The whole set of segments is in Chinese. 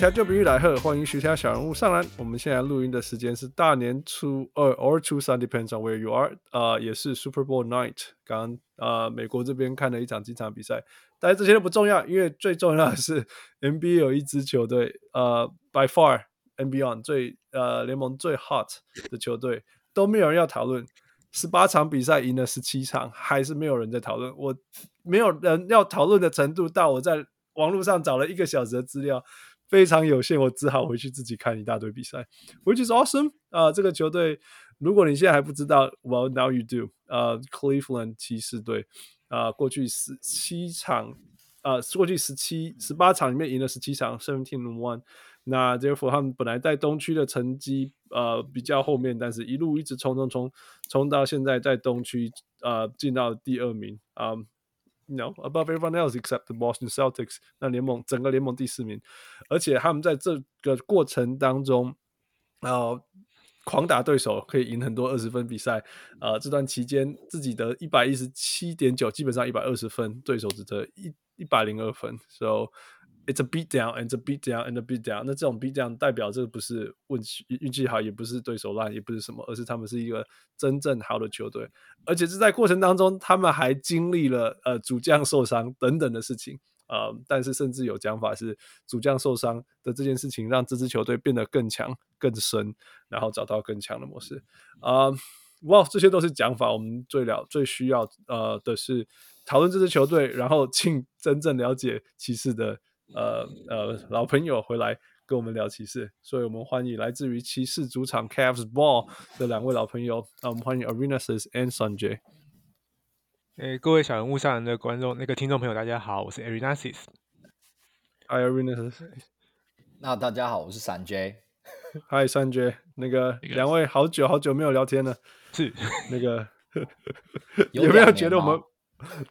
各位乡亲，喜多调就比喻来贺，欢迎徐家小人物上篮。我们现在录音的时间是大年初二，or 初三，depends on where you are。呃，也是 Super Bowl night。刚呃，美国这边看了一场几场比赛，但是这些都不重要，因为最重要的是 NBA 有一支球队，呃，by Far，N B ON） 最呃联盟最 hot 的球队都没有人要讨论。十八场比赛赢了十七场，还是没有人在讨论。我没有人要讨论的程度到我在。网络上找了一个小时的资料，非常有限，我只好回去自己看一大堆比赛，which is awesome 啊、这个球队，如果你现在还不知道，well now you do 啊、，Cleveland 骑士队啊、过去十七场啊、过去十七十八场里面赢了十七场，seventeen one。那 therefore 他们本来在东区的成绩呃比较后面，但是一路一直冲冲冲冲到现在在东区呃进到第二名啊。No, above everyone else except the Boston Celtics。那联盟整个联盟第四名，而且他们在这个过程当中，呃，狂打对手，可以赢很多二十分比赛。呃，这段期间自己的一百一十七点九，基本上一百二十分，对手只得一一百零二分。So it's a beat down and a beat down and a beat down。那这种 beat down 代表这不是运气运气好，也不是对手烂，也不是什么，而是他们是一个真正好的球队。而且是在过程当中，他们还经历了呃主将受伤等等的事情。呃，但是甚至有讲法是主将受伤的这件事情让这支球队变得更强、更深，然后找到更强的模式。啊、哇，这些都是讲法。我们最了最需要呃的是讨论这支球队，然后 请真正了解骑士的。呃呃，老朋友回来跟我们聊骑士，所以我们欢迎来自于骑士主场 Cavs Ball 的两位老朋友。那我们欢迎 Arenasis and Sanjay。诶，各位小人物上的观众，那个听众朋友，大家好，我是 Arenasis。Hi Arenasis。那大家好，我是 Sanjay。Hi Sanjay。那个两位好久好久没有聊天了，是 那个有，有没有觉得我们？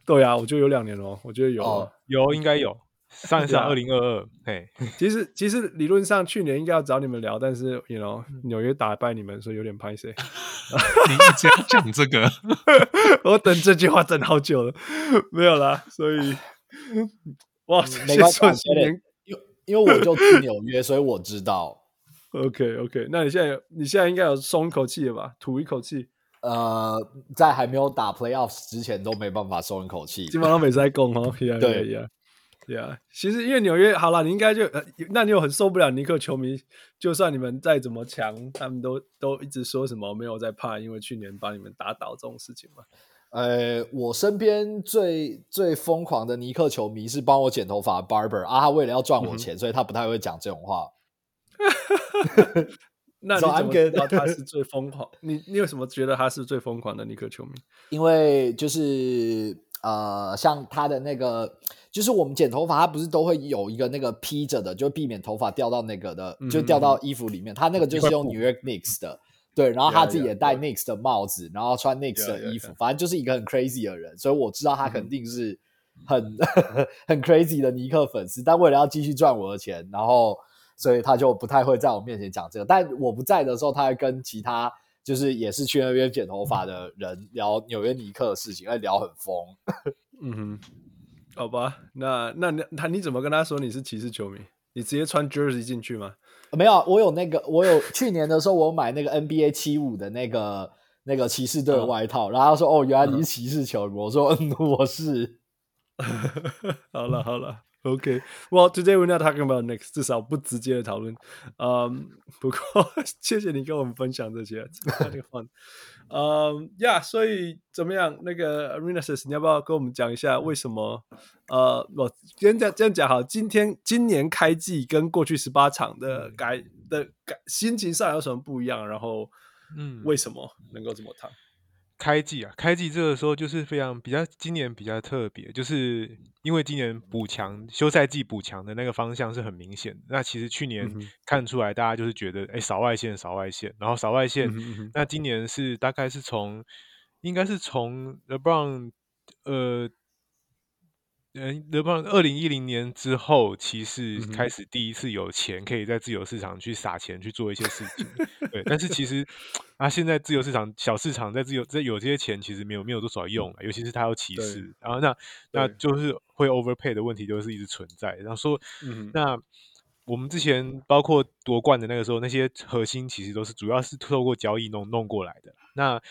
对呀、啊，我觉得有两年了，我觉得有、哦、有应该有。上一场二零二二，嘿，其实其实理论上去年应该要找你们聊，但是 you know 纽约打败你们，所以有点拍谁。你一直要讲这个，我等这句话等好久了，没有啦，所以哇，没关系，因为因为我就住纽约，所以我知道。OK OK，那你现在你现在应该有松一口气了吧？吐一口气。呃，在还没有打 Playoffs 之前都没办法松一口气，基本上没在攻哦。对呀。对啊，其实因为纽约好了，你应该就呃，那你有很受不了尼克球迷，就算你们再怎么强，他们都都一直说什么没有在怕，因为去年把你们打倒这种事情嘛。呃，我身边最最疯狂的尼克球迷是帮我剪头发的 barber 啊，他为了要赚我钱，嗯、所以他不太会讲这种话。那你怎么知道他是最疯狂？你你有什么觉得他是最疯狂的尼克球迷？因为就是呃，像他的那个。就是我们剪头发，他不是都会有一个那个披着的，就避免头发掉到那个的，嗯、就掉到衣服里面。他那个就是用 New York Knicks 的，对。然后他自己也戴 Knicks 的帽子，yeah, yeah, 然后穿 Knicks 的衣服.反正就是一个很 crazy 的人。所以我知道他肯定是很、嗯、很 crazy 的尼克粉丝。但为了要继续赚我的钱，然后所以他就不太会在我面前讲这个。但我不在的时候，他会跟其他就是也是去那边剪头发的人聊纽约尼克的事情，会聊很疯。嗯哼。好吧，那那那他你怎么跟他说你是骑士球迷？你直接穿 jersey 进去吗？没有，我有那个，我有去年的时候我买那个 NBA 七五的那个那个骑士队的外套，哦、然后他说哦，原来你是骑士球迷，嗯、我说嗯，我是。好了好了 OK。Well, today we're not talking about next，至少不直接的讨论。嗯、um,，不过谢谢你跟我们分享这些，这个 fun。嗯，Yeah，，所以怎么样？那个 Arena says，你要不要跟我们讲一下为什么？呃，我先这样这样讲好。今天今年开季跟过去十八场的改的改心情上有什么不一样？然后，嗯，为什么能够这么谈？开季啊，开季这个时候就是非常比较，今年比较特别，就是因为今年补强休赛季补强的那个方向是很明显的。那其实去年看出来，大家就是觉得，哎、欸，扫外线，扫外线，然后扫外线。嗯、那今年是大概是从，应该是从 LeBron，呃，嗯，勒布朗二零一零年之后，骑士开始第一次有钱可以在自由市场去撒钱去做一些事情。对，但是其 实啊，现在自由市场小市场在自由在有这些钱，其实没有没有多少用了，尤其是他要骑士，然后那那就是会 overpay 的问题就是一直存在。然后说，嗯、那我们之前包括夺冠的那个时候，那些核心其实都是主要是透过交易弄弄过来的。那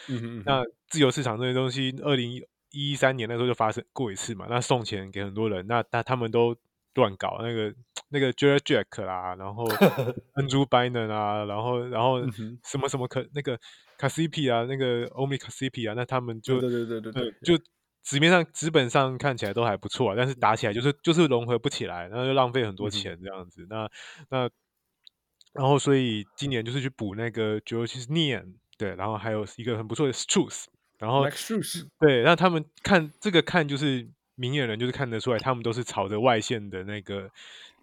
那自由市场这些东西，二零一三年那时候就发生过一次嘛，那送钱给很多人，那那他们都乱搞那个那个 Jarrett Jack 啦，然后 Andrew Bynum 啊，然后然后什么什么可那个 c a s i p 啊，那个 Omi c a s i p 啊，那他们就对对对对对，就纸面上纸本上看起来都还不错啊，但是打起来就是就是融合不起来，然后就浪费很多钱这样子，嗯、那那然后所以今年就是去补那个 Georges Niang，对，然后还有一个很不错的 Strus 然后对，那他们看这个看就是明眼人就是看得出来，他们都是朝着外线的那个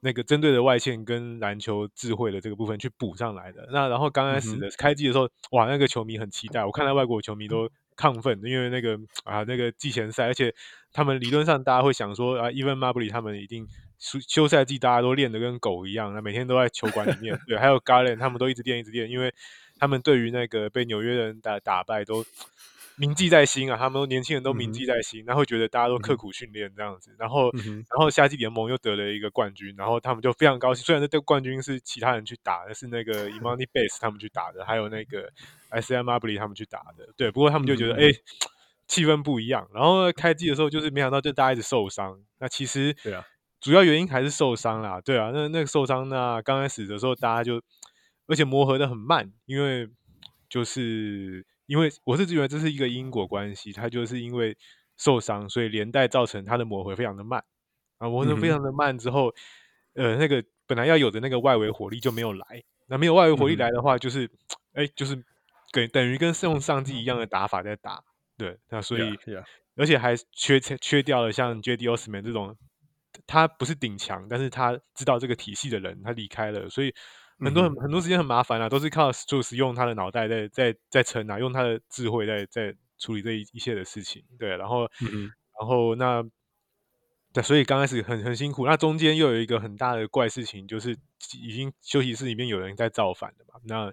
那个针对的外线跟篮球智慧的这个部分去补上来的。那然后刚开始的开季的时候，哇，那个球迷很期待，我看到外国球迷都亢奋，因为那个啊那个季前赛，而且他们理论上大家会想说啊，Even Mobley 他们一定休休赛季大家都练得跟狗一样，那每天都在球馆里面，对，还有 Garland 他们都一直练一直练，因为他们对于那个被纽约人打打败都。铭记在心啊！他们都年轻人都铭记在心，然后觉得大家都刻苦训练这样子，然后，然后夏季联盟又得了一个冠军，然后他们就非常高兴。虽然这个冠军是其他人去打的，是那个 Emoni Bates 他们去打的，还有那个 Mobley 他们去打的，对。不过他们就觉得，哎，气氛不一样。然后开季的时候，就是没想到就大家一直受伤。那其实，对啊，主要原因还是受伤啦，对啊。那那个受伤，那刚开始的时候大家就，而且磨合的很慢，因为就是。因为我是觉得这是一个因果关系，他就是因为受伤，所以连带造成他的磨合非常的慢啊，磨合非常的慢之后，嗯、呃，那个本来要有的那个外围火力就没有来，那没有外围火力来的话，就是哎、嗯，就是等等于跟用上帝一样的打法在打，对，那所以 yeah, yeah. 而且还缺缺掉了像 Cedi Osman 这种，他不是顶强，但是他知道这个体系的人，他离开了，所以。很多很、嗯、很多时间很麻烦啊，都是靠 Strus 用他的脑袋在在在撑啊，用他的智慧在在处理这一一切的事情。对，然后、嗯、然后那对，所以刚开始很很辛苦。那中间又有一个很大的怪事情，就是已经休息室里面有人在造反了嘛。那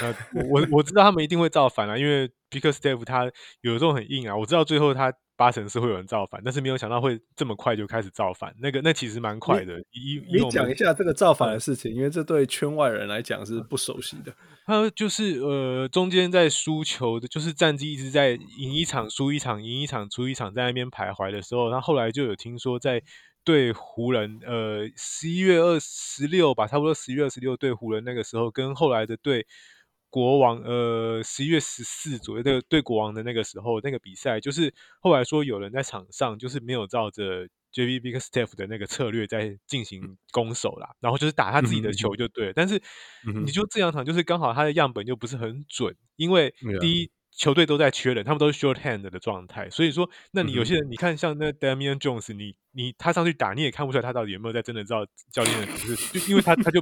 那我我知道他们一定会造反啊，因为 Bickerstaff 他有的时候很硬啊。我知道最后他。八成是会有人造反，但是没有想到会这么快就开始造反。那个那其实蛮快的。你你讲一下这个造反的事情，因为这对圈外人来讲是不熟悉的。他就是呃，中间在输球的，就是战绩一直在赢一场输一场，赢一场输一场，在那边徘徊的时候，他后来就有听说在对湖人，呃，十一月二十六吧，差不多十一月二十六对湖人那个时候，跟后来的对。国王，呃，十一月十四左右的对国王的那个时候，那个比赛就是后来说有人在场上就是没有照着 JB Bickerstaff 的那个策略在进行攻守啦，然后就是打他自己的球就对了，但是你就这两场就是刚好他的样本就不是很准，因为第一。球队都在缺人，他们都是 short hand 的状态，所以说，那你有些人，你看像那 Damian Jones，你你他上去打，你也看不出来他到底有没有在真的知道教练的指示，就因为他他就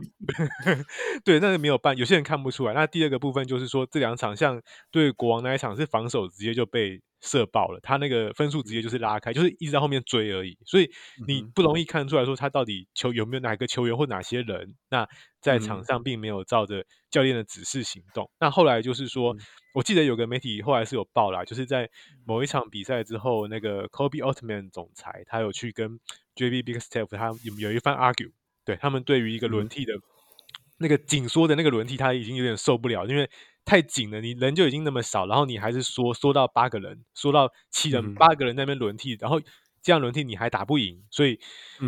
对，那个没有办，有些人看不出来。那第二个部分就是说，这两场像对国王那一场是防守直接就被射爆了，他那个分数直接就是拉开，就是一直在后面追而已，所以你不容易看出来说他到底球有没有哪个球员或哪些人，那在场上并没有照着教练的指示行动。那后来就是说。我记得有个媒体后来是有报啦，就是在某一场比赛之后，那个 Kobe Altman 总裁他有去跟 JB Bickerstaff 他有有一番 argue，对他们对于一个轮替的那个紧缩的那个轮替，他已经有点受不了，因为太紧了，你人就已经那么少，然后你还是缩缩到八个人，缩到七人，八个人那边轮替，然后这样轮替你还打不赢，所以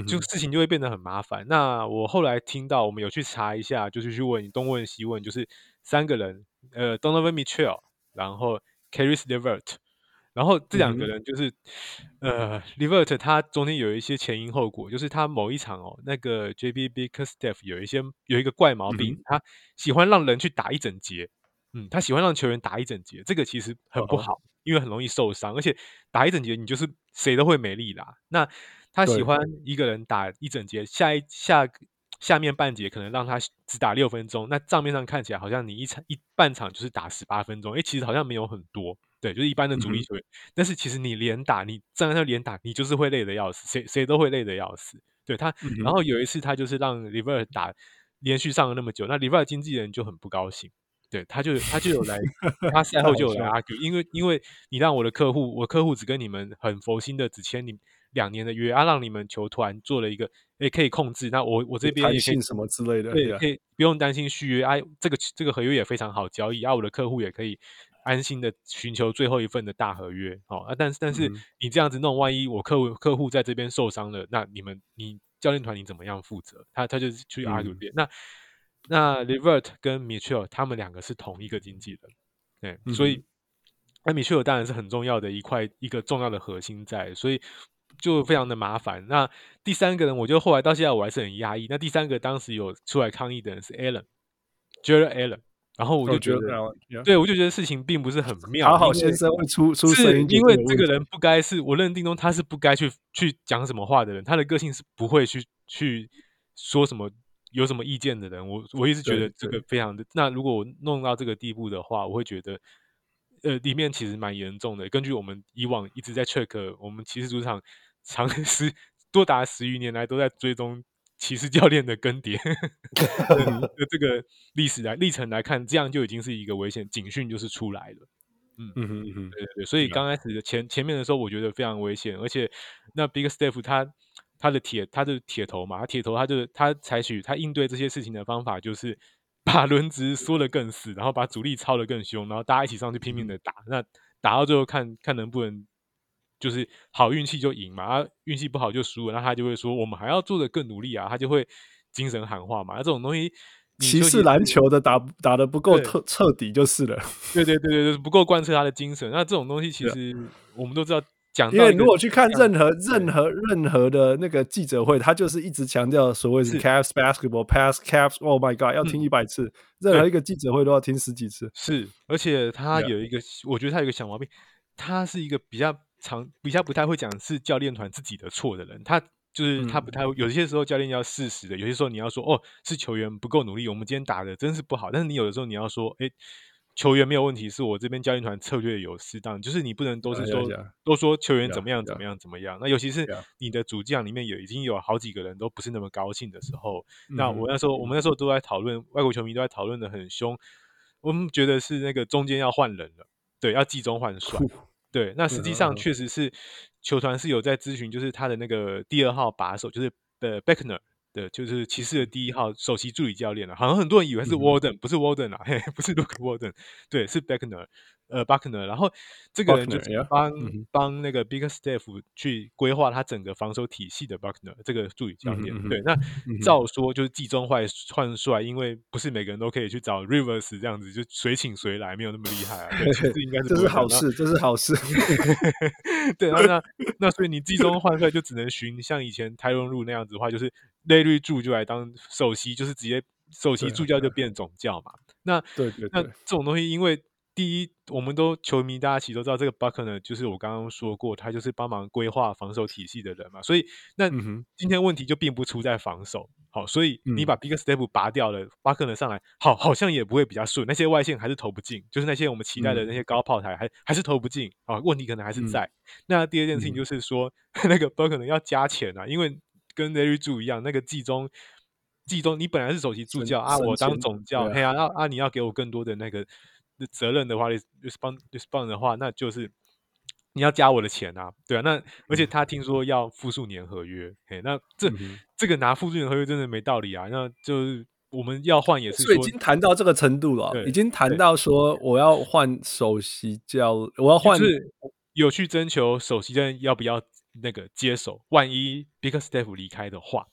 就事情就会变得很麻烦。那我后来听到，我们有去查一下，就是去问东问西问，就是三个人。呃，Donovan Mitchell，然后 Caris LeVert，然后这两个人就是，嗯、呃，LeVert 他中间有一些前因后果，就是他某一场哦，那个 JB Bickerstaff 有一些有一个怪毛病，嗯、他喜欢让人去打一整节，嗯，他喜欢让球员打一整节，这个其实很不好，哦、因为很容易受伤，而且打一整节你就是谁都会没力啦。那他喜欢一个人打一整节，下一下。下面半节可能让他只打六分钟，那账面上看起来好像你一场一半场就是打十八分钟，诶，其实好像没有很多，对，就是一般的主力球员。嗯、但是其实你连打，你站在那连打，你就是会累的要死，谁谁都会累的要死。对他，嗯、然后有一次他就是让 LeVert 打连续上了那么久，那 r i v e r 经纪人就很不高兴。对，他就他就有来，他赛 后就有来 argue，因为因为你让我的客户，我客户只跟你们很佛心的只签你两年的约，啊，让你们球团做了一个，也可以控制，那我我这边也可以什么之类的，对，可以不用担心续约，啊，这个这个合约也非常好交易，啊，我的客户也可以安心的寻求最后一份的大合约，哦，啊，但是但是你这样子弄，万一我客户客户在这边受伤了，那你们你教练团你怎么样负责？他他就去边，那。那 LeVert 跟 Mitchell 他们两个是同一个经纪人，对，嗯、所以那 Mitchell 当然是很重要的一块，一个重要的核心在，所以就非常的麻烦。那第三个人，我觉得后来到现在我还是很压抑。那第三个当时有出来抗议的人是 Allen，Jarrett Allen，然后我就觉得，oh. 对我就觉得事情并不是很妙。好好先生会出出声音，因为这个人不该是我认定中他是不该去去讲什么话的人，他的个性是不会去去说什么。有什么意见的人，我我一直觉得这个非常的。那如果我弄到这个地步的话，我会觉得，呃，里面其实蛮严重的。根据我们以往一直在 check，我们骑士主场 长时多达十余年来都在追踪骑士教练的更迭 的这个历史来历程来看，这样就已经是一个危险警讯，就是出来了。嗯嗯嗯嗯，对对对。所以刚开始的前前面的时候，我觉得非常危险，而且那 Big Steph 他。他的铁，他的铁头嘛，他铁头，他就他采取他应对这些事情的方法，就是把轮值缩得更死，然后把主力操得更凶，然后大家一起上去拼命的打，嗯、那打到最后看看能不能就是好运气就赢嘛，啊，运气不好就输了，那他就会说我们还要做的更努力啊，他就会精神喊话嘛，那这种东西，骑士篮球的打打的不够彻彻底就是了，对对对对，就是不够贯彻他的精神，那这种东西其实我们都知道。讲因为如果去看任何任何任何的那个记者会，他就是一直强调所谓是 Cavs basketball pass Cavs，Oh my God，要听一百次，任何一个记者会都要听十几次。是，而且他有一个，我觉得他有一个小毛病，他是一个比较常、比较不太会讲是教练团自己的错的人。他就是他不太会，有些时候教练要适时的，有些时候你要说哦，是球员不够努力，我们今天打的真是不好。但是你有的时候你要说，哎。球员没有问题，是我这边教练团策略有适当，就是你不能都是说 yeah, yeah, yeah. 都说球员怎么样怎么样怎么样。那尤其是你的主将里面有已经有好几个人都不是那么高兴的时候，嗯、那我那时候我们那时候都在讨论，外国球迷都在讨论的很凶。我们觉得是那个中间要换人了，对，要集中换帅。对，那实际上确实是球团是有在咨询，就是他的那个第二号把手，就是呃 Beckner。的，就是骑士的第一号首席助理教练了，好像很多人以为是 Walden，、嗯、不是 Walden 啊，嘿，不是 Luke Walden，对，是 Beckner。呃，Buckner，然后这个人就帮帮那个 Big Staff 去规划他整个防守体系的 Buckner 这个助理教练。嗯、对，那、嗯、照说就是季中换换帅，因为不是每个人都可以去找 Rivers 这样子，就随请随来，没有那么厉害啊。对，这应该是 这是好事，这是好事。对，那那那所以你季中换帅就只能寻像以前 Tyronn Lue 那样子的话，就是 Larry Drew 就来当首席，就是直接首席助教就变总教嘛。那对对，那这种东西因为。第一，我们都球迷，大家其实都知道这个 Buckner 就是我刚刚说过，他就是帮忙规划防守体系的人嘛。所以，那今天问题就并不出在防守。好，所以你把 Big Steph 拔掉了，Buckner 上来，好，好像也不会比较顺。那些外线还是投不进，就是那些我们期待的那些高炮台还还是投不进啊。问题可能还是在。那第二件事情就是说，那个 Buckner 要加钱啊，因为跟 Larry Drew 一样，那个季中季中你本来是首席助教啊，我当总教，嘿啊，啊啊，你要给我更多的那个。责任的话，respond respond 的话，那就是你要加我的钱啊，对啊，那而且他听说要复数年合约，嘿，那这、嗯、这个拿复数年合约真的没道理啊，那就是我们要换也是说，已经谈到这个程度了，已经谈到说我要换首席教，我要换，就是有去征求首席教练要不要那个接手，万一 Big Steph 离开的话。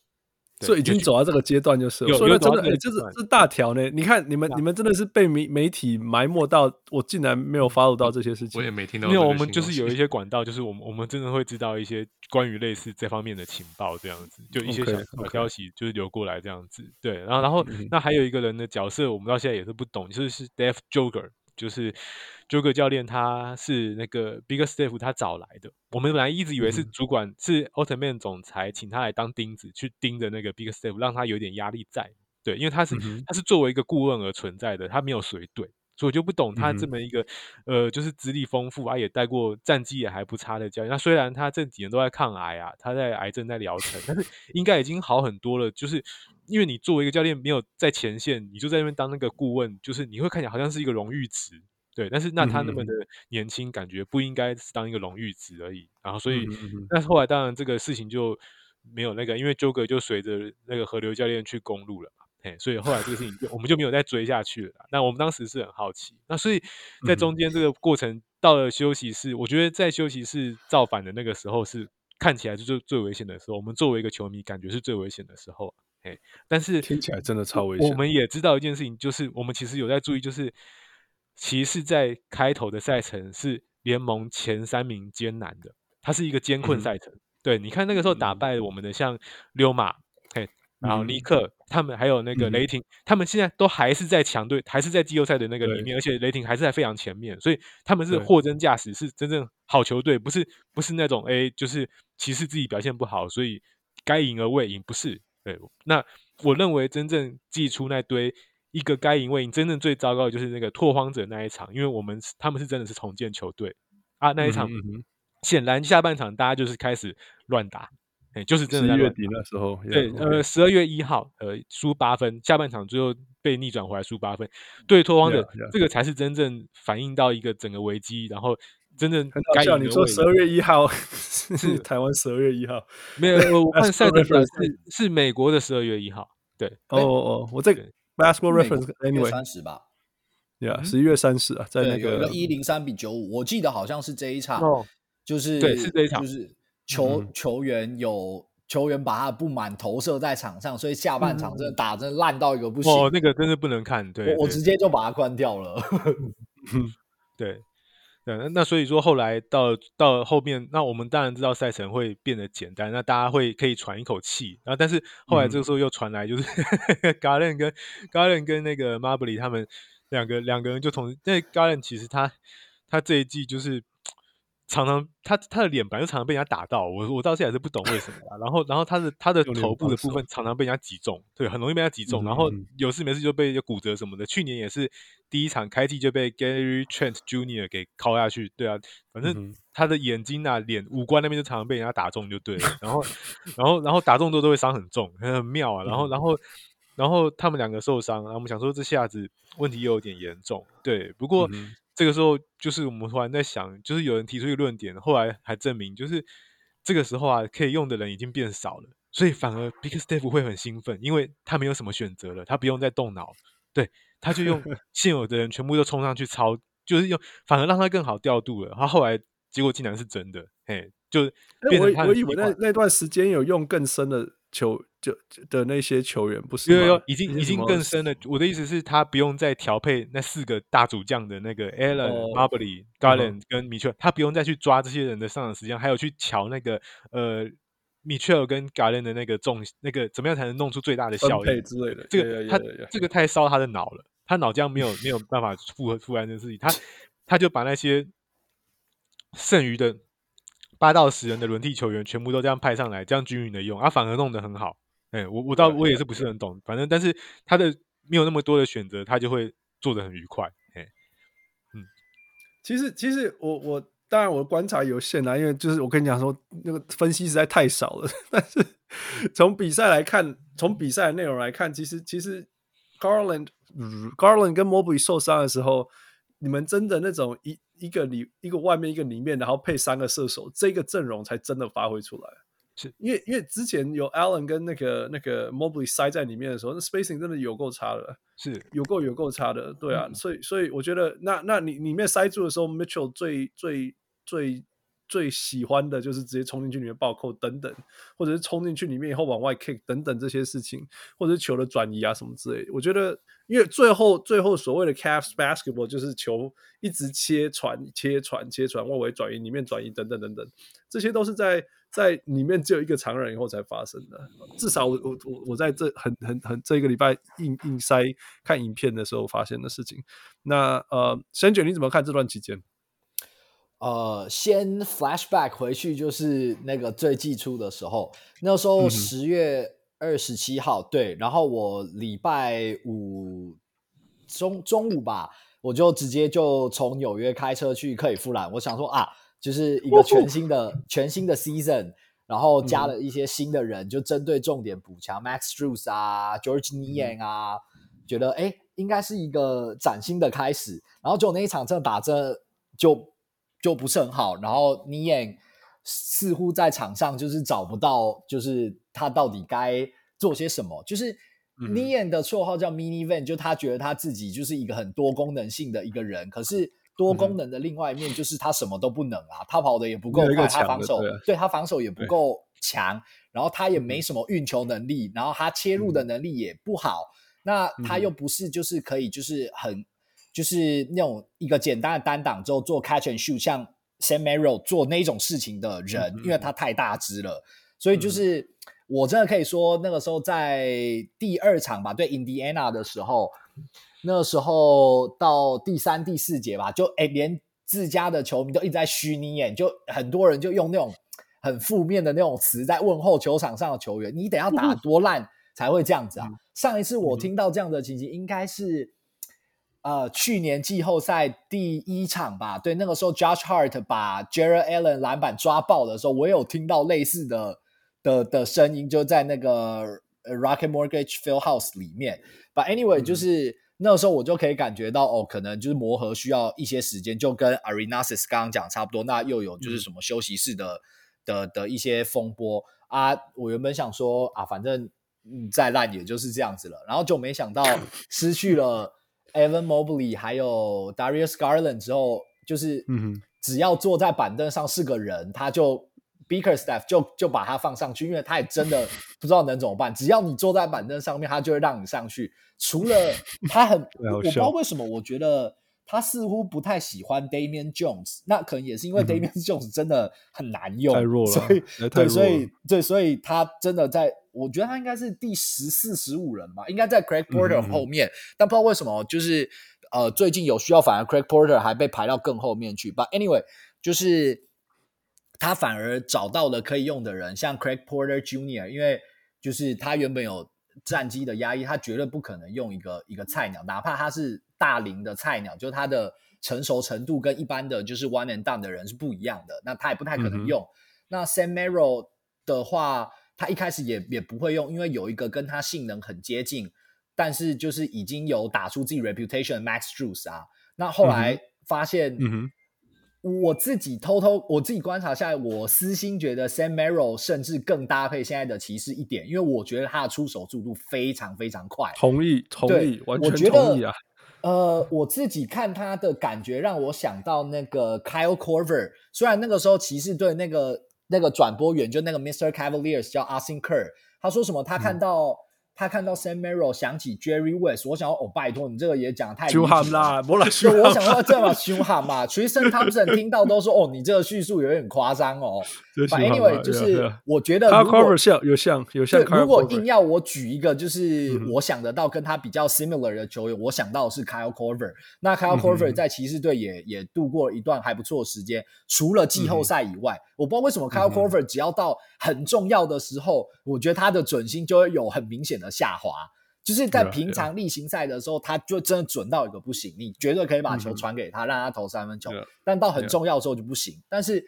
所以已经走到这个阶段，就是了。所以真的，哎、欸，这是这是大条呢。你看，你们你们真的是被媒媒体埋没到，我竟然没有 follow 到这些事情。我也没听到。因为我们就是有一些管道，就是我们我们真的会知道一些关于类似这方面的情报，这样子，就一些小小消息就是流过来这样子。对，然后然后那还有一个人的角色，我们到现在也是不懂，就是是 Dave Joerger。就是 Joerger 教练，他是那个 Big Steph 他找来的。我们本来一直以为是主管，嗯、是奥特曼总裁请他来当钉子，去盯着那个 Big Steph，让他有点压力在。对，因为他是、嗯、他是作为一个顾问而存在的，他没有随队，所以我就不懂他这么一个、嗯、呃，就是资历丰富啊，也带过战绩也还不差的教练。那虽然他这几年都在抗癌啊，他在癌症在疗程，但是应该已经好很多了。就是因为你作为一个教练，没有在前线，你就在那边当那个顾问，就是你会看起来好像是一个荣誉值。对，但是那他那么的年轻，感觉不应该是当一个荣誉值而已。然后所以，但是后来当然这个事情就没有那个，因为纠葛就随着那个河流教练去公路了嘛。嘿，所以后来这个事情就我们就没有再追下去了。那我们当时是很好奇。那所以在中间这个过程到了休息室，我觉得在休息室造反的那个时候是看起来是最最危险的时候。我们作为一个球迷，感觉是最危险的时候。嘿，但是听起来真的超危险。我们也知道一件事情，就是我们其实有在注意，就是。骑士在开头的赛程是联盟前三名艰难的，它是一个艰困赛程。嗯、对，你看那个时候打败我们的像溜马，嘿，然后尼克他们还有那个雷霆，嗯、他们现在都还是在强队，还是在季后赛的那个里面，而且雷霆还是在非常前面，所以他们是货真价实，是真正好球队，不是不是那种哎，就是骑士自己表现不好，所以该赢而未赢，不是。对，那我认为真正祭出那堆。一个该赢未赢，真正最糟糕的就是那个拓荒者那一场，因为我们他们是真的是重建球队啊，那一场显然下半场大家就是开始乱打，哎，就是真的在。十月底那时候，对，呃，十二月一号，呃，输八分，下半场最后被逆转回来输八分，对拓荒者这个才是真正反映到一个整个危机，然后真的该赢。你说十二月一号 是台湾十二月一号，没有，我 看赛程表是是美国的十二月一号，对，哦哦，我这个。Basketball Reference Anyway，三十吧，Yeah，十一月三十啊，在那个一零三比九五，我记得好像是这一场，就是对，是这一场，就是球球员有球员把他的不满投射在场上，所以下半场真的打真的烂到一个不行，哦，那个真的不能看，对，我直接就把它关掉了，对。对，那所以说后来到到后面，那我们当然知道赛程会变得简单，那大家会可以喘一口气。然后，但是后来这个时候又传来，就是 Garland 跟 Garland 跟那个 Mobley 他们两个两个人就同，因为 Garland 其实他他这一季就是。常常他他的脸板就常常被人家打到，我我到现在还是不懂为什么啊。然后然后他的他的头部的部分常常被人家击中，对，很容易被人家击中。然后有事没事就被骨折什么的。去年也是第一场开季就被 Gary Trent Jr. 给敲下去，对啊，反正他的眼睛啊、脸、五官那边就常常被人家打中，就对了。然后然后然后打中都都会伤很重，很妙啊。然后然后然后他们两个受伤，然后我们想说这下子问题又有点严重，对，不过。这个时候，就是我们突然在想，就是有人提出一个论点，后来还证明，就是这个时候啊，可以用的人已经变少了，所以反而 Bickerstaff 会很兴奋，因为他没有什么选择了，他不用再动脑，对，他就用 现有的人全部都冲上去抄，就是用，反而让他更好调度了。他后来结果竟然是真的，嘿，就变成他。我我以为那那段时间有用更深的。球就的那些球员不是有有已经已经更深了。我的意思是，他不用再调配那四个大主将的那个 Allen、Mobley、Garland 跟 Mitchell，他不用再去抓这些人的上场时间，还有去瞧那个呃 Mitchell 跟 Garland 的那个重那个怎么样才能弄出最大的效益之类的。这个他这个太烧他的脑了，他脑浆没有没有办法负荷出来这件事情，他他就把那些剩余的。八到十人的轮替球员全部都这样派上来，这样均匀的用，啊，反而弄得很好。哎、欸，我我倒我也是不是很懂，反正但是他的没有那么多的选择，他就会做的很愉快。哎、欸，嗯，其实其实我我当然我的观察有限啦，因为就是我跟你讲说那个分析实在太少了。但是从比赛来看，从比赛的内容来看，其实其实 Garland、嗯、Garland 跟 Mobley 受伤的时候，你们真的那种一。一个里一个外面一个里面，然后配三个射手，这个阵容才真的发挥出来。是因为因为之前有 Allen 跟那个那个 Mobley 塞在里面的时候，那 spacing 真的有够差的，是有够有够差的。对啊，嗯、所以所以我觉得那那你里面塞住的时候，Mitchell 最最最最喜欢的就是直接冲进去里面暴扣等等，或者是冲进去里面以后往外 kick 等等这些事情，或者是球的转移啊什么之类的。我觉得。因为最后最后所谓的 Cavs basketball 就是球一直切传切传切传外围转移里面转移等等等等，这些都是在在里面只有一个常人以后才发生的。至少我我我我在这很很很这一个礼拜硬硬塞看影片的时候发现的事情。那呃，沈卷你怎么看这段期间？呃，先 flashback 回去就是那个最季初的时候，那时候十月。嗯二十七号，对，然后我礼拜五中中午吧，我就直接就从纽约开车去克里夫兰。我想说啊，就是一个全新的全新的 season，然后加了一些新的人，就针对重点补强，Max Drews 啊，Georges Niang 啊，觉得哎，应该是一个崭新的开始。然后就那一场真的打着就就不是很好，然后 Niang 似乎在场上就是找不到，就是他到底该做些什么，就是 Niang 的绰号叫 Minivan，就他觉得他自己就是一个很多功能性的一个人，可是多功能的另外一面就是他什么都不能啊，他跑的也不够快，他防守对，对他防守也不够强，然后他也没什么运球能力，然后他切入的能力也不好，那他又不是就是可以就是很就是那种一个简单的单挡之后做 catch and shoot，像 Sam Merrill 做那种事情的人，因为他太大只了，所以就是。我真的可以说，那个时候在第二场吧，对 Indiana 的时候，那时候到第三、第四节吧，就哎，连自家的球迷都一直在虚拟眼，就很多人就用那种很负面的那种词在问候球场上的球员，你得要打多烂才会这样子啊？上一次我听到这样的情形，应该是呃去年季后赛第一场吧，对，那个时候 Josh Hart 把 Jarrett Allen 篮板抓爆的时候，我有听到类似的。的的声音就在那个 Rocket Mortgage Fieldhouse 里面，But anyway，就是那个时候我就可以感觉到哦，可能就是磨合需要一些时间，就跟 Arenasis 刚刚讲差不多。那又有就是什么休息室的、嗯、的的一些风波啊，我原本想说啊，反正嗯再烂也就是这样子了，然后就没想到 失去了 Evan Mobley 还有 Darius Garland 之后，就是嗯，只要坐在板凳上是个人，他就。Bickerstaff 就就把它放上去，因为他也真的 不知道能怎么办。只要你坐在板凳上面，他就会让你上去。除了他很，我不知道为什么，我觉得他似乎不太喜欢 Damian Jones。那可能也是因为 Damian Jones 真的很难用，太弱了。所以对，所以对，所以他真的在，我觉得他应该是第十四、十五人吧，应该在 Craig Porter 后面。嗯、但不知道为什么，就是呃，最近有需要，反而 Craig Porter 还被排到更后面去。But anyway，就是。他反而找到了可以用的人，像 Craig Porter Jr.，因为就是他原本有战机的压抑，他绝对不可能用一个一个菜鸟，哪怕他是大龄的菜鸟，就他的成熟程度跟一般的就是 one and done 的人是不一样的，那他也不太可能用。嗯、那 Sam Merrill 的话，他一开始也也不会用，因为有一个跟他性能很接近，但是就是已经有打出自己 reputation 的 Max Juice 啊，那后来发现。嗯嗯我自己偷偷，我自己观察下来，我私心觉得 Sam Merrill 甚至更搭配现在的骑士一点，因为我觉得他的出手速度非常非常快。同意，同意，完全同意啊！呃，我自己看他的感觉让我想到那个 Kyle Corver 虽然那个时候骑士队那个那个转播员就那个 Mr. Cavaliers 叫 Austin Kerr，他说什么？他看到。嗯他看到 Sam Merrill 想起 Jerry West，我想要哦，拜托你这个也讲得太凶悍啦，不啦，我想说这么凶悍嘛，Tristan Thompson 听到都说哦，你这个叙述有点夸张哦。反正 anyway，就是我觉得如果有像有像有像，如果硬要我举一个，就是我想得到跟他比较 similar 的球员，我想到的是 Kyle Korver。那 Kyle Korver 在骑士队也也度过了一段还不错的时间，除了季后赛以外，我不知道为什么 Kyle Korver 只要到很重要的时候，我觉得他的准心就会有很明显的下滑。就是在平常例行赛的时候，他就真的准到一个不行，你绝对可以把球传给他，让他投三分球。但到很重要的时候就不行。但是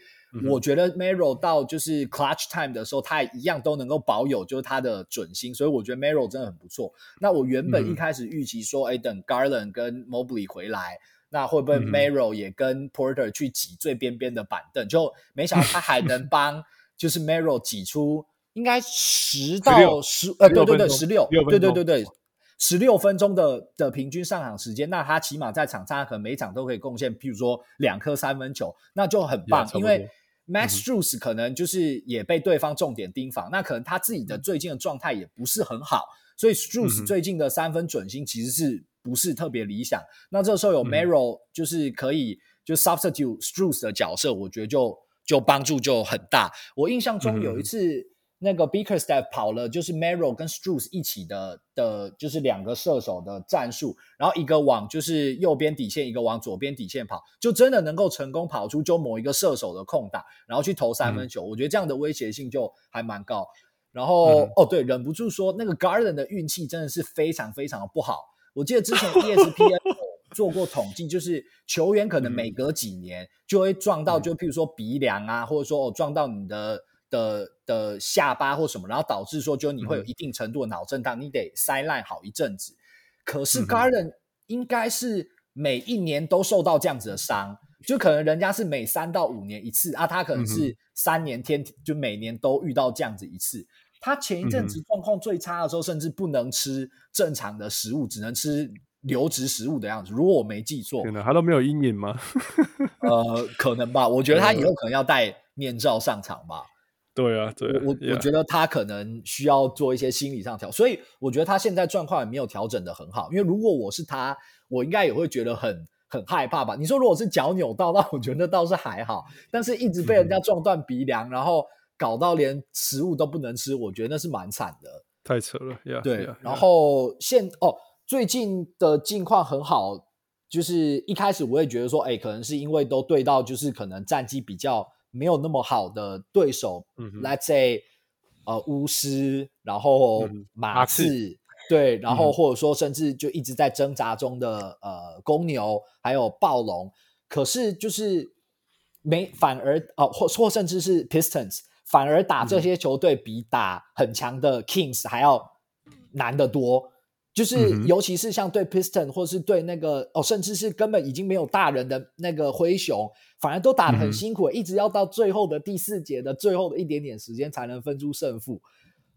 我觉得 Merrill 到就是 clutch time 的时候，他也一样都能够保有就是他的准心，所以我觉得 Merrill 真的很不错。那我原本一开始预期说，哎，等 Garland 跟 Mobley 回来，那会不会 Merrill 也跟 Porter 去挤最边边的板凳？就没想到他还能帮 就是 Merrill 挤出应该十到十呃，对对对，十六，对对对对，十六分钟的的平均上场时间，那他起码在场上可能每场都可以贡献，譬如说两颗三分球，那就很棒，因为。Max Strus 可能就是也被对方重点盯防，嗯、那可能他自己的最近的状态也不是很好，所以 Strus 最近的三分准心其实是不是特别理想。嗯、那这时候有 Merrill 就是可以就 substitute Strus 的角色，我觉得就就帮助就很大。我印象中有一次。嗯那个 Bickerstaff 跑了，就是 Merrill 跟 Strus 一起的的，就是两个射手的战术，然后一个往就是右边底线，一个往左边底线跑，就真的能够成功跑出就某一个射手的空档，然后去投三分球。嗯、我觉得这样的威胁性就还蛮高。然后、嗯、哦，对，忍不住说那个 Garland 的运气真的是非常非常的不好。我记得之前 ESPN 做过统计，就是球员可能每隔几年就会撞到，就譬如说鼻梁啊，或者说哦撞到你的的的下巴或什么，然后导致说就你会有一定程度的脑震荡，你得塞烂好一阵子。可是 Garden 应该是每一年都受到这样子的伤，就可能人家是每三到五年一次啊，他可能是三年天就每年都遇到这样子一次。他前一阵子状况最差的时候，甚至不能吃正常的食物，只能吃流质食物的样子。如果我没记错，可能，他都没有阴影吗？呃，可能吧。我觉得他以后可能要戴面罩上场吧。对啊，对啊。我我觉得他可能需要做一些心理上调，所以我觉得他现在状况也没有调整的很好。因为如果我是他，我应该也会觉得很很害怕吧。你说如果是脚扭到，那我觉得倒是还好，但是一直被人家撞断鼻梁，然后。搞到连食物都不能吃，我觉得那是蛮惨的，太扯了。Yeah, 对，yeah, 然后现哦，最近的近况很好，就是一开始我也觉得说，哎，可能是因为都对到就是可能战绩比较没有那么好的对手，嗯，Let's say 呃巫师，然后马刺，嗯、对，然后或者说甚至就一直在挣扎中的呃公牛，还有暴龙，可是就是没反而哦，或或甚至是 Pistons。反而打这些球队比打很强的 Kings 还要难得多，就是尤其是像对 Piston 或是对那个哦，甚至是根本已经没有大人的那个灰熊，反而都打得很辛苦，一直要到最后的第四节的最后的一点点时间才能分出胜负。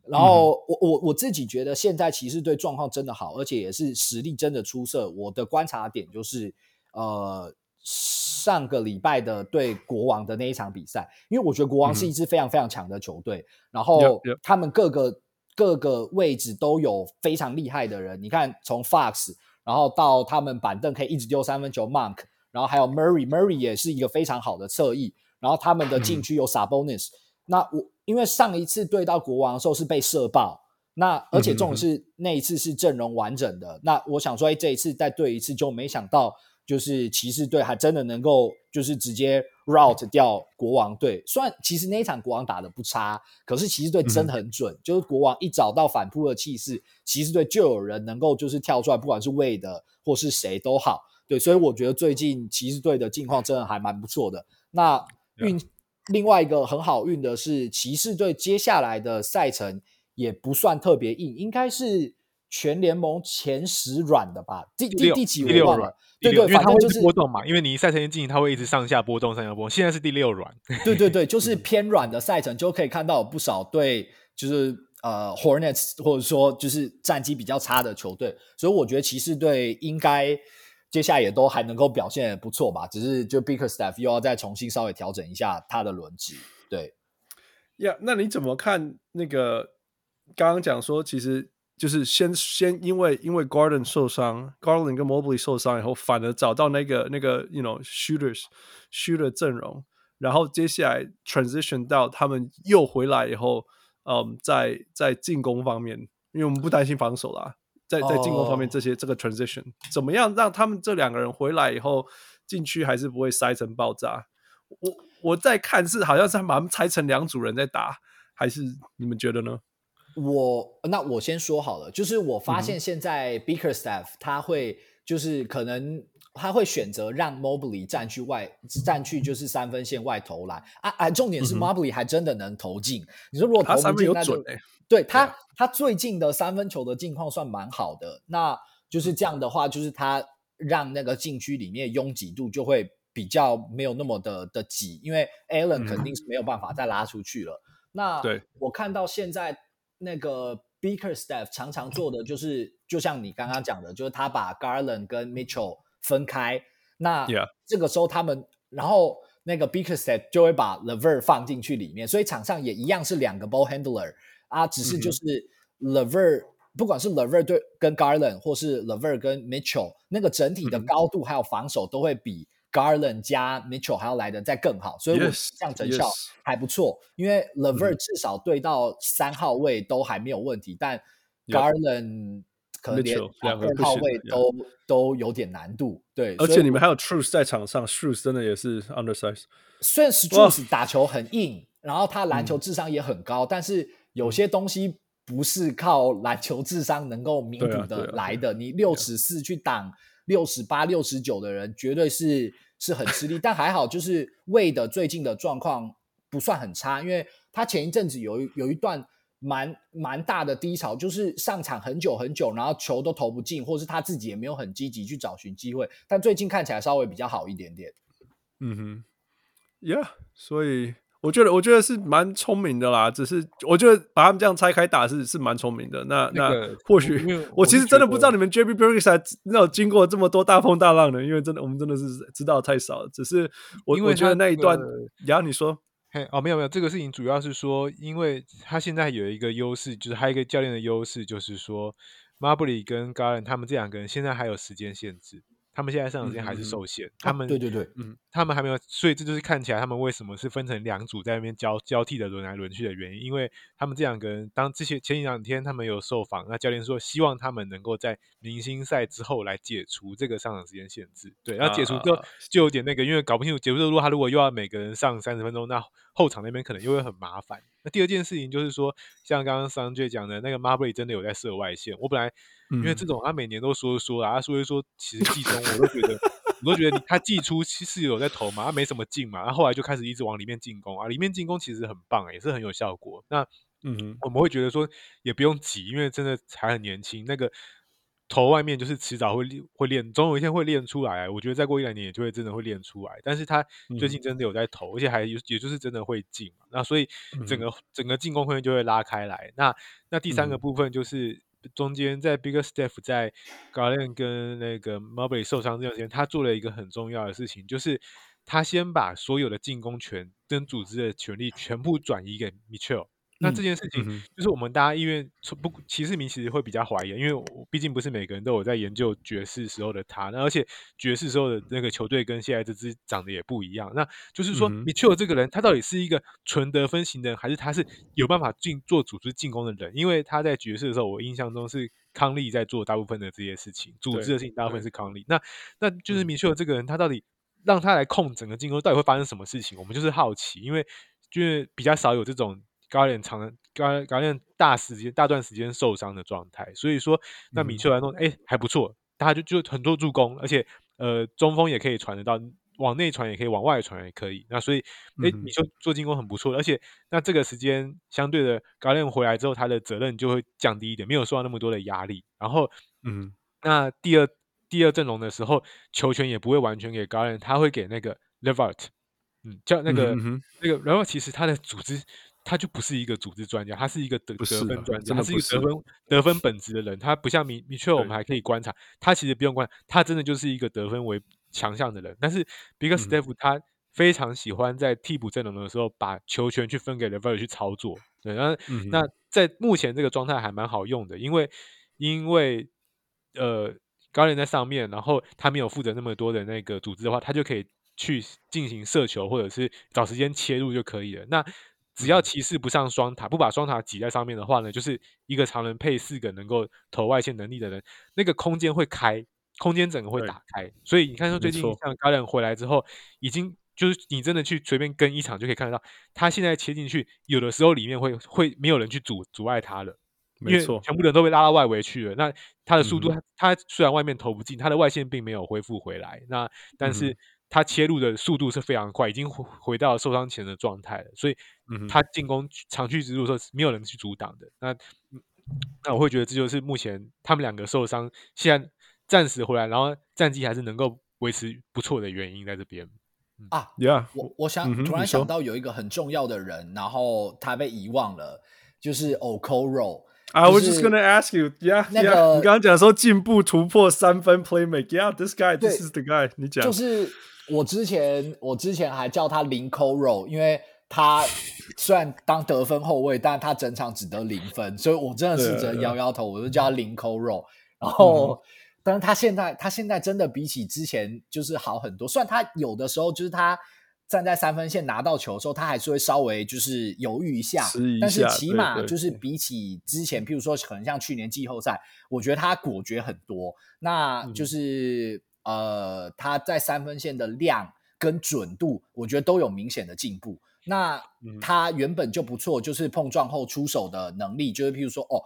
然后我我我自己觉得现在骑士队状况真的好，而且也是实力真的出色。我的观察点就是呃。上个礼拜的对国王的那一场比赛，因为我觉得国王是一支非常非常强的球队，嗯、然后他们各个各个位置都有非常厉害的人。你看，从 Fox，然后到他们板凳可以一直丢三分球，Monk，然后还有 Murray，Murray 也是一个非常好的侧翼。然后他们的禁区有 Sabonis，、嗯、那我因为上一次对到国王的时候是被射爆，那而且重点是那一次是阵容完整的。那我想说，哎，这一次再对一次，就没想到。就是骑士队还真的能够，就是直接 rout 掉国王队。虽然其实那一场国王打的不差，可是骑士队真的很准。嗯、就是国王一找到反扑的气势，骑士队就有人能够就是跳出来，不管是 Wade 或是谁都好。对，所以我觉得最近骑士队的境况真的还蛮不错的。那运、嗯、另外一个很好运的是，骑士队接下来的赛程也不算特别硬，应该是。全联盟前十软的吧，第第第几我忘了。对对，反正就是波动嘛，因为你赛程一进行，它会一直上下波动，上下波动。现在是第六软。对对对，就是偏软的赛程，就可以看到有不少对，就是呃，Hornets 或者说就是战绩比较差的球队。所以我觉得骑士队应该接下来也都还能够表现不错吧，只是就 Bickerstaff 又要再重新稍微调整一下他的轮值。对，呀，yeah, 那你怎么看那个刚刚讲说其实？就是先先因为因为 Garden 受伤，Garland 跟 Mobley 受伤以后，反而找到那个那个 you know shooters shooter 阵容，然后接下来 transition 到他们又回来以后，嗯，在在进攻方面，因为我们不担心防守啦，在在进攻方面这些、oh. 这个 transition 怎么样让他们这两个人回来以后禁区还是不会塞成爆炸？我我在看是好像是把他们拆成两组人在打，还是你们觉得呢？我那我先说好了，就是我发现现在 Bickerstaff 他会就是可能他会选择让 Mobley 占去外占去就是三分线外投篮啊啊！重点是 Mobley 还真的能投进。嗯、你说如果投不进，那就对他他最近的三分球的境况算蛮好的。那就是这样的话，就是他让那个禁区里面拥挤度就会比较没有那么的的挤，因为 Allen 肯定是没有办法再拉出去了。嗯、那对我看到现在。那个 Bickerstaff 常常做的就是，就像你刚刚讲的，就是他把 Garland 跟 Mitchell 分开。那这个时候他们，然后那个 Bickerstaff 就会把 LeVert 放进去里面，所以场上也一样是两个 ball handler 啊，只是就是 LeVert，不管是 LeVert 对跟 Garland，或是 LeVert 跟 Mitchell，那个整体的高度还有防守都会比。Garland 加 Mitchell 还要来的再更好，所以我这样成效还不错。Yes, yes. 因为 LeVert 至少对到三号位都还没有问题，嗯、但 Garland 可能连二号位都都有点难度。对，而且你们还有 Strus 在场上，Strus 真的也是 undersize。虽然 Strus 打球很硬，然后他篮球智商也很高，嗯、但是有些东西不是靠篮球智商能够弥补的来的。你六尺四去挡。六十八、六十九的人，绝对是是很吃力。但还好，就是魏的最近的状况不算很差，因为他前一阵子有有一段蛮蛮大的低潮，就是上场很久很久，然后球都投不进，或是他自己也没有很积极去找寻机会。但最近看起来稍微比较好一点点。嗯哼，Yeah，所以。我觉得，我觉得是蛮聪明的啦。只是我觉得把他们这样拆开打是是蛮聪明的。那那，那或许我，我其实真的不知道你们 JB 那有经过这么多大风大浪的，因为真的我们真的是知道太少了。只是我我觉得那一段，然后你说，嘿哦，没有没有，这个事情主要是说，因为他现在有一个优势，就是还有一个教练的优势，就是说 Marbury 跟 Garland 他们这两个人现在还有时间限制。他们现在上场时间还是受限，嗯、他们、啊、对对对，嗯，他们还没有，所以这就是看起来他们为什么是分成两组在那边交交替的轮来轮去的原因，因为他们这两个人当这些前几两天他们有受访，那教练说希望他们能够在明星赛之后来解除这个上场时间限制，对，然后解除之后就有点那个，因为搞不清楚解除之后，他如果又要每个人上三十分钟，那后场那边可能又会很麻烦。那第二件事情就是说，像刚刚 Sanjay 讲的那个 Marbury 真的有在射外线，我本来因为这种他每年都说说啊，他说一说，其实季中我都觉得。我都觉得他季初其实有在投嘛，他没什么进嘛，然后后来就开始一直往里面进攻啊，里面进攻其实很棒，也是很有效果。那嗯，我们会觉得说也不用急，因为真的还很年轻，那个投外面就是迟早会会练，总有一天会练出来。我觉得再过一两年也就会真的会练出来。但是他最近真的有在投，而且还有也就是真的会进，那所以整个整个进攻空间就会拉开来。那那第三个部分就是。中间在 BIGGEST STEP，在 Garland 跟那个 Marbury 受伤这段时间，他做了一个很重要的事情，就是他先把所有的进攻权跟组织的权利全部转移给 Mitchell。那这件事情就是我们大家因为不骑士迷其实会比较怀疑，因为我毕竟不是每个人都有在研究爵士时候的他，那而且爵士时候的那个球队跟现在这支长得也不一样。那就是说，米切尔这个人他到底是一个纯得分型的人，还是他是有办法进做组织进攻的人？因为他在爵士的时候，我印象中是康利在做大部分的这些事情，组织的事情大部分是康利。那那就是米切尔这个人，他到底让他来控整个进攻，到底会发生什么事情？我们就是好奇，因为就是比较少有这种。高连长高高连大时间大段时间受伤的状态，所以说那米切尔来弄哎还不错，他就就很多助攻，而且呃中锋也可以传得到，往内传也可以，往外传也可以。那所以哎米切做进攻很不错，而且那这个时间相对的高连回来之后，他的责任就会降低一点，没有受到那么多的压力。然后嗯，那第二第二阵容的时候，球权也不会完全给高连，他会给那个 Levert，嗯，叫那个、嗯、那个，然后其实他的组织。他就不是一个组织专家，他是一个得得分专家，他是一个得分得分本职的人。他不像米米切尔，我们还可以观察，他其实不用观察，他真的就是一个得分为强项的人。但是 Biggerstaff 他非常喜欢在替补阵容的时候把球权去分给 LeVert 去操作。对，那、嗯、那在目前这个状态还蛮好用的，因为因为呃高人在上面，然后他没有负责那么多的那个组织的话，他就可以去进行射球或者是找时间切入就可以了。那只要骑士不上双塔，不把双塔挤在上面的话呢，就是一个常人配四个能够投外线能力的人，那个空间会开，空间整个会打开。所以你看，说最近像高人回来之后，已经就是你真的去随便跟一场就可以看得到，他现在切进去，有的时候里面会会没有人去阻阻碍他了，没错全部人都被拉到外围去了。那他的速度，他虽然外面投不进，他的外线并没有恢复回来，那但是。他切入的速度是非常快，已经回回到受伤前的状态了，所以他进攻长驱直入的时候是没有人去阻挡的。那那我会觉得这就是目前他们两个受伤，现在暂时回来，然后战绩还是能够维持不错的原因在这边。啊，Yeah，我我想、嗯、突然想到有一个很重要的人，然后他被遗忘了，就是 Okoro。I was just gonna ask you，Yeah，那个 yeah, 你刚刚讲说进步突破三分 play make，Yeah，this guy，this is the guy，你讲就是。我之前我之前还叫他零扣肉，因为他虽然当得分后卫，但他整场只得零分，所以我真的是只能摇摇头，我就叫他零扣肉。然后，嗯、但是他现在他现在真的比起之前就是好很多。虽然他有的时候就是他站在三分线拿到球的时候，他还是会稍微就是犹豫一下，一下但是起码就是比起之前，譬如说可能像去年季后赛，我觉得他果决很多。那就是。嗯呃，他在三分线的量跟准度，我觉得都有明显的进步。那他原本就不错，就是碰撞后出手的能力，就是譬如说，哦，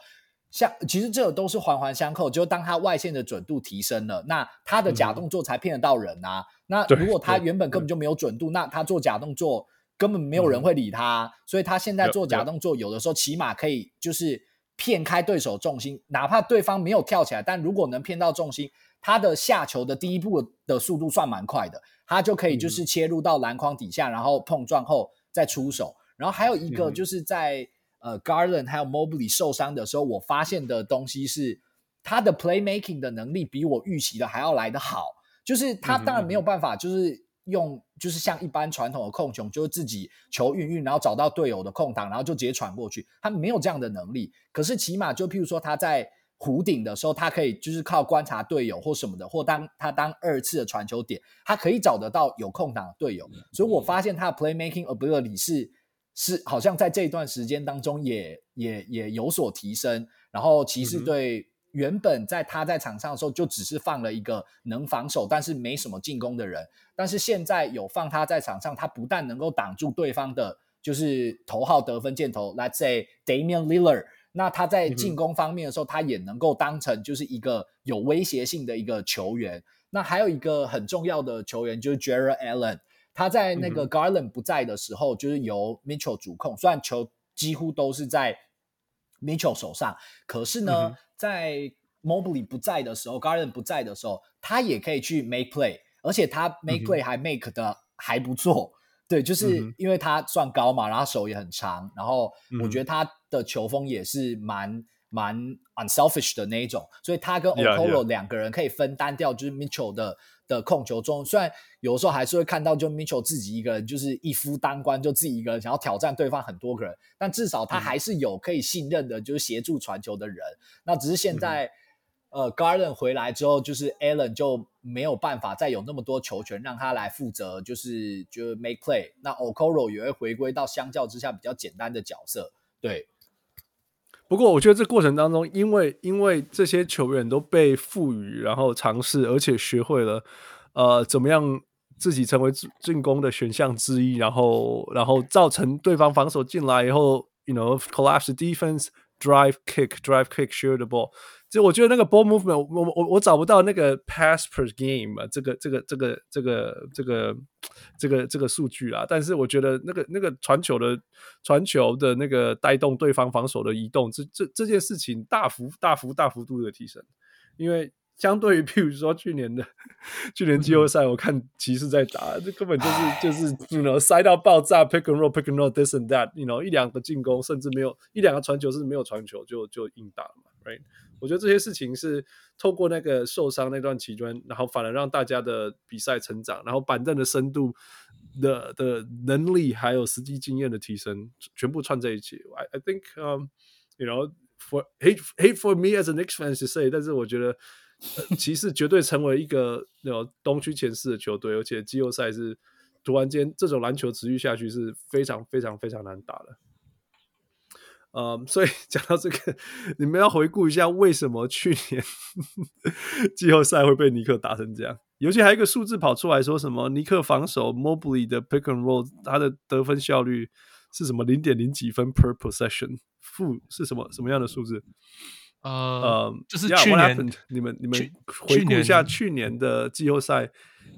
像其实这个都是环环相扣，就当他外线的准度提升了，那他的假动作才骗得到人啊。嗯、那如果他原本根本就没有准度，那他做假动作根本没有人会理他。嗯、所以他现在做假动作，有的时候起码可以就是骗开对手重心，哪怕对方没有跳起来，但如果能骗到重心，他的下球的第一步的速度算蛮快的，他就可以就是切入到篮筐底下，然后碰撞后再出手。然后还有一个就是在。呃，Garland 还有 Mobley 受伤的时候，我发现的东西是他的 playmaking 的能力比我预期的还要来得好。就是他当然没有办法，就是用就是像一般传统的控球，就是自己球运运，然后找到队友的空档，然后就直接传过去。他没有这样的能力。可是起码就譬如说他在弧顶的时候，他可以就是靠观察队友或什么的，或当他当二次的传球点，他可以找得到有空档的队友。所以我发现他的 playmaking ability 是。是，好像在这一段时间当中也也也有所提升。然后骑士队原本在他在场上的时候，就只是放了一个能防守但是没什么进攻的人。但是现在有放他在场上，他不但能够挡住对方的，就是头号得分箭头，Let's say Damian Lillard。那他在进攻方面的时候，他也能够当成就是一个有威胁性的一个球员。那还有一个很重要的球员就是 Jarrett Allen。他在那个 Garland 不在的时候，嗯、就是由 Mitchell 主控，虽然球几乎都是在 Mitchell 手上，可是呢，嗯、在 Mobley 不在的时候，Garland 不在的时候，他也可以去 make play，而且他 make play 还 make 的还不错。嗯、对，就是因为他算高嘛，然后手也很长，然后我觉得他的球风也是蛮蛮 unselfish 的那一种，所以他跟 Okolo 两个人可以分担掉，就是 Mitchell 的。的控球中，虽然有时候还是会看到，就 Mitchell 自己一个人就是一夫当关，就自己一个人想要挑战对方很多个人，但至少他还是有可以信任的，就是协助传球的人。嗯、那只是现在，嗯、呃，Garland 回来之后，就是 Allen 就没有办法再有那么多球权让他来负责，就是就 make play。那 Okoro 也会回归到相较之下比较简单的角色，对。不过，我觉得这过程当中，因为因为这些球员都被赋予，然后尝试，而且学会了，呃，怎么样自己成为进攻的选项之一，然后然后造成对方防守进来以后，you know collapse defense drive kick drive kick shoot the ball。就我觉得那个 ball movement，我我我找不到那个 pass per game 啊，这个这个这个这个这个这个这个数据啊，但是我觉得那个那个传球的传球的那个带动对方防守的移动，这这这件事情大幅大幅大幅度的提升，因为相对于譬如说去年的去年季后赛，我看骑士在打，这根本就是就是，you know 塞到爆炸，pick and roll pick and roll this and that，you know 一两个进攻甚至没有一两个传球，甚至没有传球就就硬打嘛，right？我觉得这些事情是透过那个受伤那段期间，然后反而让大家的比赛成长，然后板凳的深度的的能力，还有实际经验的提升，全部串在一起。I I think, um, you know, for hate hate for me as a Knicks fan to say，但是我觉得骑士绝对成为一个那种东区前四的球队，而且季后赛是突然间这种篮球持续下去是非常非常非常难打的。呃，um, 所以讲到这个，你们要回顾一下为什么去年 季后赛会被尼克打成这样。尤其还有一个数字跑出来说什么，尼克防守 Mobley 的 pick and roll，他的得分效率是什么零点零几分 per possession，负是什么什么样的数字？呃呃，就是去 yeah, 年 happened? 你们你们回顾一下去年的季后赛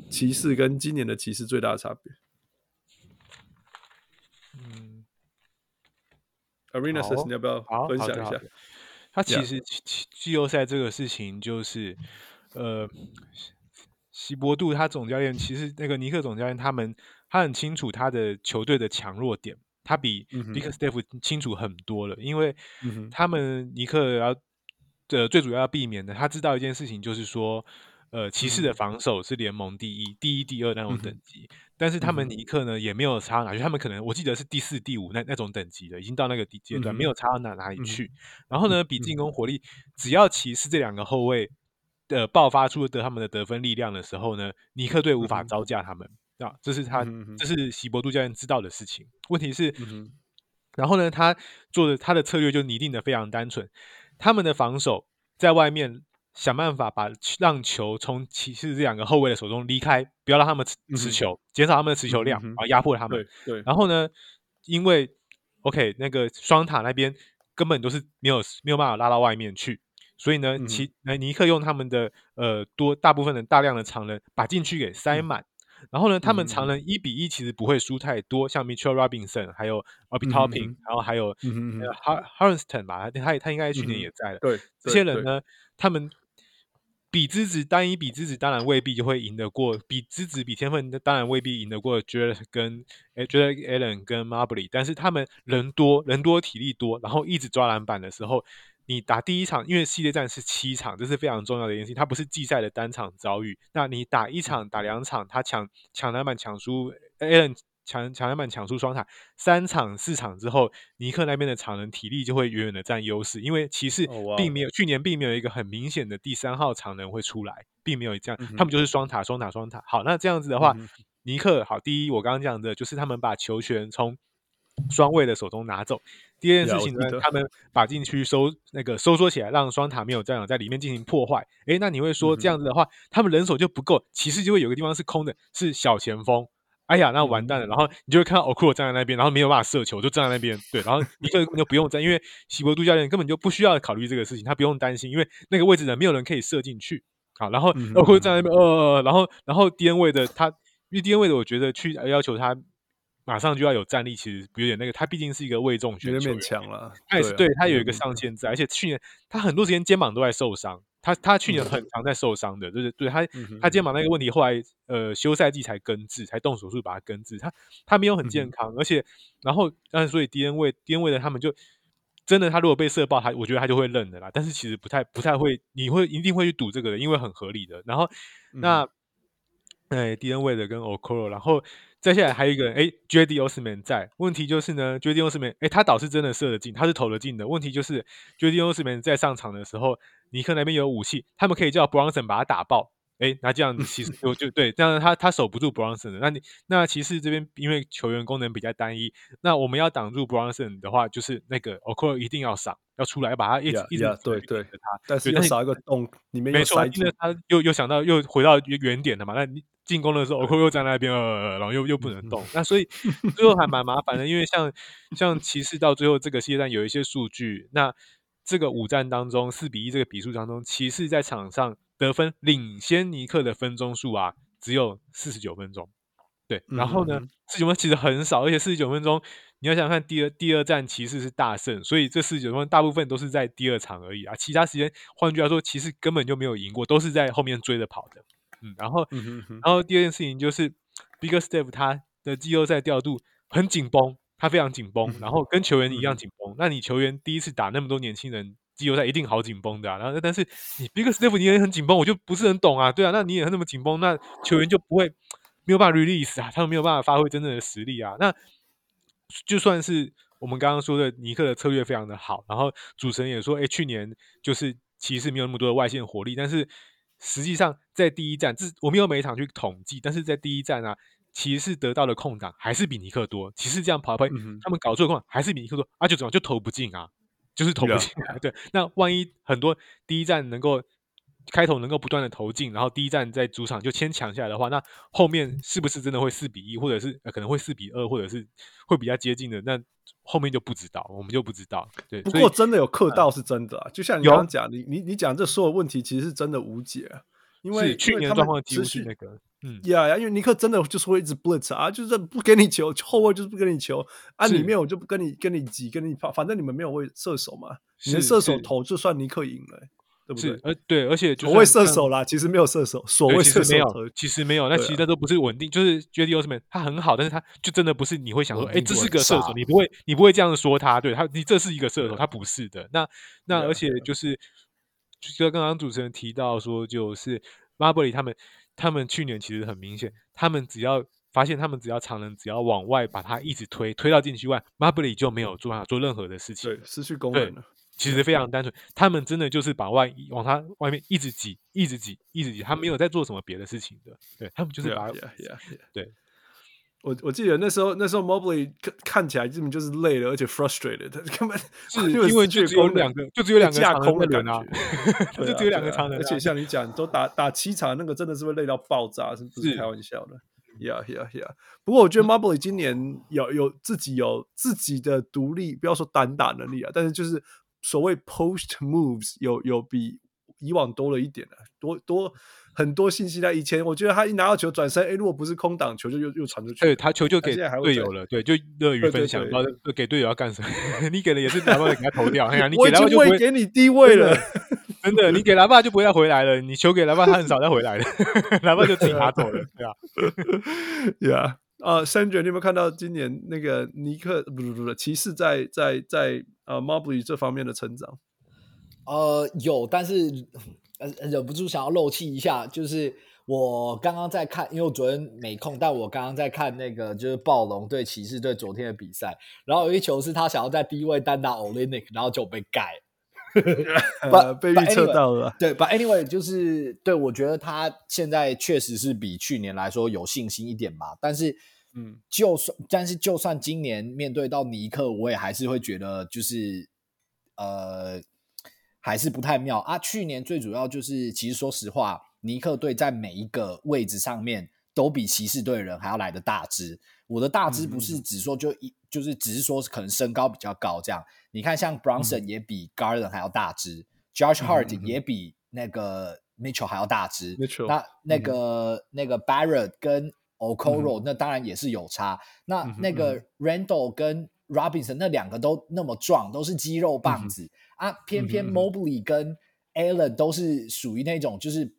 骑士跟今年的骑士最大的差别。Arenas，你要不要分享一下？他其实季后赛这个事情就是，呃，西伯杜他总教练其实那个尼克总教练他们他很清楚他的球队的强弱点，他比 Bickerstaff 清楚很多了，因为他们尼克要的最主要要避免的，他知道一件事情就是说。呃，骑士的防守是联盟第一、第一、第二那种等级，但是他们尼克呢也没有差哪去，他们可能我记得是第四、第五那那种等级的，已经到那个阶段，没有差到哪哪里去。然后呢，比进攻火力，只要骑士这两个后卫的爆发出的他们的得分力量的时候呢，尼克队无法招架他们啊，这是他这是喜伯杜教练知道的事情。问题是，然后呢，他做的他的策略就拟定的非常单纯，他们的防守在外面。想办法把让球从骑士这两个后卫的手中离开，不要让他们持持球，减少他们的持球量，啊，压迫他们。对。然后呢，因为 OK 那个双塔那边根本都是没有没有办法拉到外面去。所以呢，嗯、其呃尼克用他们的呃多大部分的大量的常人把禁区给塞满，嗯、然后呢，他们常人一比一其实不会输太多，嗯、像 Mitchell Robinson 还有 Obi Toppin，、嗯、然后还有 Har Hartenstein 吧，他他应该去年也在了。对、嗯，这些人呢，他们比资质单一比资质当然未必就会赢得过，比资质比天分当然未必赢得过 Jared 跟诶 Jarrett Allen 跟 Mobley，但是他们人多人多体力多，然后一直抓篮板的时候。你打第一场，因为系列战是七场，这是非常重要的一件事情。它不是季赛的单场遭遇。那你打一场、打两场，他抢抢篮板抢输，Allen 抢抢篮板抢出双塔，三场四场之后，尼克那边的场人体力就会远远的占优势，因为骑士并没有、oh. 去年并没有一个很明显的第三号场人会出来，并没有这样，嗯、他们就是双塔双塔双塔。好，那这样子的话，嗯、尼克好，第一我刚刚讲的就是他们把球权从双卫的手中拿走。第二件事情呢，他们把禁区收那个收缩起来，让双塔没有战场在里面进行破坏。诶，那你会说这样子的话，嗯、他们人手就不够，骑士就会有个地方是空的，是小前锋。哎呀，那完蛋了。嗯、然后你就会看到奥库尔站在那边，然后没有办法射球，就站在那边。对，然后尼克就不用站，因为西伯杜教练根本就不需要考虑这个事情，他不用担心，因为那个位置呢没有人可以射进去。好，然后奥库尔站在那边，呃，然后然后 D N 位的他，因为 D N 位的我觉得去要求他。马上就要有战力，其实有点那个。他毕竟是一个位重选手，有点勉强了。他也是对，他有一个上限在，而且去年他很多时间肩膀都在受伤。他他去年很常在受伤的，就是对他他肩膀那个问题，后来呃休赛季才根治，才动手术把它根治。他他没有很健康，而且然后但是所以 D N 位 D N 位的他们就真的，他如果被射爆，他我觉得他就会认的啦。但是其实不太不太会，你会一定会去赌这个的，因为很合理的。然后那哎 D N 位的跟 Okoro，然后。再下来还有一个人，哎，J.D. Osman 在。问题就是呢，J.D. Osman，哎，他倒是真的射得进，他是投得进的。问题就是，J.D. Osman 在上场的时候，尼克那边有武器，他们可以叫 Bronson 把他打爆。哎，那这样子其实就就对，这样他他守不住 Bronson 的。那你那骑士这边因为球员功能比较单一，那我们要挡住 Bronson 的话，就是那个 Okoro 一定要上，要出来把他一直 yeah, 一直对对他，但是要少一个洞里面。没错，因为他又又想到又回到原点了嘛。那你。进攻的时候，Okoro 又在那边，呃，然后又又不能动，那所以 最后还蛮麻烦的。因为像像骑士到最后这个系列战有一些数据，那这个五战当中四比一这个比数当中，骑士在场上得分领先尼克的分钟数啊，只有四十九分钟。对，然后呢，四十九分其实很少，而且四十九分钟你要想想看，第二第二战骑士是大胜，所以这四十九分钟大部分都是在第二场而已啊，其他时间换句话说，骑士根本就没有赢过，都是在后面追着跑的。嗯，然后，嗯、哼哼然后第二件事情就是，Biggerstaff 他的季后赛调度很紧绷，他非常紧绷，嗯、然后跟球员一样紧绷。嗯、那你球员第一次打那么多年轻人季后赛，一定好紧绷的啊。然后，但是你 Biggerstaff 你也很紧绷，我就不是很懂啊。对啊，那你也那么紧绷，那球员就不会没有办法 release 啊，他们没有办法发挥真正的实力啊。那就算是我们刚刚说的尼克的策略非常的好，然后主持人也说，哎，去年就是骑士没有那么多的外线火力，但是。实际上，在第一站，这我没有每一场去统计，但是在第一站啊，骑士得到的空档还是比尼克多。骑士这样跑跑，嗯、他们搞错空档还是比尼克多，啊，就怎么就投不进啊，就是投不进.对，那万一很多第一站能够开头能够不断的投进，然后第一站在主场就先抢下来的话，那后面是不是真的会四比一，或者是、呃、可能会四比二，或者是会比较接近的？那后面就不知道，我们就不知道。对，不过真的有克到是真的啊，就像你刚刚讲，你你你讲这所有问题其实是真的无解啊，因为去年状况几乎是那个，嗯，呀呀，因为尼克真的就是会一直 blitz 啊，就是不给你球，后卫就是不给你球，啊，里面我就不跟你跟你挤，跟你跑，反正你们没有位射手嘛，你的射手投就算尼克赢了。对不对？而，对，而且所谓射手啦，其实没有射手，所谓射手没有，其实没有，那其实那都不是稳定，就是 J.D. Osman 他很好，但是他就真的不是你会想说，哎，这是个射手，你不会，你不会这样说他，对他，你这是一个射手，他不是的。那那而且就是，就刚刚主持人提到说，就是 Marbury 他们，他们去年其实很明显，他们只要发现他们只要常人只要往外把他一直推，推到禁区外，Marbury 就没有做做任何的事情，对，失去功能了。其实非常单纯，他们真的就是把外往他外面一直挤，一直挤，一直挤，他没有在做什么别的事情的。对，他们就是把，yeah, yeah. 对。我我记得那时候那时候 Mobley 看看起来根本就是累了，而且 frustrated，他根本是 因为就只有两个，就只有两个架空的人啊，就只有两个长人，而且像你讲，都打打七场，那个真的是会累到爆炸，是不是开玩笑的？，Yeah Yeah Yeah。不过我觉得 Mobley 今年有有自己有自己的独立，不要说单打能力啊，但是就是所谓 post moves 有有比以往多了一点的，多多。很多信息在以前，我觉得他一拿到球转身，哎，如果不是空档球，就又又传出去。对，他球就给队友了，对，就乐于分享，然后给队友要干什么？你给了也是拿过来给他投掉，哎呀，你给篮板就不会给你低位了，真的，你给篮板就不会再回来了，你球给篮板他很少再回来了，篮板就自己拿走了，对吧？Yeah，啊，Sandra，你有没有看到今年那个尼克不不不骑士在在在呃 Mobley 这方面的成长？呃，有，但是。忍不住想要漏气一下，就是我刚刚在看，因为我昨天没空，但我刚刚在看那个就是暴龙对骑士队昨天的比赛，然后有一球是他想要在低位单打 Olinic，然后就被盖，把被预测到了。对，But anyway，就是对我觉得他现在确实是比去年来说有信心一点吧。但是，嗯，就算但是就算今年面对到尼克，我也还是会觉得就是呃。还是不太妙啊！去年最主要就是，其实说实话，尼克队在每一个位置上面都比骑士队的人还要来的大只。我的大只不是只说就一，就是只是说可能身高比较高这样。你看，像 Bronson 也比 Garland 还要大只，嗯，Josh Hart 也比那个 Mitchell 还要大只。那那个、嗯、那个 Barrett 跟 Okoro、嗯、那当然也是有差。那那个 Randall 跟 Robinson 那两个都那么壮，都是肌肉棒子。嗯啊，偏偏 Mobley 跟 Allen 都是属于那种就是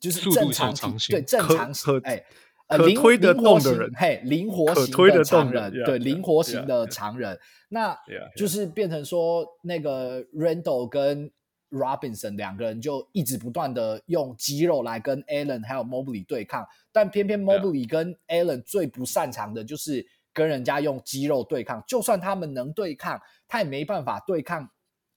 就是正常型，对正常型，哎，呃，灵推得动的人，嘿，灵活型的常人，对灵活型的常人，那就是变成说那个 Randall 跟 Robinson 两个人就一直不断的用肌肉来跟 Allen 还有 Mobley 对抗，但偏偏 Mobley 跟 Allen 最不擅长的就是跟人家用肌肉对抗，就算他们能对抗，他也没办法对抗。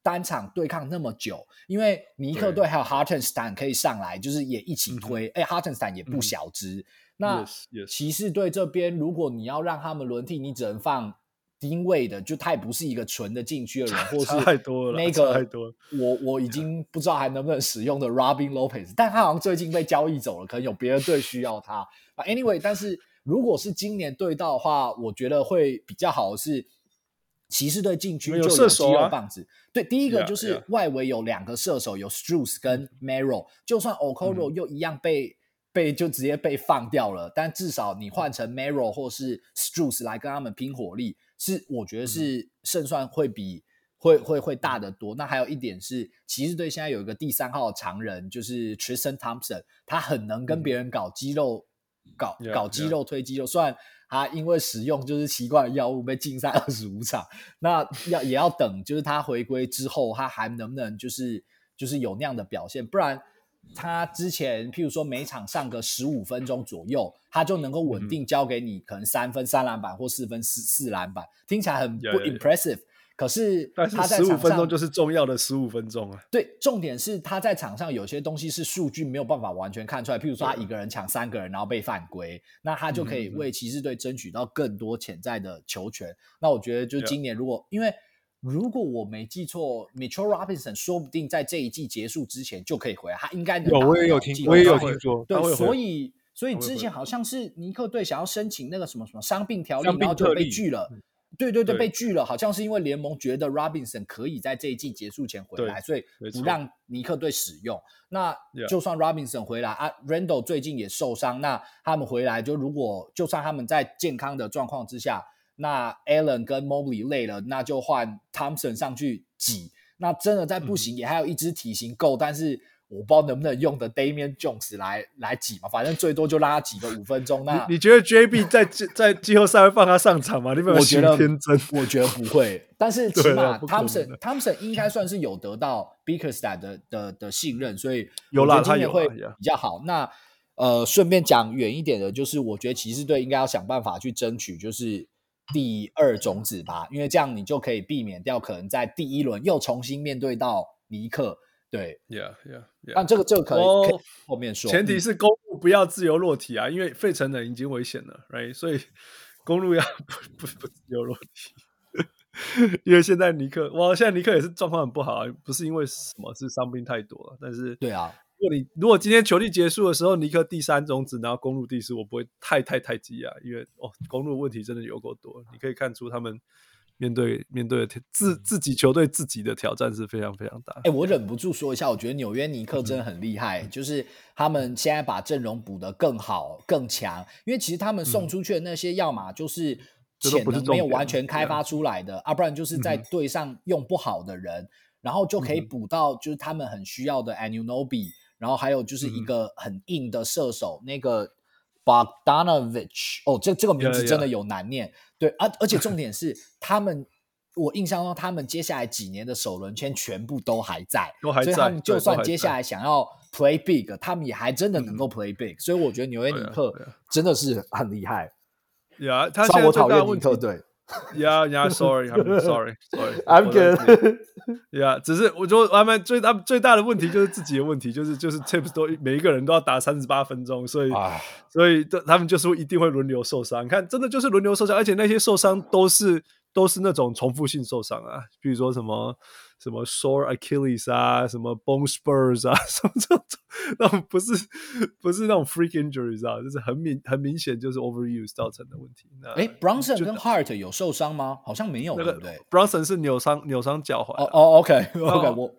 单场对抗那么久，因为尼克队还有 Hartenstein 可以上来，就是也一起推。哎、嗯、Hartenstein 也不小只。嗯、那骑士队这边，如果你要让他们轮替，你只能放丁位的，就他也不是一个纯的禁区的人，或是那个太多了，太多了。我我已经不知道还能不能使用的 Robin Lopez，但他好像最近被交易走了，可能有别的队需要他。Anyway，但是如果是今年对到的话，我觉得会比较好的是。骑士队禁区就有肌肉棒子，对，第一个就是外围有两个射手，有 Strus 跟 Merrill，就算 Okoro 又一样被被就直接被放掉了，但至少你换成 Merrill 或是 Strus 来跟他们拼火力，是我觉得是胜算会比会会会大得多。那还有一点是，骑士队现在有一个第三号常人，就是 Tristan Thompson，他很能跟别人搞肌肉，搞搞肌肉推肌肉，虽然。他因为使用就是奇怪的药物被禁赛二十五场，那要也要等，就是他回归之后，他还能不能就是就是有那样的表现？不然他之前譬如说每场上个十五分钟左右，他就能够稳定交给你可能三分三篮板或四分四四篮板，听起来很不 impressive。可是他在十五分钟就是重要的十五分钟啊！对，重点是他在场上有些东西是数据没有办法完全看出来，譬如说他一个人抢三个人，然后被犯规，那他就可以为骑士队争取到更多潜在的球权。那我觉得，就今年如果因为如果我没记错，Mitchell Robinson 说不定在这一季结束之前就可以回来，他应该能。有，我也有听，我也有听说。对，所以所以之前好像是尼克队想要申请那个什么什么伤病条例，然后就被拒了。对对对，对，被拒了，好像是因为联盟觉得 Robinson 可以在这一季结束前回来，所以不让尼克队使用。那就算 Robinson 回来啊，Randall 最近也受伤，那他们回来就如果就算他们在健康的状况之下，那 Allen 跟 Mobley 累了，那就换 Thompson 上去挤。那真的再不行，也还有一支体型够，嗯、但是。我不知道能不能用的 Damian Jones 来来挤嘛，反正最多就拉他挤个五分钟。那你，你觉得 JB 在 在季后赛会放他上场吗？你有没有觉得天真？我觉得不会，但是起码 Thompson Thompson 应该算是有得到 Bickerstaff 的的的信任，所以我觉得今年会比较好。那呃，顺便讲远一点的，就是我觉得骑士队应该要想办法去争取，就是第二种子吧，因为这样你就可以避免掉可能在第一轮又重新面对到尼克。对，Yeah Yeah Yeah，但这个这个可以，后面说。前提是公路不要自由落体啊，因为费城人已经危险了，Right？所以公路要不不不自由落体。因为现在尼克，哇，现在尼克也是状况很不好啊，不是因为什么，是伤病太多了。但是，对啊，如果你如果今天球季结束的时候，尼克第三种子，然后公路第四，我不会太太太急啊，因为哦，公路问题真的有够多，你可以看出他们面对面对的自自己球队自己的挑战是非常非常大。哎、欸，我忍不住说一下，我觉得纽约尼克真的很厉害，嗯、就是他们现在把阵容补得更好更强，因为其实他们送出去的那些，要么就是潜能没有完全开发出来的，啊，不然就是在队上用不好的人，嗯、然后就可以补到就是他们很需要的 Anunoby。然后还有就是一个很硬的射手，嗯、那个 Bogdanovich 哦，这这个名字真的有难念。Yeah, yeah. 对，而、啊、而且重点是 他们，我印象中他们接下来几年的首轮签全部都还在，都还在，所以他们就算接下来想要 play big，他们也还真的能够 play big、嗯。所以我觉得纽约尼克真的是很厉害。呀，他现在最大的问题对。Yeah, yeah, sorry, I'm sorry, sorry. I'm good. Yeah，只是我觉得他们最他们最大的问题就是自己的问题，就是就是 Tips 都每一个人都要打三十八分钟，所以所以他们就是一定会轮流受伤。你看，真的就是轮流受伤，而且那些受伤都是都是那种重复性受伤啊，比如说什么。什么 sore Achilles 啊，什么 bone spurs 啊，什么这种那种不是不是那种 freak injuries 啊，就是很明很明显就是 overuse 造成的问题。哎，Bronson 跟 Hart 有受伤吗？好像没有，对不对？Bronson 是扭伤扭伤脚踝。哦哦，OK，OK，我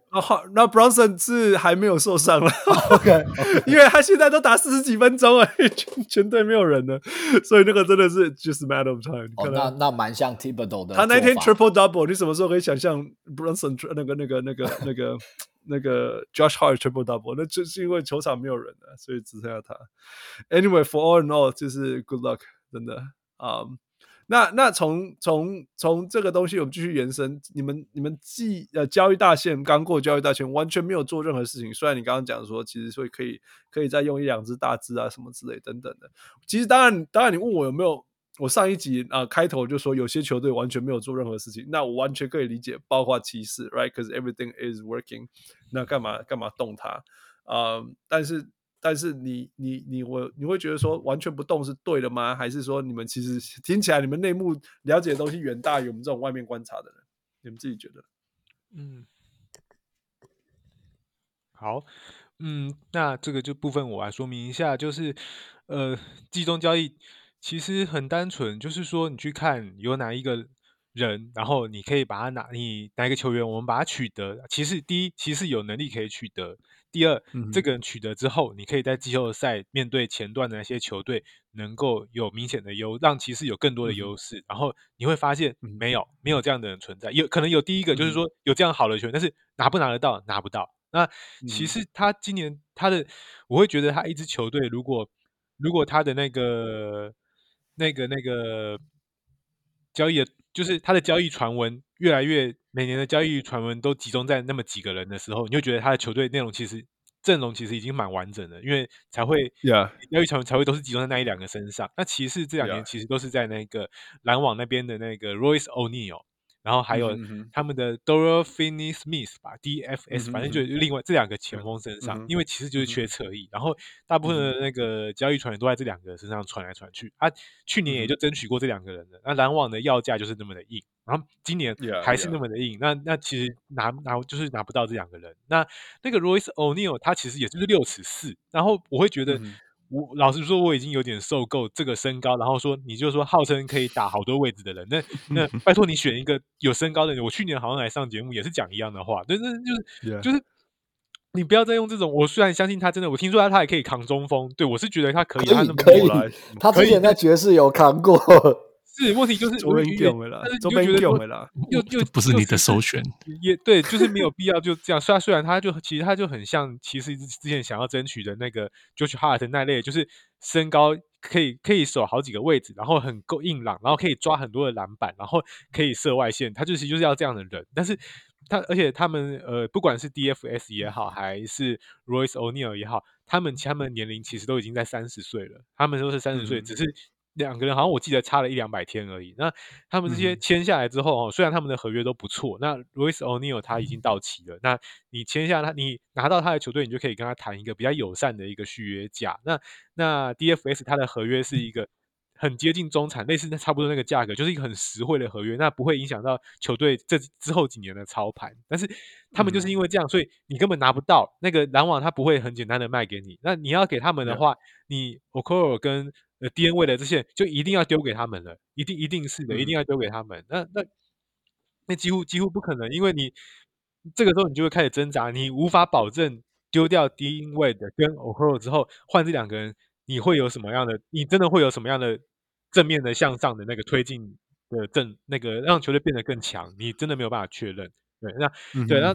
那 Bronson 是还没有受伤了。OK，因为他现在都打四十几分钟了，全全队没有人了，所以那个真的是 just matter of time。哦，那那蛮像 Thibodeau 的。他那天 triple double，你什么时候可以想象 Bronson 那个、那个、那个、那个、那个 Josh Hart triple double，那就是因为球场没有人了，所以只剩下他。Anyway，for all in all，就是 good luck，真的啊。Um, 那那从从从这个东西，我们继续延伸。你们你们既呃交易大限刚过，交易大限完全没有做任何事情。虽然你刚刚讲说，其实所以可以可以再用一两只大只啊什么之类等等的。其实当然当然，你问我有没有？我上一集啊、开头就说有些球队完全没有做任何事情，那我完全可以理解，包括骑士，right？Because everything is working，那干嘛干嘛动它？啊、但是但是你你你我你会觉得说完全不动是对的吗？还是说你们其实听起来你们内幕了解的东西远大于我们这种外面观察的人？你们自己觉得？嗯，好，嗯，那这个就部分我来说明一下，就是呃，集中交易。其实很单纯，就是说你去看有哪一个人，然后你可以把他拿，你哪一个球员，我们把他取得。其实第一，其实有能力可以取得；第二，嗯、这个人取得之后，你可以在季后赛面对前段的那些球队，能够有明显的优，让骑士有更多的优势。嗯、然后你会发现，没有没有这样的人存在。有可能有第一个，就是说有这样好的球员，但是拿不拿得到，拿不到。那其实他今年他的，我会觉得他一支球队，如果如果他的那个。那个那个交易的，就是他的交易传闻越来越，每年的交易传闻都集中在那么几个人的时候，你就觉得他的球队内容其实阵容其实已经蛮完整的，因为才会.交易传闻才会都是集中在那一两个身上。那骑士这两年其实都是在那个篮网那边的那个 Royce O'Neal。然后还有他们的 Dorian Finney-Smith 吧，DFS，反正就是另外这两个前锋身上，因为其实就是缺侧翼，然后大部分的那个交易传员都在这两个身上传来传去。啊，去年也就争取过这两个人的，那篮网的要价就是那么的硬，然后今年还是那么的硬，那那其实拿拿就是拿不到这两个人。那那个 Royce O'Neal 他其实也就是六尺四，然后我会觉得。我老实说，我已经有点受够这个身高，然后说你就说号称可以打好多位置的人，那 那拜托你选一个有身高的人。我去年好像来上节目也是讲一样的话，但是就是.就是你不要再用这种。我虽然相信他真的，我听说他他也可以扛中锋，对我是觉得他可以，可以他那么可以，他之前在爵士有扛过。是问题就是周边用了，周边用了，又又 不是你的首选，也对，就是没有必要就这样。虽然虽然他就其实他就很像，其实之前想要争取的那个 Josh Hart 那类，就是身高可以可以守好几个位置，然后很够硬朗，然后可以抓很多的篮板，然后可以射外线，他就是就是要这样的人。但是他而且他们呃，不管是 DFS 也好，还是 Royce O'Neal 也好，他们他们年龄其实都已经在三十岁了，他们都是三十岁，只是。两个人好像我记得差了一两百天而已。那他们这些签下来之后哦，虽然他们的合约都不错，那 Louis O'Neal 他已经到期了。那你签下他，你拿到他的球队，你就可以跟他谈一个比较友善的一个续约价。那那 DFS 他的合约是一个很接近中产，类似那差不多那个价格，就是一个很实惠的合约，那不会影响到球队这之后几年的操盘。但是他们就是因为这样，嗯、所以你根本拿不到那个篮网，他不会很简单的卖给你。那你要给他们的话，嗯、你 Okoro 跟呃 D N 位的这些就一定要丢给他们了，一定一定是的，嗯、一定要丢给他们。那那那几乎几乎不可能，因为你这个时候你就会开始挣扎，你无法保证丢掉 D N 位的跟 Okoro 之后换这两个人。你会有什么样的？你真的会有什么样的正面的向上的那个推进的正那个让球队变得更强？你真的没有办法确认。对，那、对那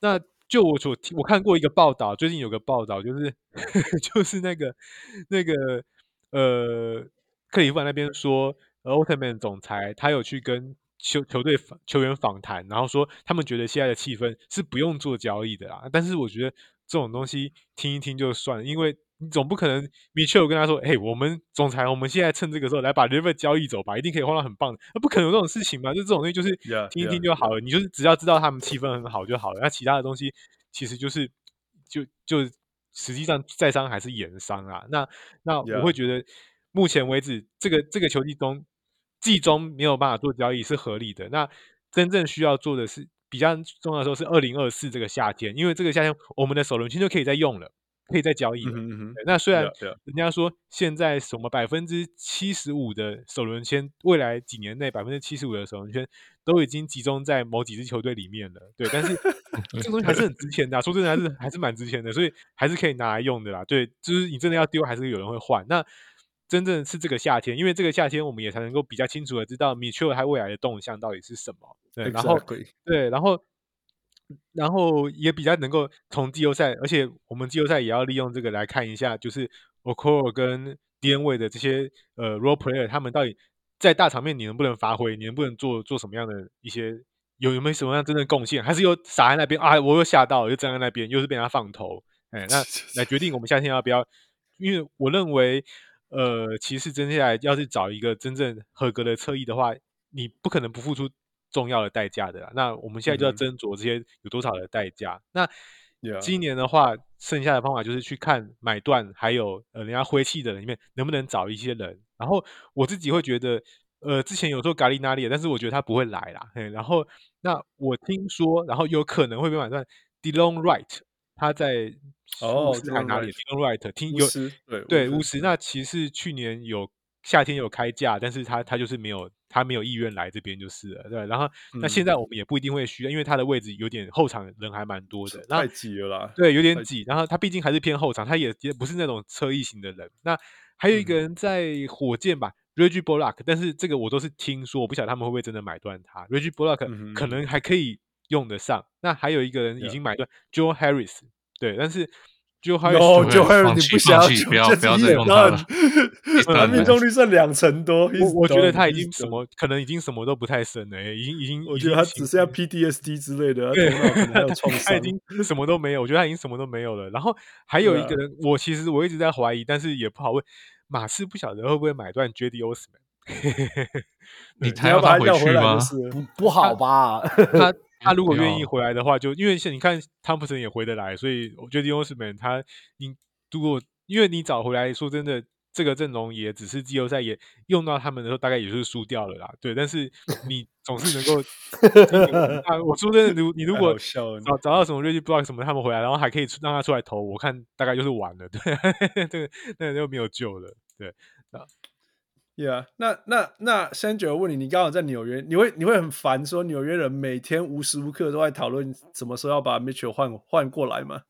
那就我所我看过一个报道，最近有个报道就是 就是那个那个呃克里夫兰那边说，呃奥特曼总裁他有去跟球球队球员访谈，然后说他们觉得现在的气氛是不用做交易的啦。但是我觉得这种东西听一听就算了，因为。你总不可能，Mitchell 跟他说：“嘿，我们总裁，我们现在趁这个时候来把 River 交易走吧，一定可以换到很棒的。”那不可能有这种事情嘛？就这种东西，就是听一听就好了。Yeah, yeah, yeah. 你就是只要知道他们气氛很好就好了。那其他的东西，其实就是就就实际上在商还是言商啊。那那我会觉得，目前为止，这个这个球季中季中没有办法做交易是合理的。那真正需要做的是比较重要的时候是二零二四这个夏天，因为这个夏天我们的首轮签就可以再用了。可以再交易的。嗯哼，那虽然人家说现在什么百分之七十五的首轮签，未来几年内百分之七十五的首轮签都已经集中在某几支球队里面了。对，但是这个东西还是很值钱的啊，说真的还是还是蛮值钱的，所以还是可以拿来用的啦。对，就是你真的要丢，还是有人会换。那真正是这个夏天，因为这个夏天我们也才能够比较清楚的知道米切尔他未来的动向到底是什么。对，然后对，然后。然后也比较能够从季后赛，而且我们季后赛也要利用这个来看一下，就是 Okoro 跟 D-Wade 位的这些呃 role player，他们到底在大场面你能不能发挥，你能不能做做什么样的一些有有没有什么样真正贡献，还是又傻在那边啊？我又吓到，又站在那边，又是被他放头，哎，那 来决定我们夏天要不要？因为我认为，呃，骑士接下来要是找一个真正合格的侧翼的话，你不可能不付出。重要的代价的啦，那我们现在就要斟酌这些有多少的代价。嗯、那今年的话，剩下的方法就是去看买断，还有呃人家灰气的人里面能不能找一些人。然后我自己会觉得，呃，之前有做咖喱哪里，但是我觉得他不会来啦。嘿，然后那我听说，然后有可能会被买断。Delon Wright 他在巫师还哪里？Delon Wright 听有对对巫师，那其实去年有。夏天有开价，但是他他就是没有他没有意愿来这边就是了，对。然后、嗯、那现在我们也不一定会需要，因为他的位置有点后场人还蛮多的，太挤了啦。对，有点挤。然后他毕竟还是偏后场，他也也不是那种侧翼型的人。那还有一个人在火箭吧、嗯、Reggie Bullock，但是这个我都是听说，我不晓得他们会不会真的买断他。Reggie Bullock 可能还可以用得上。嗯、那还有一个人已经买断、嗯、Joe Harris，对，但是。就还有，就还有，你不想要，不要不要再用他了。他命中率剩两成多，我我觉得他已经什么，可能已经什么都不太剩了，已经已经，我觉得他只剩下 PTSD 之类的，对，他已经什么都没有，我觉得他已经什么都没有了。然后还有一个人，我其实我一直在怀疑，但是也不好问，马刺不晓得会不会买断 Cedi Osman，你还要把他回来吗？不不好吧？他。他 如果愿意回来的话，就因为像你看汤普森也回得来，所以我觉得 Osman 他，你如果因为你找回来说真的，这个阵容也只是季后赛也用到他们的时候，大概也是输掉了啦。对，但是你总是能够 啊，我说真的，如你如果找找到什么 Reggie Bullock 什么他们回来，然后还可以让他出来投，我看大概就是完了，对，对，那就没有救了，对啊。Yeah，那那那 Sandra 问你，你刚好在纽约，你会你会很烦，说纽约人每天无时无刻都在讨论什么时候要把 Mitchell 换换过来吗？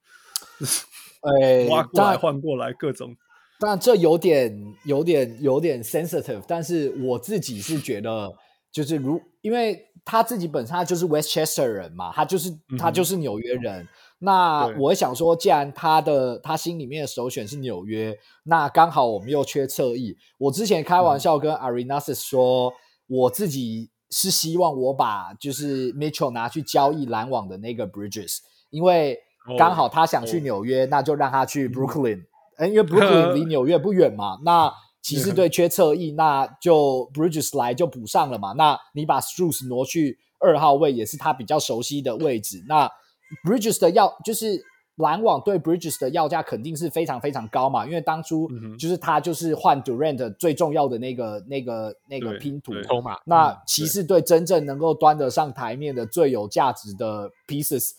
哎，挖过来换过来各种，但这有点有点有点 sensitive，但是我自己是觉得，就是如因为他自己本身他就是 Westchester 人嘛，他就是他就是纽约人。嗯那我想说，既然他的他心里面的首选是纽约，那刚好我们又缺侧翼。我之前开玩笑跟 Arenas 说，嗯、我自己是希望我把就是 Mitchell 拿去交易篮网的那个 Bridges，因为刚好他想去纽约，哦、那就让他去 Brooklyn，嗯、因为 Brooklyn 离纽约不远嘛。嗯、那骑士队缺侧翼，那就 Bridges 来就补上了嘛。那你把 Strus 挪去二号位，也是他比较熟悉的位置。那 Bridges 的要就是篮网对 Bridges 的要价肯定是非常非常高嘛，因为当初就是他就是换 Durant 最重要的那个那个那个拼图嘛。那骑士队真正能够端得上台面的最有价值的 pieces，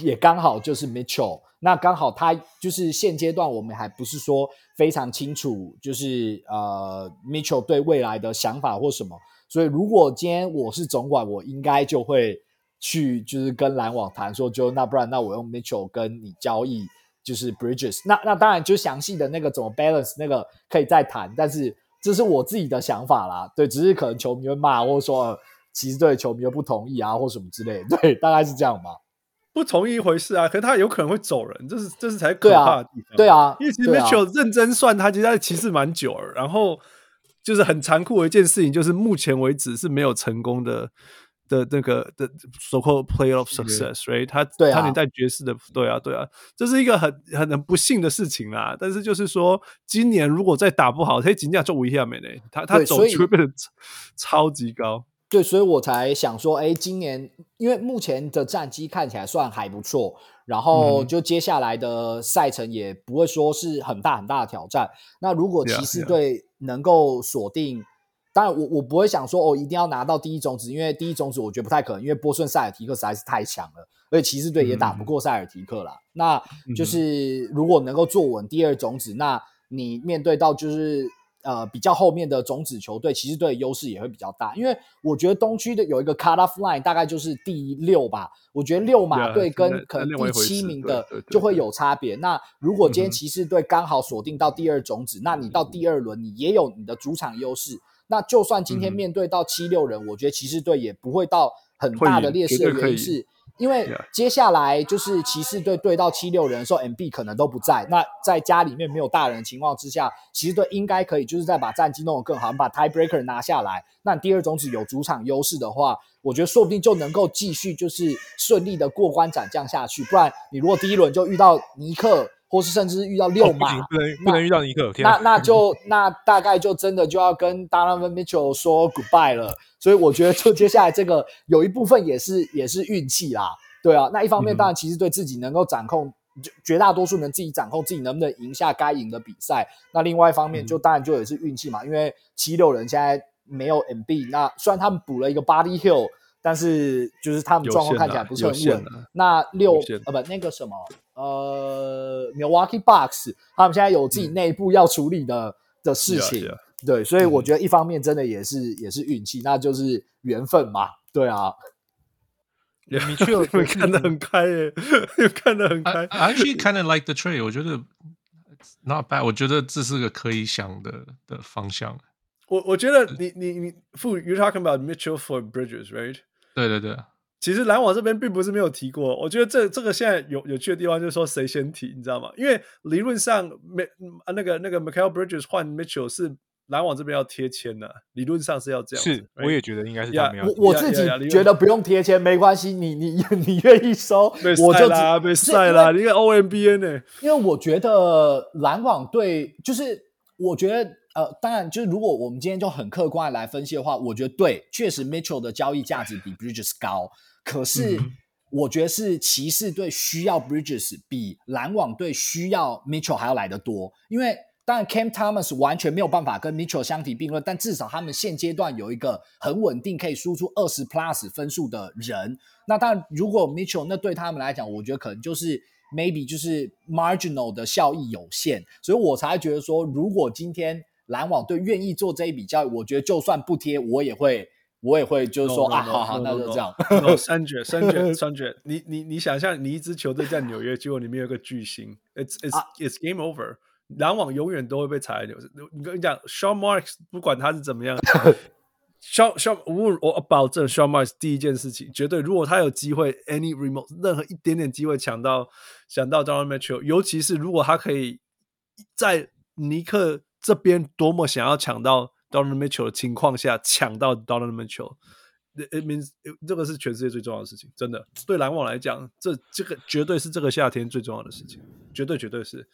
也刚好就是 Mitchell。那刚好他就是现阶段我们还不是说非常清楚，就是呃 Mitchell 对未来的想法或什么。所以如果今天我是总管，我应该就会。去就是跟篮网谈说，就那不然那我用 Mitchell 跟你交易，就是 Bridges。那那当然就详细的那个怎么 balance 那个可以再谈，但是这是我自己的想法啦。对，只是可能球迷会骂，或者说骑士队球迷又不同意啊，或什么之类。对，大概是这样吧。不同意一回事啊，可是他有可能会走人，这是这是才可怕的地方。对啊，因为其实 Mitchell 认真算，他其实他骑士蛮久了，然后就是很残酷的一件事情，就是目前为止是没有成功的。的那个的 so-called playoff success，right？他他连带爵士的，对啊，对啊，这是一个很很很不幸的事情啦。但是就是说，今年如果再打不好，他金价就危险没呢。他他走就会变得超级高。对，所以我才想说，哎，今年因为目前的战绩看起来算还不错，然后就接下来的赛程也不会说是很大很大的挑战。那如果骑士队能够锁定。当然我，我我不会想说哦，一定要拿到第一种子，因为第一种子我觉得不太可能，因为波顺塞尔提克实在是太强了，而且骑士队也打不过塞尔提克啦。嗯、那就是如果能够坐稳第二种子，那你面对到就是呃比较后面的种子球队，骑士队的优势也会比较大，因为我觉得东区的有一个 cut off line 大概就是第六吧，我觉得六马队跟可能第七名的就会有差别。那如果今天骑士队刚好锁定到第二种子，嗯、那你到第二轮你也有你的主场优势。那就算今天面对到七六人，嗯、我觉得骑士队也不会到很大的劣势的原因是，因为接下来就是骑士队对到七六人的时候，MB 可能都不在。那在家里面没有大人的情况之下，骑士队应该可以就是再把战绩弄得更好，把 Tiebreaker 拿下来。那第二种子有主场优势的话，我觉得说不定就能够继续就是顺利的过关斩将下去。不然你如果第一轮就遇到尼克。或是甚至遇到六马，哦、不能不能遇到尼克，那那就那大概就真的就要跟 Donovan Mitchell 说 goodbye 了。所以我觉得，就接下来这个有一部分也是也是运气啦，对啊。那一方面当然其实对自己能够掌控，嗯、绝大多数能自己掌控自己能不能赢下该赢的比赛。那另外一方面就当然就也是运气嘛，嗯、因为七六人现在没有 MB，那虽然他们补了一个 Buddy Hield。但是就是他们状况看起来不是很稳。那六呃不那个什么呃 Milwaukee Bucks 他们现在有自己内部要处理的、嗯、的事情，yeah, yeah. 对，所以我觉得一方面真的也是、嗯、也是运气，那就是缘分嘛，对啊。你确实看得很开耶，看得很开。I actually kind of like the trade，我觉得 not bad，我觉得这是个可以想的的方向。我我觉得你你你，Fu you're talking about Mitchell for Bridges，right？对对对，其实篮网这边并不是没有提过。我觉得这这个现在有有趣的地方就是说谁先提，你知道吗？因为理论上，没啊那个那个 Michael Bridges 换 Mitchell 是篮网这边要贴签的，理论上是要这样。是，我也觉得应该是这样。我我自己觉得不用贴签没关系，你你 你愿意收，我就啦，被晒啦，你看 OMBN 呢？因为我觉得篮网队就是，我觉得。呃，当然，就是如果我们今天就很客观的来分析的话，我觉得对，确实 Mitchell 的交易价值比 Bridges 高。可是，我觉得是骑士队需要 Bridges 比篮网队需要 Mitchell 还要来得多。因为当然 Cam Thomas 完全没有办法跟 Mitchell 相提并论，但至少他们现阶段有一个很稳定可以输出二十 plus 分数的人。那当然，如果 Mitchell 那对他们来讲，我觉得可能就是 maybe 就是 marginal 的效益有限，所以我才觉得说，如果今天篮网队愿意做这一笔交易，我觉得就算不贴，我也会，我也会，就是说啊，好好那就这样。No, no, 三绝，三绝，三绝。你你你想象，你一支球队在纽约，结果里面有个巨星，it's it's、啊、it's game over。篮网永远都会被踩在纽约。你跟你讲，Sean Marks 不管他是怎么样，Sean Sean 我我保证，Sean Marks 第一件事情绝对，如果他有机会，any remote 任何一点点机会抢到抢到 Donovan Mitchell，尤其是如果他可以在尼克。这边多么想要抢到 Donovan Mitchell 的情况下抢到 Donovan Mitchell，it means 这个是全世界最重要的事情，真的对篮网来讲，这这个绝对是这个夏天最重要的事情，绝对绝对是。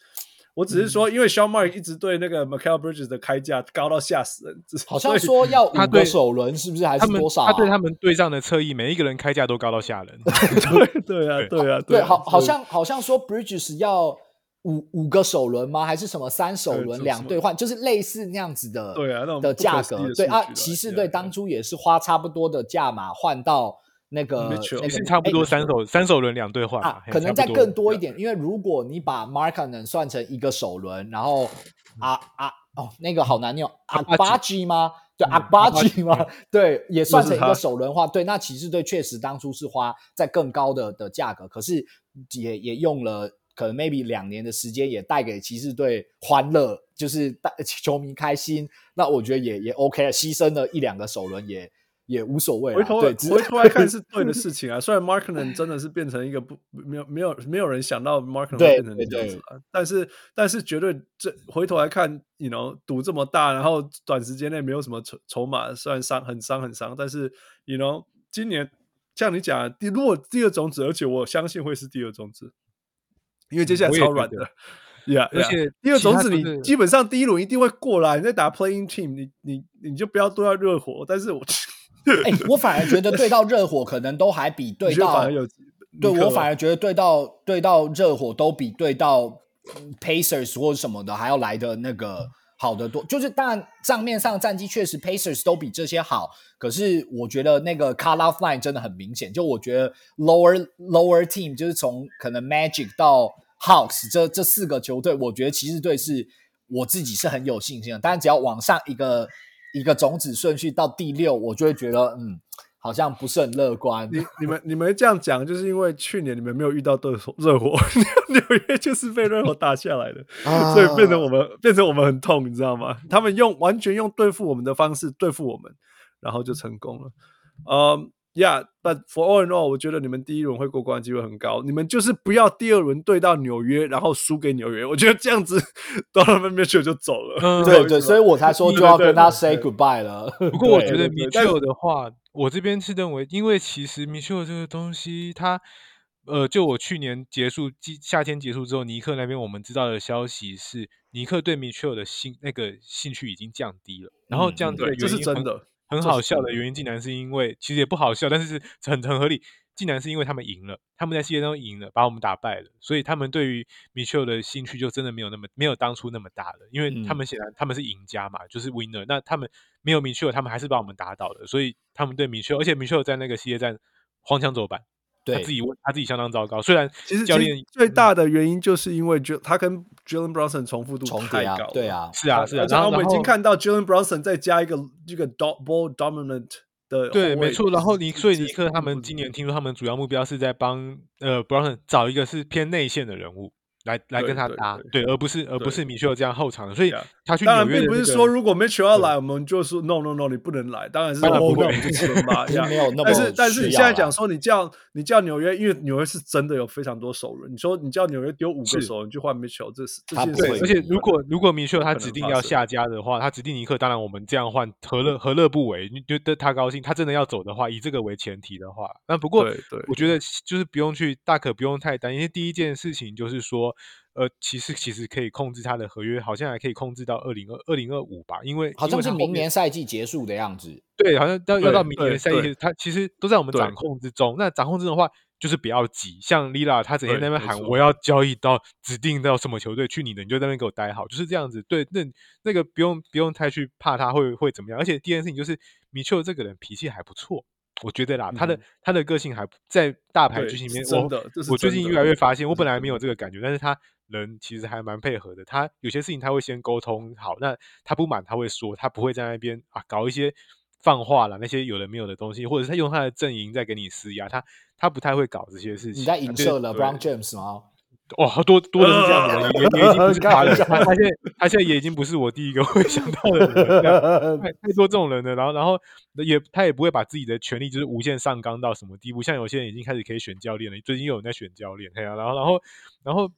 我只是说，因为 Sean Mark 一直对那个 Michael Bridges 的开价高到吓死人，好像说要五个首轮，是不是还是多少、啊？他对他们队上的侧翼每一个人开价都高到吓人。对对啊，对啊，对，好，好像好像说 Bridges 要五五个首轮吗？还是什么三首轮两兑换？就是类似那样子的，对啊，那种的价格。对啊，骑士队当初也是花差不多的价码换到。那个那是差不多三首三首轮两兑换啊，可能再更多一点，因为如果你把 Markkanen 算成一个首轮，然后啊啊哦那个好难念，阿巴吉吗？对，阿巴吉吗？对，也算成一个首轮话，对，那骑士队确实当初是花在更高的的价格，可是也也用了可能 maybe 两年的时间，也带给骑士队欢乐，就是带球迷开心，那我觉得也也 OK，牺牲了一两个首轮也。也无所谓，回头对回头来看是对的事情啊。虽然 Markkanen 真的是变成一个不没有没有没有人想到 Markkanen 会变成这样子啊，但是但是绝对这回头来看，you know 赌这么大，然后短时间内没有什么筹筹码，虽然伤很伤很伤，但是 you know 今年像你讲，第如果第二种子，而且我相信会是第二种子，因为接下来超软的。Yeah, 而且第二种子你基本上第一轮一定会过来，你在打 Playing Team，你你你就不要对到热火，但是我。哎、欸，我反而觉得对到热火可能都还比 对到，对我反而觉得对到对到热火都比对到 Pacers 或者什么的还要来的那个好得多。就是当然账面上战绩确实 Pacers 都比这些好，可是我觉得那个 cut off line 真的很明显。就我觉得 lower lower team 就是从可能 Magic 到 Hawks 这这四个球队，我觉得骑士队是我自己是很有信心的。但只要往上一个。一个种子顺序到第六，我就会觉得，嗯，好像不是很乐观。你、你们、你们这样讲，就是因为去年你们没有遇到对手热火，纽约就是被热火打下来的，啊、所以变成我们变成我们很痛，你知道吗？他们用完全用对付我们的方式对付我们，然后就成功了。嗯。Yeah, but for all in all，我觉得你们第一轮会过关的机会很高。你们就是不要第二轮对到纽约，然后输给纽约。我觉得这样子，Donovan Mitchell 就走了。嗯、对对，所以我才说就要跟他 say goodbye 了。不过我觉得 Mitchell 的话，我这边是认为，因为其实 Mitchell 这个东西，他呃，就我去年结束季夏天结束之后，尼克那边我们知道的消息是，尼克对 Mitchell 的兴那个兴趣已经降低了，然后降低的原因、嗯、这是真的。很好笑的原因，竟然是因为其实也不好笑，但是很很合理。竟然是因为他们赢了，他们在系列当中赢了，把我们打败了，所以他们对于 Mitchell 的兴趣就真的没有那么没有当初那么大了。因为他们显然他们是赢家嘛，就是 winner。那他们没有 Mitchell，他们还是把我们打倒了，所以他们对 Mitchell，而且 Mitchell 在那个系列战荒腔走板。对他自己问他自己相当糟糕。虽然其实教练最大的原因就是因为就他跟 Jalen Brunson 重复度太高，对啊，是啊是啊。然后我们已经看到 Jalen Brunson 再加一个这个 dot ball dominant 的，对，没错。然后尼所以尼克他们今年听说他们主要目标是在帮呃 Brunson 找一个是偏内线的人物。来来跟他搭，对，而不是而不是米切尔这样后场的，所以他去。当然并不是说如果 Mitchell 要来，我们就说 no no no，你不能来。当然是不能，没有那么。但是但是你现在讲说你叫你叫纽约，因为纽约是真的有非常多熟人。你说你叫纽约丢五个熟人去换 Mitchell，，这是这件事。而且如果如果 Mitchell 他指定要下家的话，他指定尼克，当然我们这样换何乐何乐不为？你觉得他高兴，他真的要走的话，以这个为前提的话，那不过我觉得就是不用去大可不用太担心。因为第一件事情就是说。呃，其实其实可以控制他的合约，好像还可以控制到二零二二零二五吧，因为好像是明年赛季结束的样子。对，好像要要到明年赛季，他其实都在我们掌控之中。那掌控之中的话，就是不要急。像 Lila 他整天在那边喊，我要交易到指定到什么球队去你的，你就在那边给我待好，就是这样子。对，那那个不用不用太去怕他会会怎么样。而且第二件事情就是米切尔这个人脾气还不错。我觉得啦，他的他的个性还在大牌剧情里面，真的，我最近越来越发现，我本来没有这个感觉，但是他人其实还蛮配合的。他有些事情他会先沟通好，那他不满他会说，他不会在那边啊搞一些放话啦，那些有的没有的东西，或者是他用他的阵营在给你施压，他他不太会搞这些事情。你在影射了 LeBron James 吗？哇，好多多的是这样的人，也也已经不是他了。他他现在他现在也已经不是我第一个 会想到的人，太太多这种人了。然后然后也他也不会把自己的权利就是无限上纲到什么地步。像有些人已经开始可以选教练了，最近又有人在选教练。对啊，然后然后然后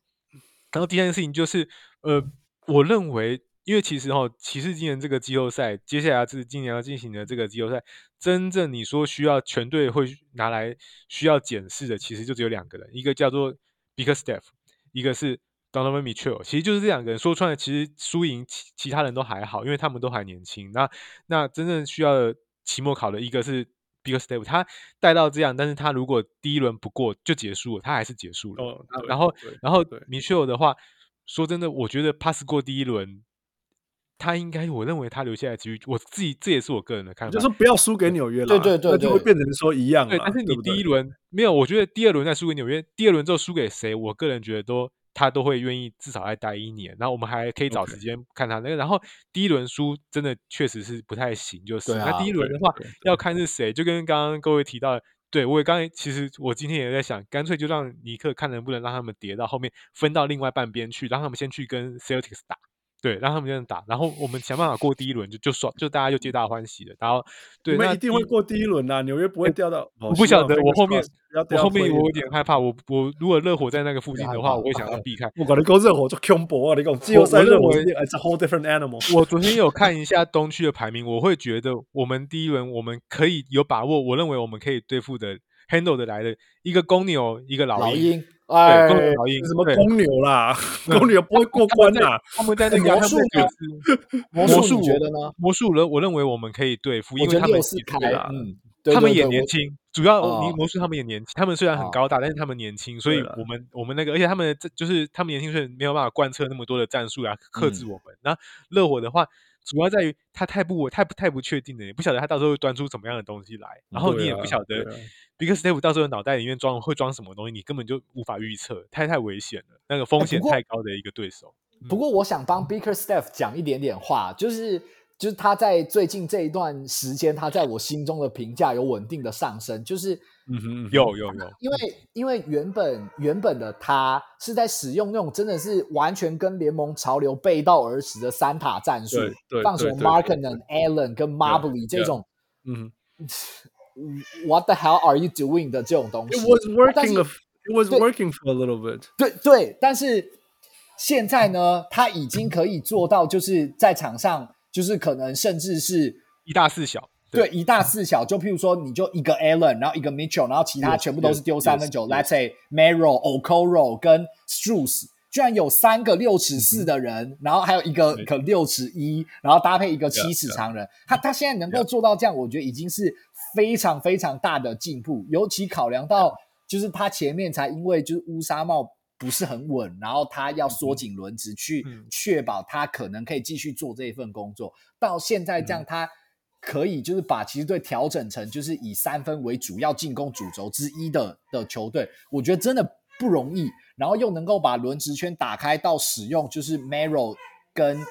然后第三件事情就是，呃，我认为，因为其实哈，骑士今年这个季后赛，接下来是今年要进行的这个季后赛，真正你说需要全队会拿来需要检视的，其实就只有两个人，一个叫做 Bickerstaff。一个是 Donovan Mitchell，其实就是这两个人说穿了，其实输赢其其他人都还好，因为他们都还年轻。那那真正需要的期末考的一个是 Bickerstaff，他带到这样，但是他如果第一轮不过就结束了，他还是结束了。哦、然后然后 Mitchell 的话，说真的，我觉得 pass 过第一轮。他应该，我认为他留下来几率，我自己这也是我个人的看法，就是不要输给纽约了，对对对，对，就会变成说一样。对，但是你第一轮没有，我觉得第二轮再输给纽约，第二轮之后输给谁，我个人觉得都他都会愿意至少再待一年，然后我们还可以找时间看他那个。Okay. 然后第一轮输真的确实是不太行，就是、啊、那第一轮的话要看是谁，就跟刚刚各位提到的，对我也刚才其实我今天也在想，干脆就让尼克看能不能让他们叠到后面分到另外半边去，让他们先去跟 Celtics 打。对，让他们这样打，然后我们想办法过第一轮，就就爽，就大家就皆大欢喜了。然后，对，那一定会过第一轮呐，纽约不会掉到。我不晓得，我后面，我后面我有点害怕。我我如果热火在那个附近的话，我会想要避开。我感觉讲热火就恐怖啊！你讲季后赛热火，It's a whole different animal。我昨天有看一下东区的排名，我会觉得我们第一轮我们可以有把握，我认为我们可以对付的 handle 的来的一个公牛，一个老鹰什么公牛啦？公牛不会过关啦。他们在那个 魔术，魔术你觉得呢？魔术人，我认为我们可以对付，因为他们开，嗯，他们也年轻。主要魔术他们也年轻，他们虽然很高大，但是他们年轻，所以我们我们那个，而且他们这就是他们年轻，所以没有办法贯彻那么多的战术来克制我们。那热火的话，主要在于他太不太不太不确定了，也不晓得他到时候会端出什么样的东西来，然后你也不晓得。Bickerstaff 到时候脑袋里面装会装什么东西，你根本就无法预测，太太危险了，那个风险太高的一个对手。欸、不过，我想帮 Bickerstaff 讲一点点话，就是就是他在最近这一段时间，他在我心中的评价有稳定的上升，就是嗯哼，有有有，因为因为原本原本的他是在使用那种真的是完全跟联盟潮流背道而驰的三塔战术，放什么 Markkanen、Allen 跟 Marbley 这种，嗯。What the hell are you doing 的这种东西？It was working. It was working for a little bit. 对对，但是现在呢，他已经可以做到，就是在场上，就是可能甚至是一大四小。对，一大四小。就譬如说，你就一个 Allen，然后一个 Mitchell，然后其他全部都是丢三分球。Let's say Merrill、Okoro 跟 Strus 居然有三个六尺四的人，然后还有一个可六尺一，然后搭配一个七尺长人。他他现在能够做到这样，我觉得已经是。非常非常大的进步，尤其考量到就是他前面才因为就是乌纱帽不是很稳，然后他要缩紧轮值去确保他可能可以继续做这一份工作。到现在这样，他可以就是把骑士队调整成就是以三分为主要进攻主轴之一的的球队，我觉得真的不容易。然后又能够把轮值圈打开到使用就是 Merrill 跟。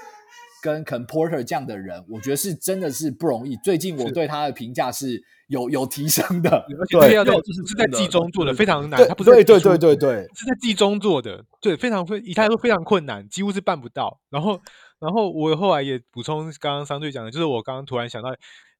跟肯 Porter 这样的人，我觉得是真的是不容易。最近我对他的评价是有有提升的，而且对，就是是在季中做的非常难，他不是对对对对对，是在季中做的，对，非常非以他来说非常困难，几乎是办不到。然后，然后我后来也补充刚刚商队讲的，就是我刚刚突然想到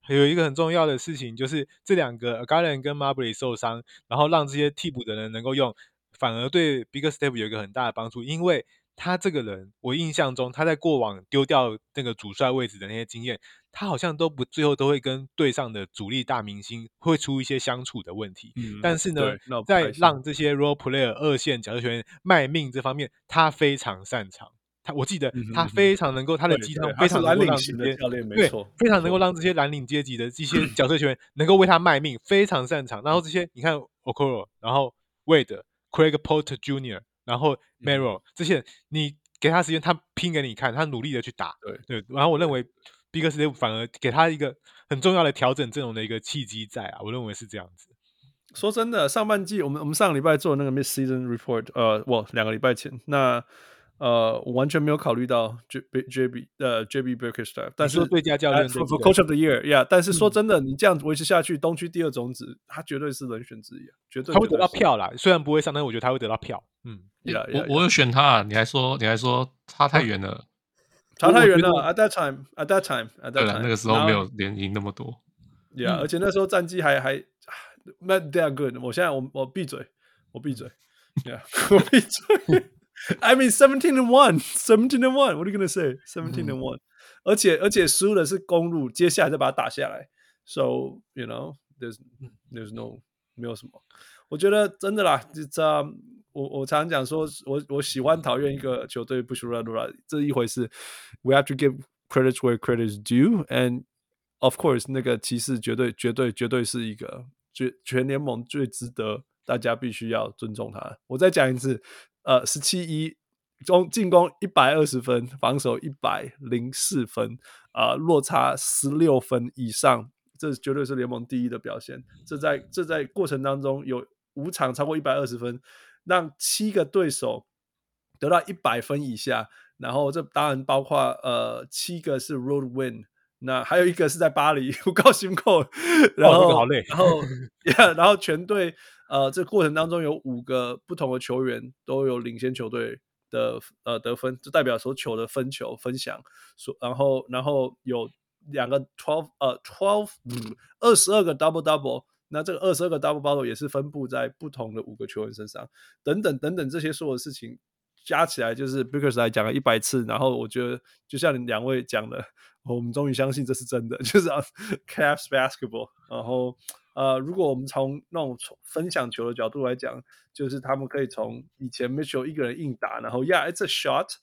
有一个很重要的事情，就是这两个 Garland 跟 Marbury 受伤，然后让这些替补的人能够用，反而对 Bickerstaff 有一个很大的帮助，因为。他这个人，我印象中他在过往丢掉那个主帅位置的那些经验，他好像都不最后都会跟队上的主力大明星会出一些相处的问题。嗯，但是呢，在让这些 role player 二线角色球员卖命这方面，他非常擅长。他我记得他非常能够，他的鸡汤非常能够让这些对非常能够让这些蓝领阶级的这些角色球员能够为他卖命，非常擅长。然后这些你看 Okoro，然后 Wade，Craig Porter Jr。然后 Merrill 这些人，你给他时间，他拼给你看，他努力的去打。对对，然后我认为 Bickerstaff 反而给他一个很重要的调整阵容的一个契机在啊，我认为是这样子。说真的，上半季我们我们上个礼拜做那个 Mid Season Report，呃，我两个礼拜前那。呃，我完全没有考虑到 J B J B 呃 J B Bickerstaff，但是最佳教练，for Coach of the Year，yeah。但是说真的，你这样维持下去，东区第二种子，他绝对是人选之一，绝对他会得到票啦。虽然不会上，但我觉得他会得到票。嗯，我我有选他，你还说你还说差太远了，差太远了。At that time，at that time，at that time，对那个时候没有连赢那么多。Yeah，而且那时候战绩还还，Not that good。我现在我我闭嘴，我闭嘴，Yeah，我闭嘴。I mean, seventeen and one, seventeen and one. What are you gonna say? Seventeen and one. 而且而且输的是公鹿，接下来再把它打下来。So you know, there's there's no 没有什么。我觉得真的啦，这 我我常常讲说，我我喜欢讨厌一个球队不输乱输了，这一回事。We have to give credit where credit is due, and of course，那个骑士绝对绝对绝对是一个全全联盟最值得大家必须要尊重他。我再讲一次， 呃，十七一中进攻一百二十分，防守一百零四分，啊、呃，落差十六分以上，这绝对是联盟第一的表现。这在这在过程当中有五场超过一百二十分。让七个对手得到一百分以下，然后这当然包括呃七个是 road win，那还有一个是在巴黎，我高兴够，然后、哦、好累，然后 yeah, 然后全队呃这过程当中有五个不同的球员都有领先球队的呃得分，就代表说球的分球分享，所然后然后有两个 twelve 呃 twelve 二十二个 double double。那这个二十二个 double double 也是分布在不同的五个球员身上，等等等等这些所有的事情加起来，就是 Biggers 来讲了一百次。然后我觉得，就像你两位讲的，我们终于相信这是真的，就是 Cavs basketball。然后呃，如果我们从那种分享球的角度来讲，就是他们可以从以前 Mitchell 一个人硬打，然后 Yeah，it's a shot，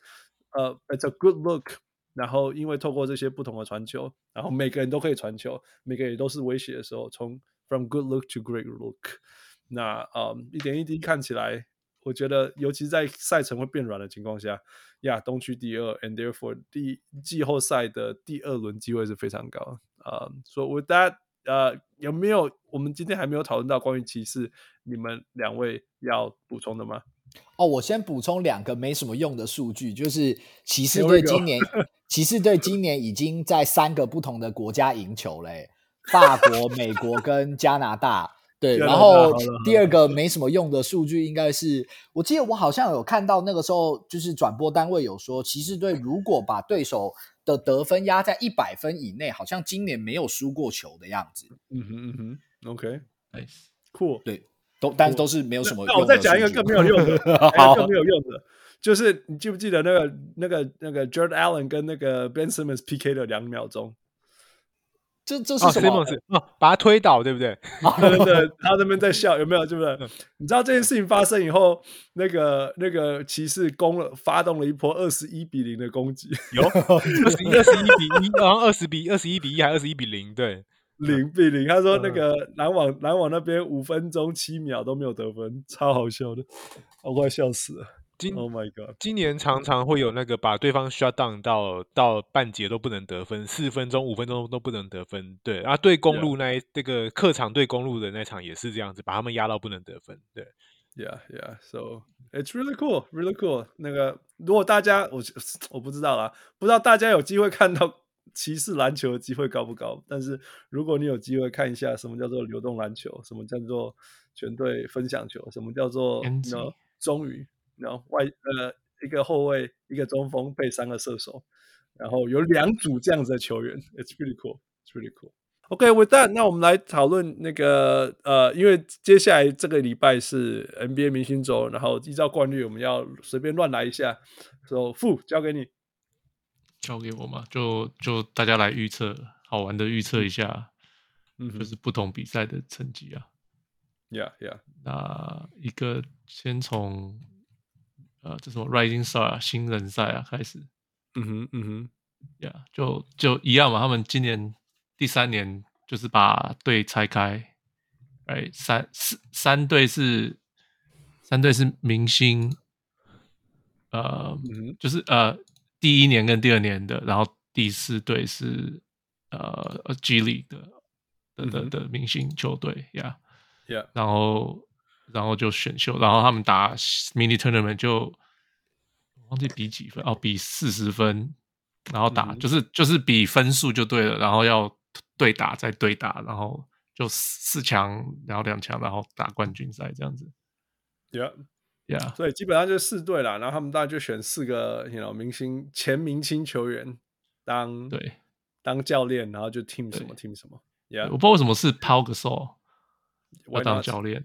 呃、，it's a good look。然后因为透过这些不同的传球，然后每个人都可以传球，每个人都是威胁的时候，从 From good look to great look，那呃、一点一滴看起来，我觉得尤其在赛程会变软的情况下，呀，东区第二，and therefore 第季后赛的第二轮机会是非常高。呃，所以 with that，呃，有没有我们今天还没有讨论到关于骑士，你们两位要补充的吗？哦，我先补充两个没什么用的数据，就是骑士队今年，骑士队今年已经在三个不同的国家赢球嘞。法国、美国跟加拿大，对，然后第二个没什么用的数据，应该是我记得我好像有看到那个时候，就是转播单位有说，骑士队如果把对手的得分压在一百分以内，好像今年没有输过球的样子。嗯哼嗯哼，OK，Nice，Cool，对，都但是都是没有什么用的。那我再讲一个更没有用的，好更没有用的，就是你记不记得那个那个那个 Jarrett Allen 跟那个 Ben Simmons PK 的两秒钟？这这是什么？哦，把他推倒，对不对？对对对，他那边在笑，有没有？对不对？你知道这件事情发生以后，那个那个骑士攻了，发动了一波二十一比零的攻击，有二十一二十一比一，然后二十比二十一比一，还二十一比零，对，零比零。他说那个篮网篮网那边五分钟七秒都没有得分，超好笑的，我快笑死了。今 Oh my God！今年常常会有那个把对方 shut down 到到半节都不能得分，四分钟、五分钟都不能得分。对，然后对公路那一 Yeah. 这个客场对公路的那场也是这样子，把他们压到不能得分。对，Yeah, yeah. So it's really cool, really cool. 那个如果大家我我不知道啦，不知道大家有机会看到骑士篮球的机会高不高？但是如果你有机会看一下什么叫做流动篮球，什么叫做全队分享球，什么叫做呢？终于。然后外呃一个后卫一个中锋配三个射手，然后有两组这样子的球员，It's pretty cool, It's pretty cool. OK，with that，那我们来讨论那个呃，因为接下来这个礼拜是 NBA 明星周，然后依照惯例我们要随便乱来一下，所以傅交给你，交给我嘛，就就大家来预测，好玩的预测一下，嗯，就是不同比赛的成绩啊，Yeah Yeah，那一个先从。呃，这什么 Rising Star 啊，新人赛啊，开始，嗯哼，嗯哼，呀，yeah, 就就一样嘛。他们今年第三年就是把队拆开，哎，三四三队是三队是明星，呃，嗯、就是呃第一年跟第二年的，然后第四队是呃 G League 的的的、的明星球队呀，呀，然后。然后就选秀，然后他们打 mini tournament 就忘记比几分哦，比四十分，然后打、嗯、就是就是比分数就对了，然后要对打再对打，然后就四强，然后两强，然后打冠军赛这样子。Yeah，Yeah，所以基本上就四队了，然后他们大概就选四个，you know, 明星前明星球员当对。当教练，然后就 team 什么 team 什么。Yeah，我不知道为什么是 Pau Gasol 要当教练。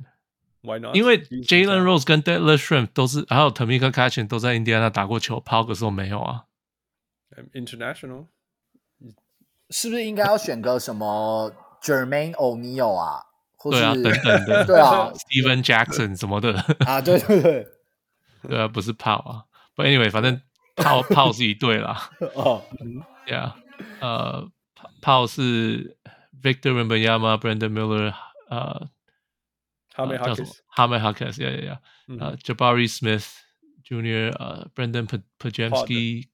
Why not? 因为 Jalen Rose 跟 Detlef Schrempf 都是，还有 Tamika Catchings 都在印第安纳打过球，Pau Gasol 没有啊。International 是不是应该要选个什么 Jermaine O'Neal 啊，对啊，等等的，对啊，Stephen Jackson 什么的啊，对对对，对啊，不是炮啊，But anyway，反正炮炮是一对啦。哦，Yeah，呃，炮是 Victor Wembanyama、Brandon Miller，呃，哈梅哈克斯，哈梅哈克斯，Yeah Yeah Yeah，呃，Jabari Smith Jr.，呃，Brandon Podziemski，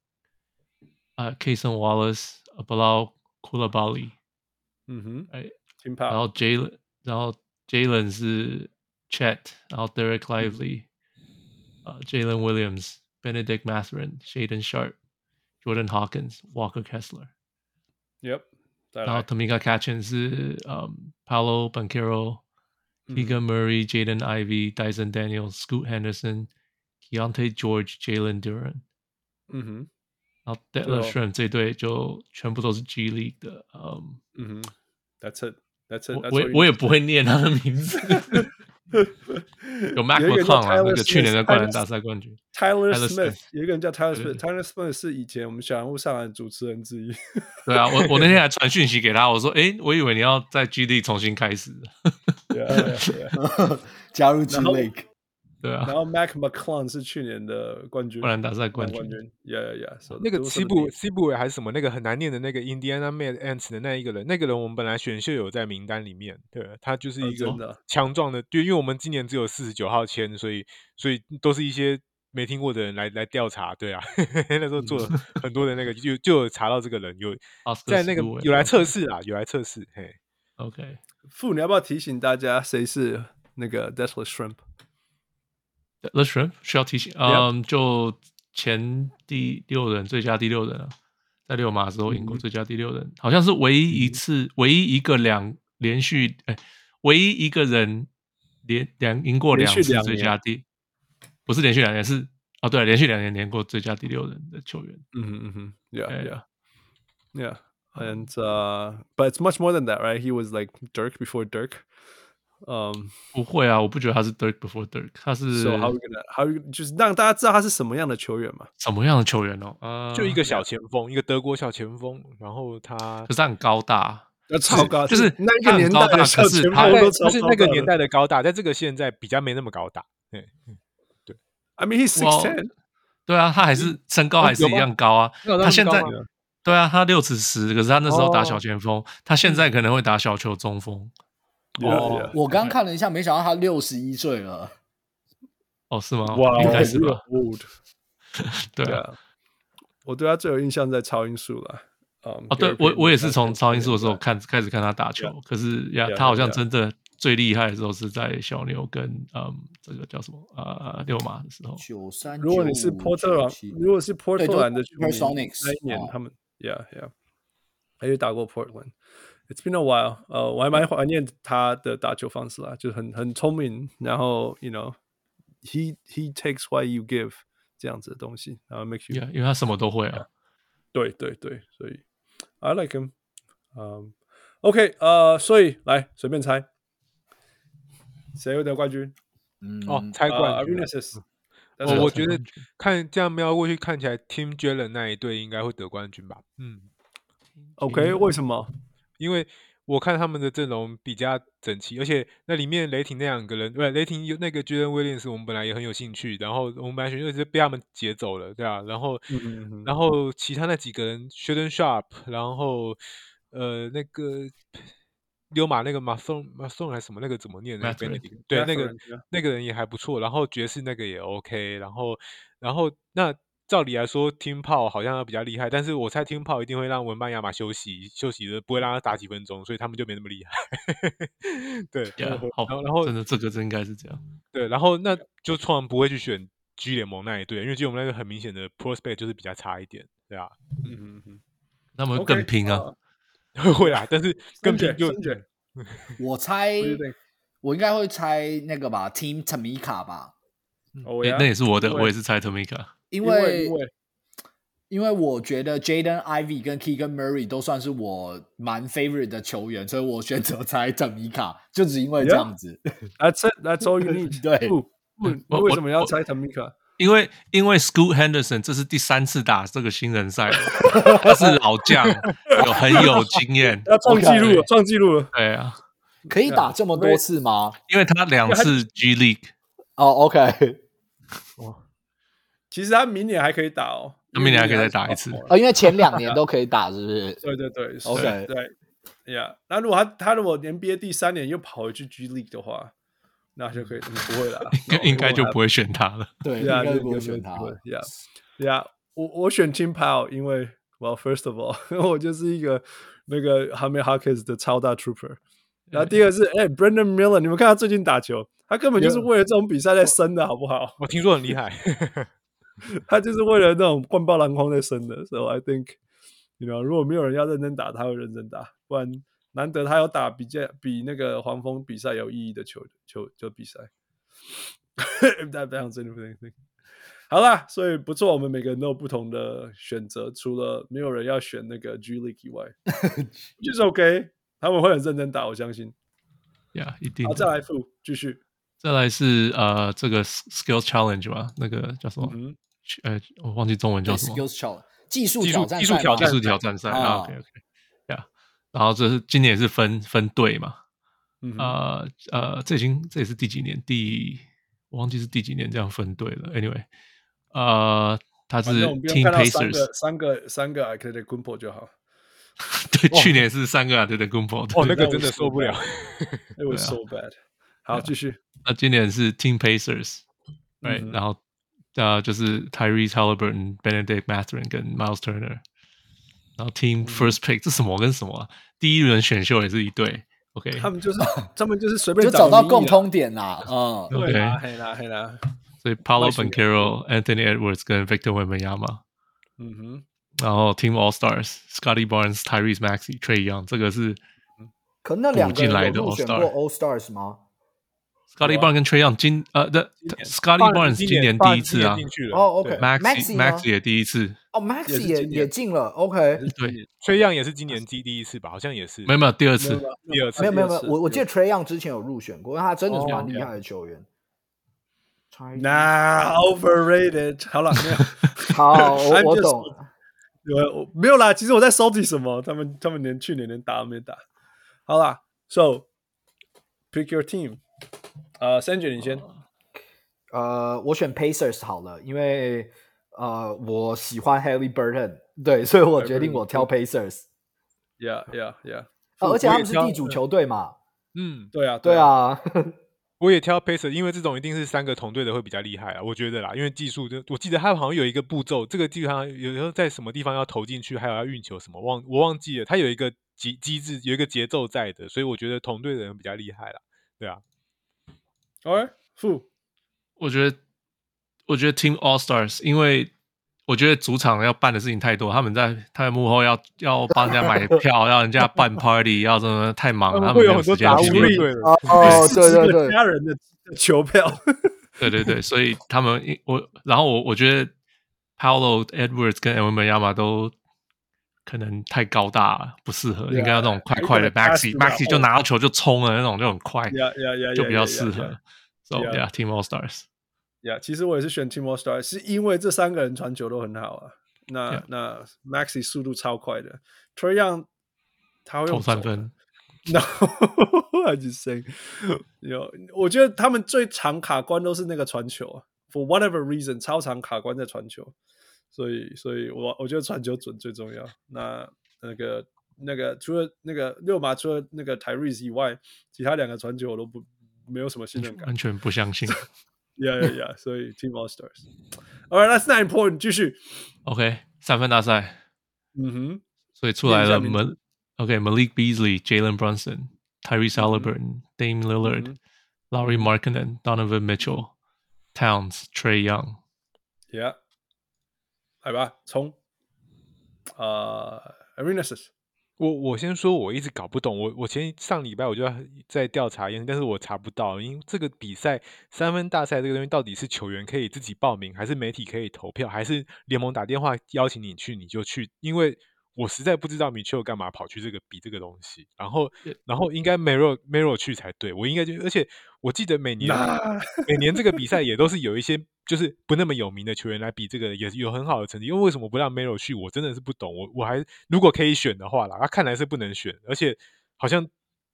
呃，Cason Wallace，Bilal Coulibaly，嗯哼，哎，然后 Jalen。然后 Jalen 是 Chet，然后 Derek Lively，呃，Jalen Williams，Benedict Mathurin，Shaden Sharp，Jordan Hawkins，Walker Kessler，Yep，然后 Tamika Catchings 是嗯 Paolo Banchero，Keegan Murray，Jaden Ivey，Dyson Daniels，Scoot Henderson，Keontae George，Jalen Duren，嗯哼，然后 Detlef Schrempf 这队就全部都是 G League 的，嗯嗯哼，That's it。我我我也不会念他的名字。有 Mac McClung 啊，那个去年的灌篮大赛冠军。Tyler Smith 有一个人叫 Tyler Smith，Tyler Smith 是以前我们小人物上来的主持人之一。对啊，我我那天还传讯息给他，我说：“哎，我以为你要在 G League 重新开始。” 加入 G League。对啊，然后 Mac McClung 是去年的冠军，灌篮大赛冠军。Yeah, yeah. 那个西部西部还是什么？那个很难念的那个 Indiana Mad Ants 的那一个人，那个人我们本来选秀有在名单里面，对，他就是一个强壮的，对，因为我们今年只有四十九号签，所以所以都是一些没听过的人来来调查，对啊，那时候做了很多的那个，就就有查到这个人，有在那个有来测试啊，有来测试。嘿，OK，傅，你要不要提醒大家谁是那个 Detlef Shrimp 需要提醒，嗯，就前第六人，最佳第六人啊，在六马的时候赢过最佳第六人，好像是唯一一次，唯一一个两连续，哎，唯一一个人连两赢过两次最佳第，不是连续两年，是哦，对，连续两年连过最佳第六人的球员。嗯哼嗯哼，Yeah Yeah Yeah，and uh, but it's much more than that, right? He was like Dirk before Dirk. 嗯，不会啊，我不觉得他是 Dirk before Dirk，他是 So how we gonna how 就是让大家知道他是什么样的球员嘛？什么样的球员哦？啊，就一个小前锋，一个德国小前锋，然后他可是他很高大，超高，就是那个年代的小前锋，他是那个年代的高大，在这个现在比较没那么高大。对对，I mean he's six ten，对啊，他还是身高还是一样高啊。他现在对啊，他六尺十，可是他那时候打小前锋，他现在可能会打小球中锋。哦，我刚看了一下，没想到他六十一岁了。哦，是吗？哇，应该是吧。对啊，我对他最有印象在超音速了。哦，对我我也是从超音速的时候看开始看他打球，可是呀，他好像真的最厉害的时候是在小牛跟嗯这个叫什么呃六马的时候。九三，如果你是波特兰，如果是波特兰的球迷，那一年他们，Yeah Yeah，还有打过 Portland。It's been a while，呃，我还蛮怀念他的打球方式啦，就是很很聪明，然后，you know，he he takes what you give 这样子的东西，然后 makes you，yeah, 因为他什么都会啊，对对对，所以 I like him，嗯，um，OK，呃，所以来随便猜，谁会得冠军？嗯，哦，猜冠军，uh, 哦，我觉得看这样瞄过去，看起来 Team Jalen 那一队应该会得冠军吧？嗯，OK，为什么？因为我看他们的阵容比较整齐，而且那里面雷霆那两个人，对，雷霆有那个 Jalen Williams，我们本来也很有兴趣，然后我们本来选秀是被他们劫走了，对啊，然后，嗯嗯嗯然后其他那几个人，Shaedon Sharpe，然后呃那个溜马那个马松马松还是什么那个怎么念的？对，那个那个人也还不错，然后爵士那个也 OK，然后然后那。照理来说，Team Paul 好像要比较厉害，但是我猜 Team Paul 一定会让文班亚马休息休息的，不会让他打几分钟，所以他们就没那么厉害。对，yeah, 好，然后真的这个真应该是这样。对，然后那就突然不会去选 G 联盟那一队，因为 G 联盟那个很明显的 prospect 就是比较差一点，对啊。嗯嗯嗯，那么更拼啊？Okay, uh, 会啊，但是更拼就 我猜，我应该会猜那个吧，Team Tamika 吧。哦，那也是我的，我也是猜 Tamika。因为因为，我觉得 Jaden Ivey 跟 Keegan Murray 都算是我蛮 favorite 的球员，所以我选择猜特米卡，就只因为这样子。That's it, that's all you need。对，为为什么要猜特米卡？因为因为 School Henderson 这是第三次打这个新人赛了，他是老将，有很有经验，要创纪录了，创纪录了。对啊，可以打这么多次吗？因为他两次 G League。哦，OK。哦，其实他明年还可以打哦，他明年还可以再打一次。哦，因为前两 年都可以打，是不是？对对对，OK，对，呀。那如果他他如果连毕业第三年又跑回去 G League 的话，那就可以，不会了，应该应该就不会选他了。对，应该不会选他。呀呀，我我选 Tim Powell，因为 Well first of all，我就是一个那个 Jaime Jaquez 的超大 Trooper。然后第二个是哎，Brandon Miller，你们看他最近打球，他根本就是为了这种比赛在生的，好不好？我听说很厉害，他就是为了那种灌爆篮筐在生的。So I think，you know，如果没有人要认真打，他会认真打，不然难得他有打比较比那个黄蜂比赛有意义的球球球比赛。If that sounds anything，好啦，所以不错，我们每个人都有不同的选择，除了没有人要选那个 G League 以外，就是 OK。他们会很认真打，我相信。呀，yeah, 一定。好，再来副，继续。再来是呃，这个 Skills Challenge 吧，那个叫什么？嗯，呃，我忘记中文叫什么。Skills Challenge，技术挑战赛。技术挑战，技术挑战赛。OK，OK。呀，然后这是今年也是分分队嘛。嗯。呃呃，这已经这也是第几年？第我忘记是第几年这样分队了。Anyway，呃，他是 Team Pacers，三个三个 Antetokounmpo 就好。对，去年是三个啊，对对，Kumpo，哦，那个真的受不了，It was so bad。好，继续。那今年是 Team Pacers，对，然后呃，就是 Tyrese Halliburton、Bennedict Mathurin 跟 Miles Turner。然后 Team First Pick 这什么跟什么？第一轮选秀也是一对，OK。他们就是他们就是随便就找到共通点啦，嗯，对啦，黑啦黑啦。所以 Paulo Banchero、Anthony Edwards 跟 Victor Wembanyama。嗯哼。然后 Team All Stars，Scottie Barnes、Tyrese Maxey、Trae Young，这个是可那两个人有选过 All Stars 吗？Scottie Barnes 跟 Trae Young 今呃的 Scottie Barnes 今年第一次啊，哦 OK，Maxey Maxey 也第一次，哦 Maxey 也也进了，OK，对，Trae Young 也是今年第第一次吧，好像也是，没有没有第二次，第二次，没有没有没有，我我记得 Trae Young 之前有入选过，他真的是蛮厉害的球员。Nah overrated，好了，好，我 懂。我没有啦，其实我在收集什么？他们他们连去年连打都没打。好啦，So pick your team。呃，三姐你先。呃，我选 Pacers 好了，因为呃我喜欢 Haliburton，对，所以我决定我挑 Pacers。Yeah, yeah, yeah。而且他们是地主球队嘛。嗯，对啊，对啊。我也挑 Pacers，因为这种一定是三个同队的会比较厉害啊，我觉得啦，因为技术就我记得他好像有一个步骤，这个基本上有时候在什么地方要投进去，还有要运球什么，忘我忘记了，他有一个机机制，有一个节奏在的，所以我觉得同队的人比较厉害啦，对啊。哎，副，我觉得我觉得 Team All Stars，因为。我觉得主场要办的事情太多，他们在他们幕后要要帮人家买票，要人家办 party，要什么太忙了，他们没有时间去。哦，对对对，家人的球票。对对对，所以他们我然后我我觉得 Paolo Edwards 跟 Wembanyama 都可能太高大了，不适合，应该要那种快快的 Maxey 就拿到球就冲了那种就很快，就比较适合。So yeah, Team All Stars. 呀，yeah, 其实我也是选 Team All Stars，是因为这三个人传球都很好啊。那.那 Maxey 速度超快的，Trae Young 他会用投三分。No，I just say，有，我觉得他们最长卡关都是那个传球啊，For whatever reason，超长卡关在传球。所以，所以我我觉得传球准最重要。那那个那个除了那个六马，除了那个 Tyrese 以外，其他两个传球我都不没有什么信任感，完全不相信。 Yeah, yeah, yeah. 所以 Team All Stars. All right, that's not important. 继续。OK，三分大赛。嗯哼。所以出来了 Mal OK Malik Beasley, Jalen Brunson, Tyrese Haliburton, Dame Lillard, Lauri Markkanen, Donovan Mitchell, Towns, Trae Young. Yeah， 来吧，冲。呃，Arenas。我我先说，我一直搞不懂。我我前上礼拜我就在调查，但是我查不到，因为这个比赛三分大赛这个东西到底是球员可以自己报名，还是媒体可以投票，还是联盟打电话邀请你去你就去？因为我实在不知道米切尔干嘛跑去这个比这个东西，然后然后应该 Mero Mero 去才对，我应该就而且我记得每年每年这个比赛也都是有一些就是不那么有名的球员来比这个，也是有很好的成绩。因为为什么不让 Mero 去？我真的是不懂。我我还如果可以选的话啦，他看来是不能选，而且好像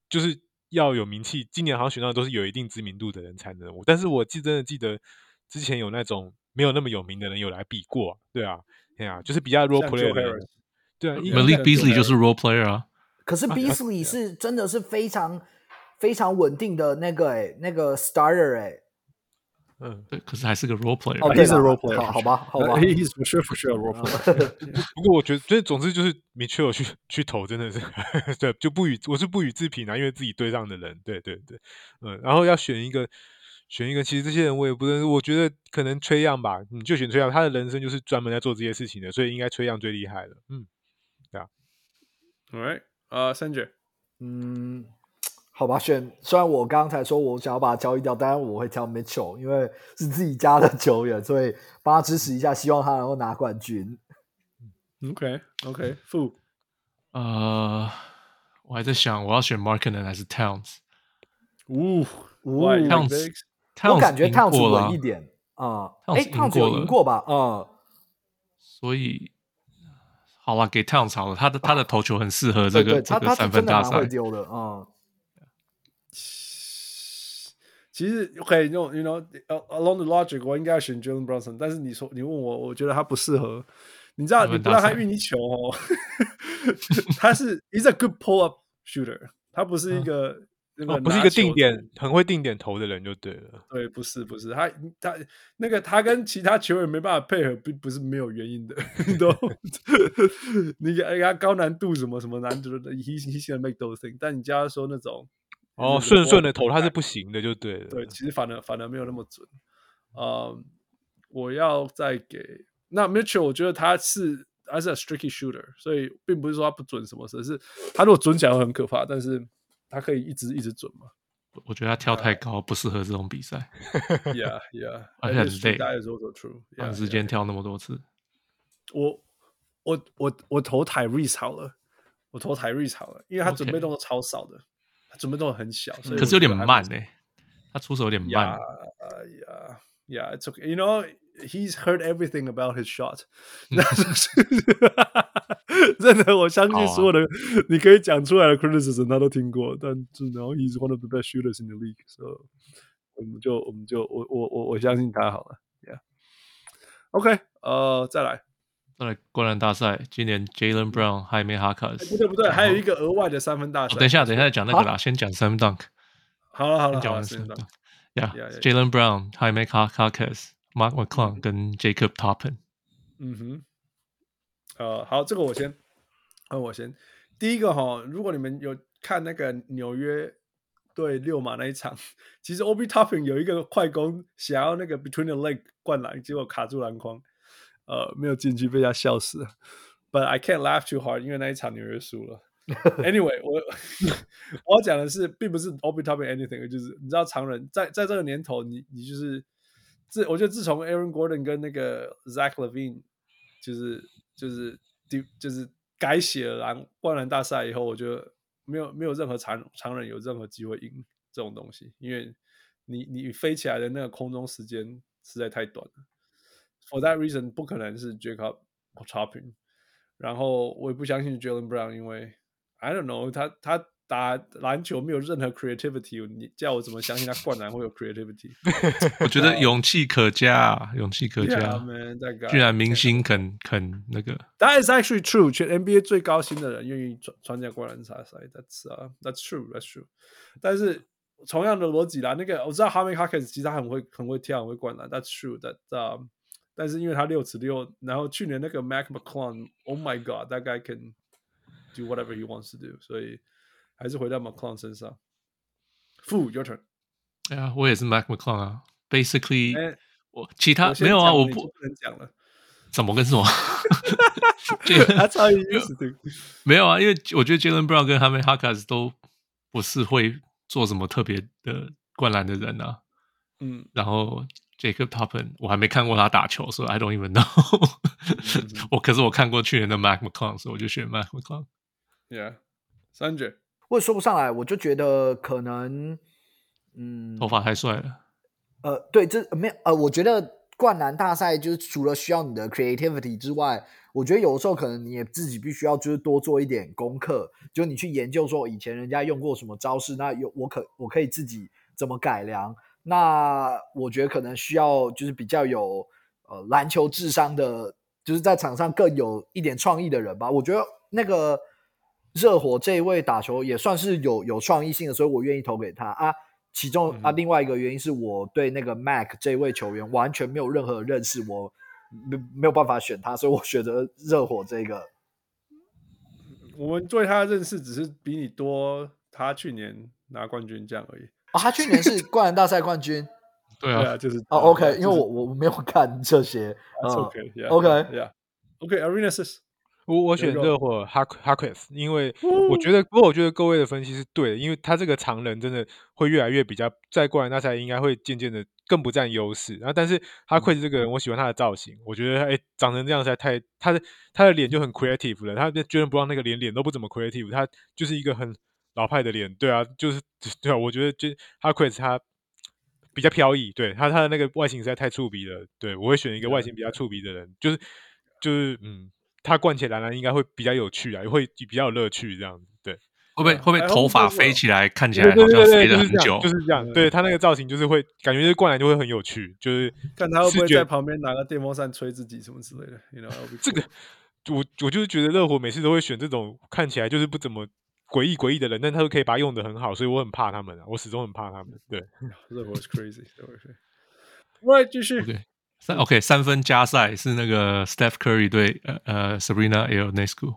就是。要有名气，今年好像选到都是有一定知名度的人才能。但是我记真的记得之前有那种没有那么有名的人有来比过，对啊，对啊，就是比较 role player 的人。对啊，Malik Beasley 就是 role player 啊。可是 Beasley 是真的是非常非常稳定的那个哎，那个 starter 哎。嗯，对，可是还是个 role player，哦，他是 role player，好吧，好吧，he's for sure for sure role player。不过我觉得，所以总之就是，Mitchell 去去投真的是，对，就不予我是不予置评啊，因为自己对上的人，对对对，嗯，然后要选一个，选一个，其实这些人我也不认识，我觉得可能崔样吧，你就选崔样，他的人生就是专门在做这些事情的，所以应该崔样最厉害了，嗯，，All right，呃，三姐，嗯。好吧，选虽然我刚才说我想要把它交易掉，但是我会挑 Mitchell，因为是自己家的球员，所以帮他支持一下，希望他能够拿冠军。OK，OK，负。呃，我还在想我要选 Markkanen 还是 Towns。呜呜，Towns，我感觉 Towns 稳一点啊。哎，Towns 有赢过吧？啊。所以，好了，给 Towns 好了，他的他的投球很适合这个这个三分大赛。会丢的啊。其实可以用，you know，along the logic，我应该要选 Jalen Brunson，但是你说你问我，我觉得他不适合。你知道，你不让他运你球哦，他是 he's a good pull up shooter，他不是一个那个不是一个定点很会定点投的人就对了。对，不是不是，他他那个他跟其他球员没办法配合，并不是没有原因的。你都 你给他高难度什么什么难度的，he he's gonna make those things，但你叫他说那种。哦，顺顺的投他是不行的，就对了。对，其实反而反而没有那么准。呃，我要再给那 Mitchell，我觉得他是还是 a tricky shooter，所以并不是说他不准什么事，是他如果准起来会很可怕，但是他可以一直一直准嘛。我觉得他跳太高不适合这种比赛。Yeah, yeah，而且很累，长时间跳那么多次。我我我我投 Tyrese 好了，我投 Tyrese 好了，因为他准备动作超少的。准备动作很小，可是有点慢呢。他出手有点慢。Yeah, yeah. It's okay. You know, he's heard everything about his shot. 真的，我相信所有的你可以讲出来的 criticism 他都听过。但是，然后 he's one of the best shooters in the league. So，我们就我们就我我我我相信他好了。Yeah. OK，呃，再来。再来灌篮大赛，今年 Jaylen Brown 还没哈卡斯。不对不对，还有一个额外的三分大赛。等一下，等一下再讲那个啦，先讲 Slam Dunk。好了好了，讲完 Slam Dunk。Yeah，Jaylen Brown 还没哈卡斯 ，Mark McClung 跟 Jacob Toppin。嗯哼。呃，好，这个我先，呃，我先。第一个哈，如果你们有看那个纽约对六马那一场，其实 Obi Toppin 有一个快攻，想要那个 Between the Leg 灌篮，结果卡住篮筐。呃，没有进去，被他笑死了。But I can't laugh too hard，因为那一场纽约输了。Anyway，我 我要讲的是，并不是 Obi Toppin anything，就是你知道，常人在在这个年头，你你就是自我觉得自从 Aaron Gordon 跟那个 Zach Levine 就是就是就是改写了篮灌篮大赛以后，我觉得没有没有任何常常人有任何机会赢这种东西，因为你你飞起来的那个空中时间实在太短了。For that reason，不可能是 Jacob Toppin，然后我也不相信 Jalen Brown，因为 I don't know，他他打篮球没有任何 creativity，你叫我怎么相信他灌篮会有 creativity？我觉得勇气可嘉，勇气可嘉。Yeah, man, guy, 居然明星肯肯那个？That is actually true，全 NBA 最高薪的人愿意参参加灌篮大赛，That's 啊、uh,，That's true，That's true。但是同样的逻辑啦，那个我知道 Harvey Hawkins 其实他很会很会跳，很会灌篮，That's true，That 啊、uh,。但是因为他六尺六，然后去年那个 Mac McClung，Oh my God，that guy can do whatever he wants to do，所以还是回到 McClung 身上。Fu your turn。哎呀，我也是 Mac McClung 啊。Basically，我其他没有啊，我不能讲了。怎么跟什么？他超有意思的。没有啊，因为我觉得 Jaylen Brown 跟 Jaime Jaquez 都不是会做什么特别的灌篮的人啊。嗯，然后。Jacob Toppin，我还没看过他打球，所以 I don't even know。我可是我看过去年的 Mac McClung，所以我就选 Mac McClung。Yeah，三姐，我也说不上来，我就觉得可能，嗯，头发太帅了。呃，对，这没有呃，我觉得灌篮大赛就是除了需要你的 creativity 之外，我觉得有的时候可能你也自己必须要就是多做一点功课，就你去研究说以前人家用过什么招式，那有我可我可以自己怎么改良。那我觉得可能需要就是比较有呃篮球智商的，就是在场上更有一点创意的人吧。我觉得那个热火这一位打球也算是有有创意性的，所以我愿意投给他啊。其中啊，另外一个原因是我对那个 Mac 这位球员完全没有任何认识，我没没有办法选他，所以我选择热火这个。我们对他的认识只是比你多，他去年拿冠军这样而已。哦，他去年是 灌篮大赛冠军。对啊，就是哦，OK，因为我我没有看这些。OK，OK，OK，Arenas。我我选热火 Harkless 因为我觉得，不过我觉得各位的分析是对的，因为他这个常人真的会越来越比较，在灌篮大赛应该会渐渐的更不占优势。然后，但是 Harkless 这个人，我喜欢他的造型，我觉得哎，长成这样实在太，他的他的脸就很 creative 了。他居然不让那个脸脸都不怎么 creative，他就是一个很老派的脸。对啊，就是对啊，我觉得就 Harkless 他比较飘逸，对他他的那个外形实在太触鼻了。对，我会选一个外形比较触鼻的人，就是就是嗯。他灌起来呢，应该会比较有趣啊，也会比较有乐趣这样子。对，会不会会不会头发飞起来，看起来好像飞了很久？就是这样。对他那个造型，就是会感觉这灌篮就会很有趣，就是看他会不会在旁边拿个电风扇吹自己什么之类的。You know, 这个我我就是觉得热火每次都会选这种看起来就是不怎么诡异诡异的人，但他都可以把它用的很好，所以我很怕他们啊，我始终很怕他们。对，热火是 crazy，对不对？Right，继续。三 OK 三分加赛是那个 Steph Curry 对呃呃 Sabrina Ionescu，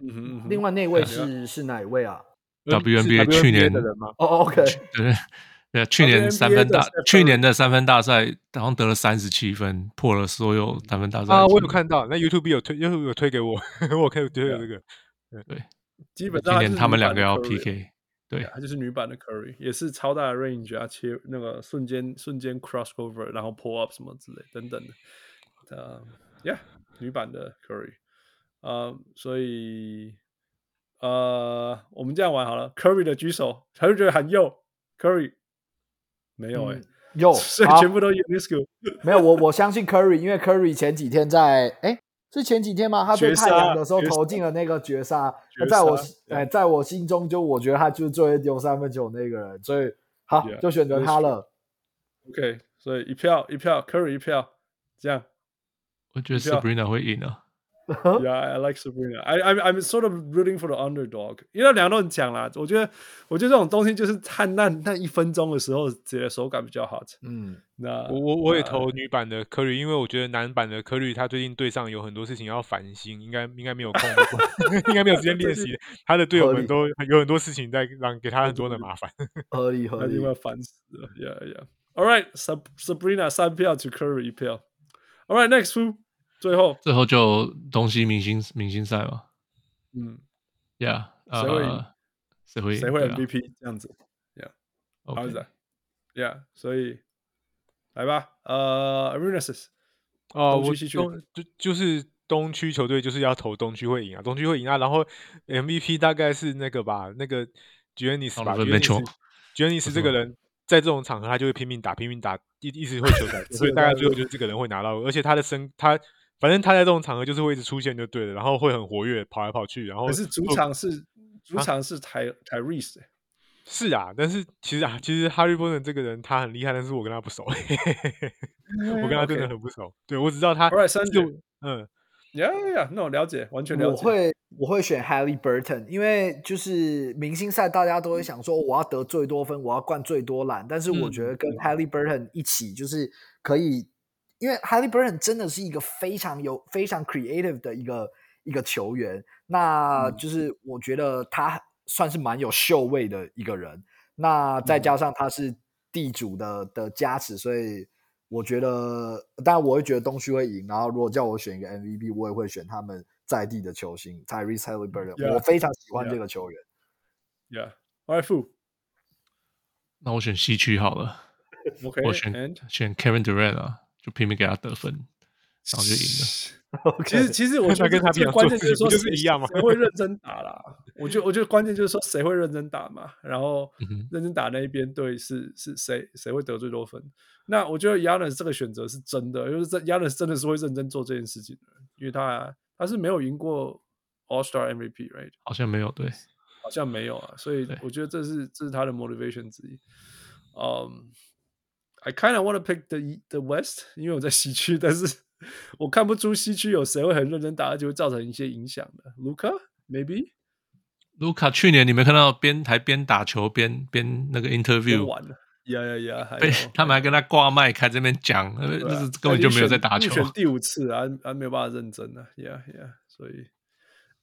嗯哼，另外那位是是哪一位啊？WNBA 去年的人吗？哦 OK，对对，去年三分大去年的三分大赛好像得了三十七分，破了所有三分大赛啊！我有看到，那 YouTube 有推，YouTube 有推给我，我可以推这个，对对，基本上今年他们两个要 PK。对，他就是女版的 Curry，也是超大的 range 啊，切那个瞬间瞬间 crossover，然后 pull up 什么之类等等的。呃、uh,，Yeah，女版的 Curry，呃、uh,，所以呃，uh, 我们这样玩好了，Curry 的举手，他就觉得很右，Curry 没有哎、欸，右、嗯，所以全部都 Ionescu 没有，我我相信 Curry，因为 Curry 前几天在哎。诶是前几天吗？他对太阳的时候投进了那个绝杀。绝杀在我哎，在我心中，就我觉得他就是最会丢三分球那个人，所以好 yeah, 就选择他了。OK，所以一票一票，Curry 一票，这样。我觉得 Sabrina 会赢啊。Yeah, I like Sabrina. I I'm I'm sort of rooting for the underdog. 因为两个都很强啦，我觉得我觉得这种东西就是看那那一分钟的时候，觉得手感比较好。嗯，那我我我也投女版的 Curry，因为我觉得男版的 Curry 他最近队上有很多事情要烦心，应该应该没有空，应该没有时间练习。他的队友们都有很多事情在让给他很多的麻烦，合理合理，因为烦死了。Yeah yeah. All right, Sabrina 三票 to Curry 一票。All right, next who? 最后，最后就东西明星明星赛嘛，嗯，Yeah，谁会赢？谁会谁会 MVP 这样子？Yeah，OK，Yeah，所以来吧，呃，Arenas，哦，我东就就是东区球队就是要投东区会赢啊，东区会赢啊，然后 MVP 大概是那个吧，那个 j e n n i s 吧，Giannis 这个人在这种场合他就会拼命打，拼命打，一一直会球赛，所以大概最后就是这个人会拿到，而且他的身他。反正他在这种场合就是会一直出现就对了，然后会很活跃，跑来跑去，然后可是主场是主场是台 Tyrese 是啊，但是其实啊，其实 Harry Burton 这个人他很厉害，但是我跟他不熟，我跟他真的很不熟，对，我只知道他就嗯，Yeah Yeah，那我了解，完全了解。我会我会选 Harry Burton，因为就是明星赛大家都会想说我要得最多分，我要灌最多篮，但是我觉得跟 Harry Burton 一起就是可以。因为 Haliburton 真的是一个非常有非常 creative 的一个一个球员，那就是我觉得他算是蛮有秀味的一个人。那再加上他是地主的的加持，所以我觉得，当然我会觉得东区会赢。然后如果叫我选一个 MVP，我也会选他们在地的球星 Tyrese Haliburton。Yeah, 我非常喜欢这个球员。Yeah，All right，那我选西区好了。Okay, 我选?选 Kevin Durant 啊。就拼命给他得分，然后就赢了。其实其实我觉得跟他这关键就是说就是一样嘛，谁会认真打啦？我觉得我觉得关键就是说谁会认真打嘛，然后认真打那一边队是是谁谁会得最多分？那我觉得 Giannis 这个选择是真的，就是这 Giannis 真的是会认真做这件事情的，因为他他是没有赢过 All Star MVP，right？好像没有，对，好像没有啊，所以我觉得这是这是他的 motivation 之一。嗯、um,，I kind of want to pick the the West，因为我在西区，但是。我看不出西区有谁会很认真打，就会造成一些影响的。Luka maybe。Luka 去年你没看到边还边打球边边那个 interview 完了，呀呀呀！被他们还跟他挂麦开这边讲，那是根本就没有在打球。选第五次啊，还没有办法认真呢。Yeah yeah，所以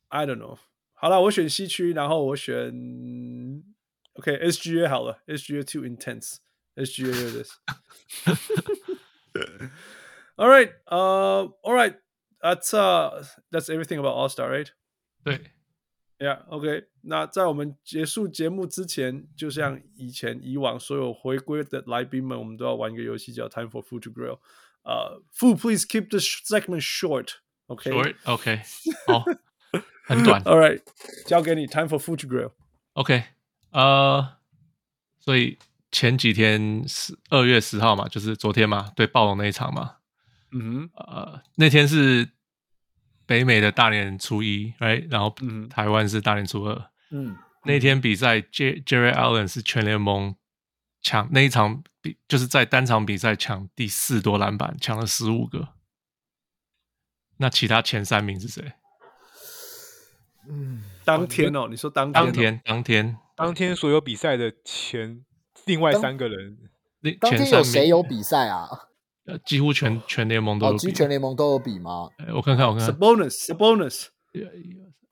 I don't know。好了，我选西区，然后我选 OK SGA 好了，SGA too intense。SGA this。 All right, uh, all right. That's uh, that's everything about All Star, right? 对，Yeah, OK. 那在我们结束节目之前，就像以前以往所有回归的来宾们，我们都要玩一个游戏叫 Time for Food to Grill。呃，Food, please keep the segment short. OK, short. OK，好，很短。All right，交给你。Time for Food to Grill. OK，呃，所以 前几天十二月十号嘛，就是昨天嘛，对暴龙那一场嘛。嗯哼，呃，那天是北美的大年初一，right? 然后台湾是大年初二。嗯，那天比赛，J Jarrett Allen 是全联盟抢那一场比，就是在单场比赛抢第四多篮板，抢了十五个。那其他前三名是谁？嗯，当天哦，你说当天，当天，当天，当天所有比赛的前另外三个人，那当天有谁有比赛啊？呃，几乎全全联盟都有比，几乎全联盟都有比吗？我看看，我看看，Sabonis，Sabonis，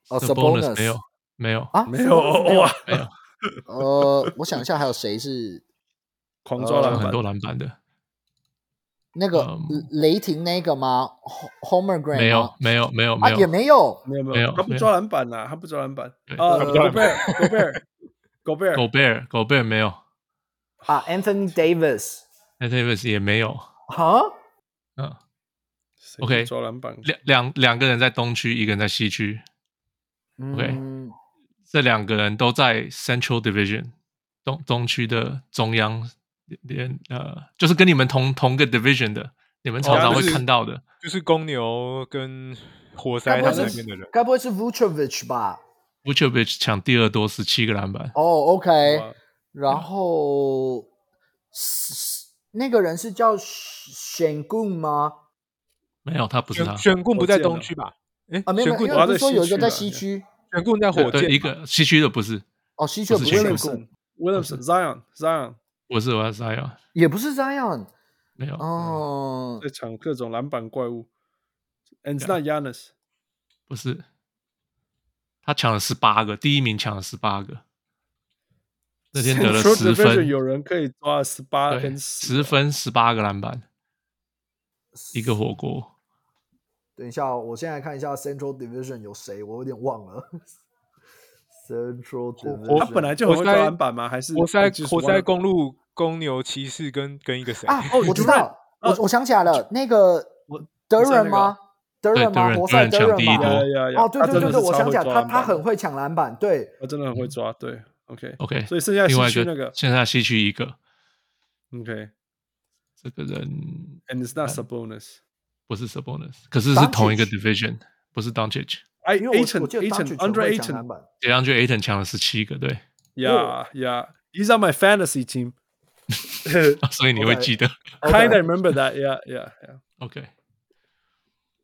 哦，Sabonis 没有，没有啊，没有哇，没有。呃，我想一下，还有谁是 狂抓篮板。很多篮板的？那个雷霆那个吗？Homer Grant 没有，没有，没有，没有，也没有，没有，没有，他不抓篮板呐，他不抓篮板。啊，Gobert，Gobert，Gobert，Gobert 没有啊，Anthony Davis，Anthony。Davis 也没有。哈，嗯，OK，抓篮板，两两两个人在东区，一个人在西区，OK，、嗯、这两个人都在 Central Division 东东区的中央连呃，就是跟你们同同个 Division 的，你们常常会看到的，哦就是、就是公牛跟活塞他们那边的人，该不会是 Vucevic 吧？Vucevic 抢第二多十七个篮板，哦、oh,，OK，然后。嗯那个人是叫选贡吗？没有，他不是他。选贡不在东区吧？哎，啊，没有，因为不是说有一个在西区，选贡在火箭。一个西区的不是。哦，西区的不是选贡。Williamson，Zion，Zion，不是，我是 Zion，也不是 Zion，没有。哦，在抢各种篮板怪物。And it's not Giannis，不是。他抢了十八个，第一名抢了十八个。那天得 了十分，有人可以抓十八分十分，十八个篮板，一个火锅。等一下，我现在看一下 Central Division 有谁，我有点忘了。Central Division，他本来就很会抓篮板吗？还是活塞？活塞公路、公牛、骑士跟跟一个谁？啊，我知道，我我想起来了，那个德仁吗？德仁吗？活塞德仁吗？哦，对对对对，我想起来，他他很会抢篮板，对，他真的很会抓，对。OK OK，所以剩下西区那个，现在西区一个。OK，这个人，And it's not Sabonis，不是 Sabonis，可是是同一个 Division，不是 Doncic。哎，Ayton，Ayton，Andre Ayton，Andre Ayton 抢了十七个，对。Yeah Yeah，He's on my fantasy team，所以你会记得。Kinda remember that，Yeah Yeah Yeah。OK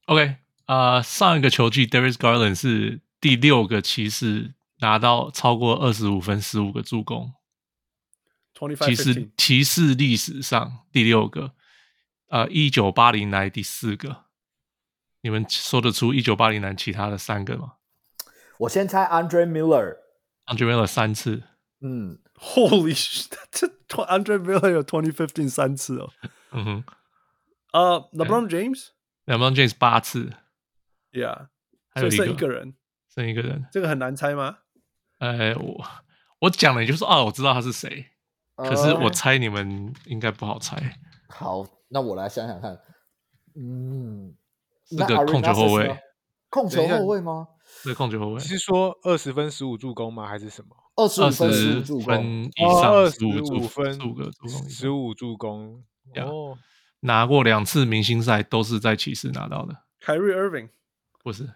OK，啊，上一个球季，Darius Garland 是第六个骑士。 拿到超过二十五分，十五个助攻，骑士骑士历史上第六个，呃，一九八零来第四个，你们说得出一九八零来其他的三个吗？我先猜 Andre Miller，Andre Miller 三次，嗯，Holy shit，这 Andre Miller 有 twenty fifteen 三次哦，嗯哼，呃、uh,，LeBron James，LeBron James 八次，Yeah，还有一一个人，剩一个人，这个很难猜吗？哎，我我讲了，你就说哦，我知道他是谁，可是我猜你们应该不好猜。好，那我来想想看。嗯，是个控球后卫，控球后卫吗？是控球后卫。是说二十分十五助攻吗？还是什么？二十五分十五助攻以上，二十五分十五个助攻，十五助攻。哦，拿过两次明星赛，都是在骑士拿到的。Kyrie Irving 不是，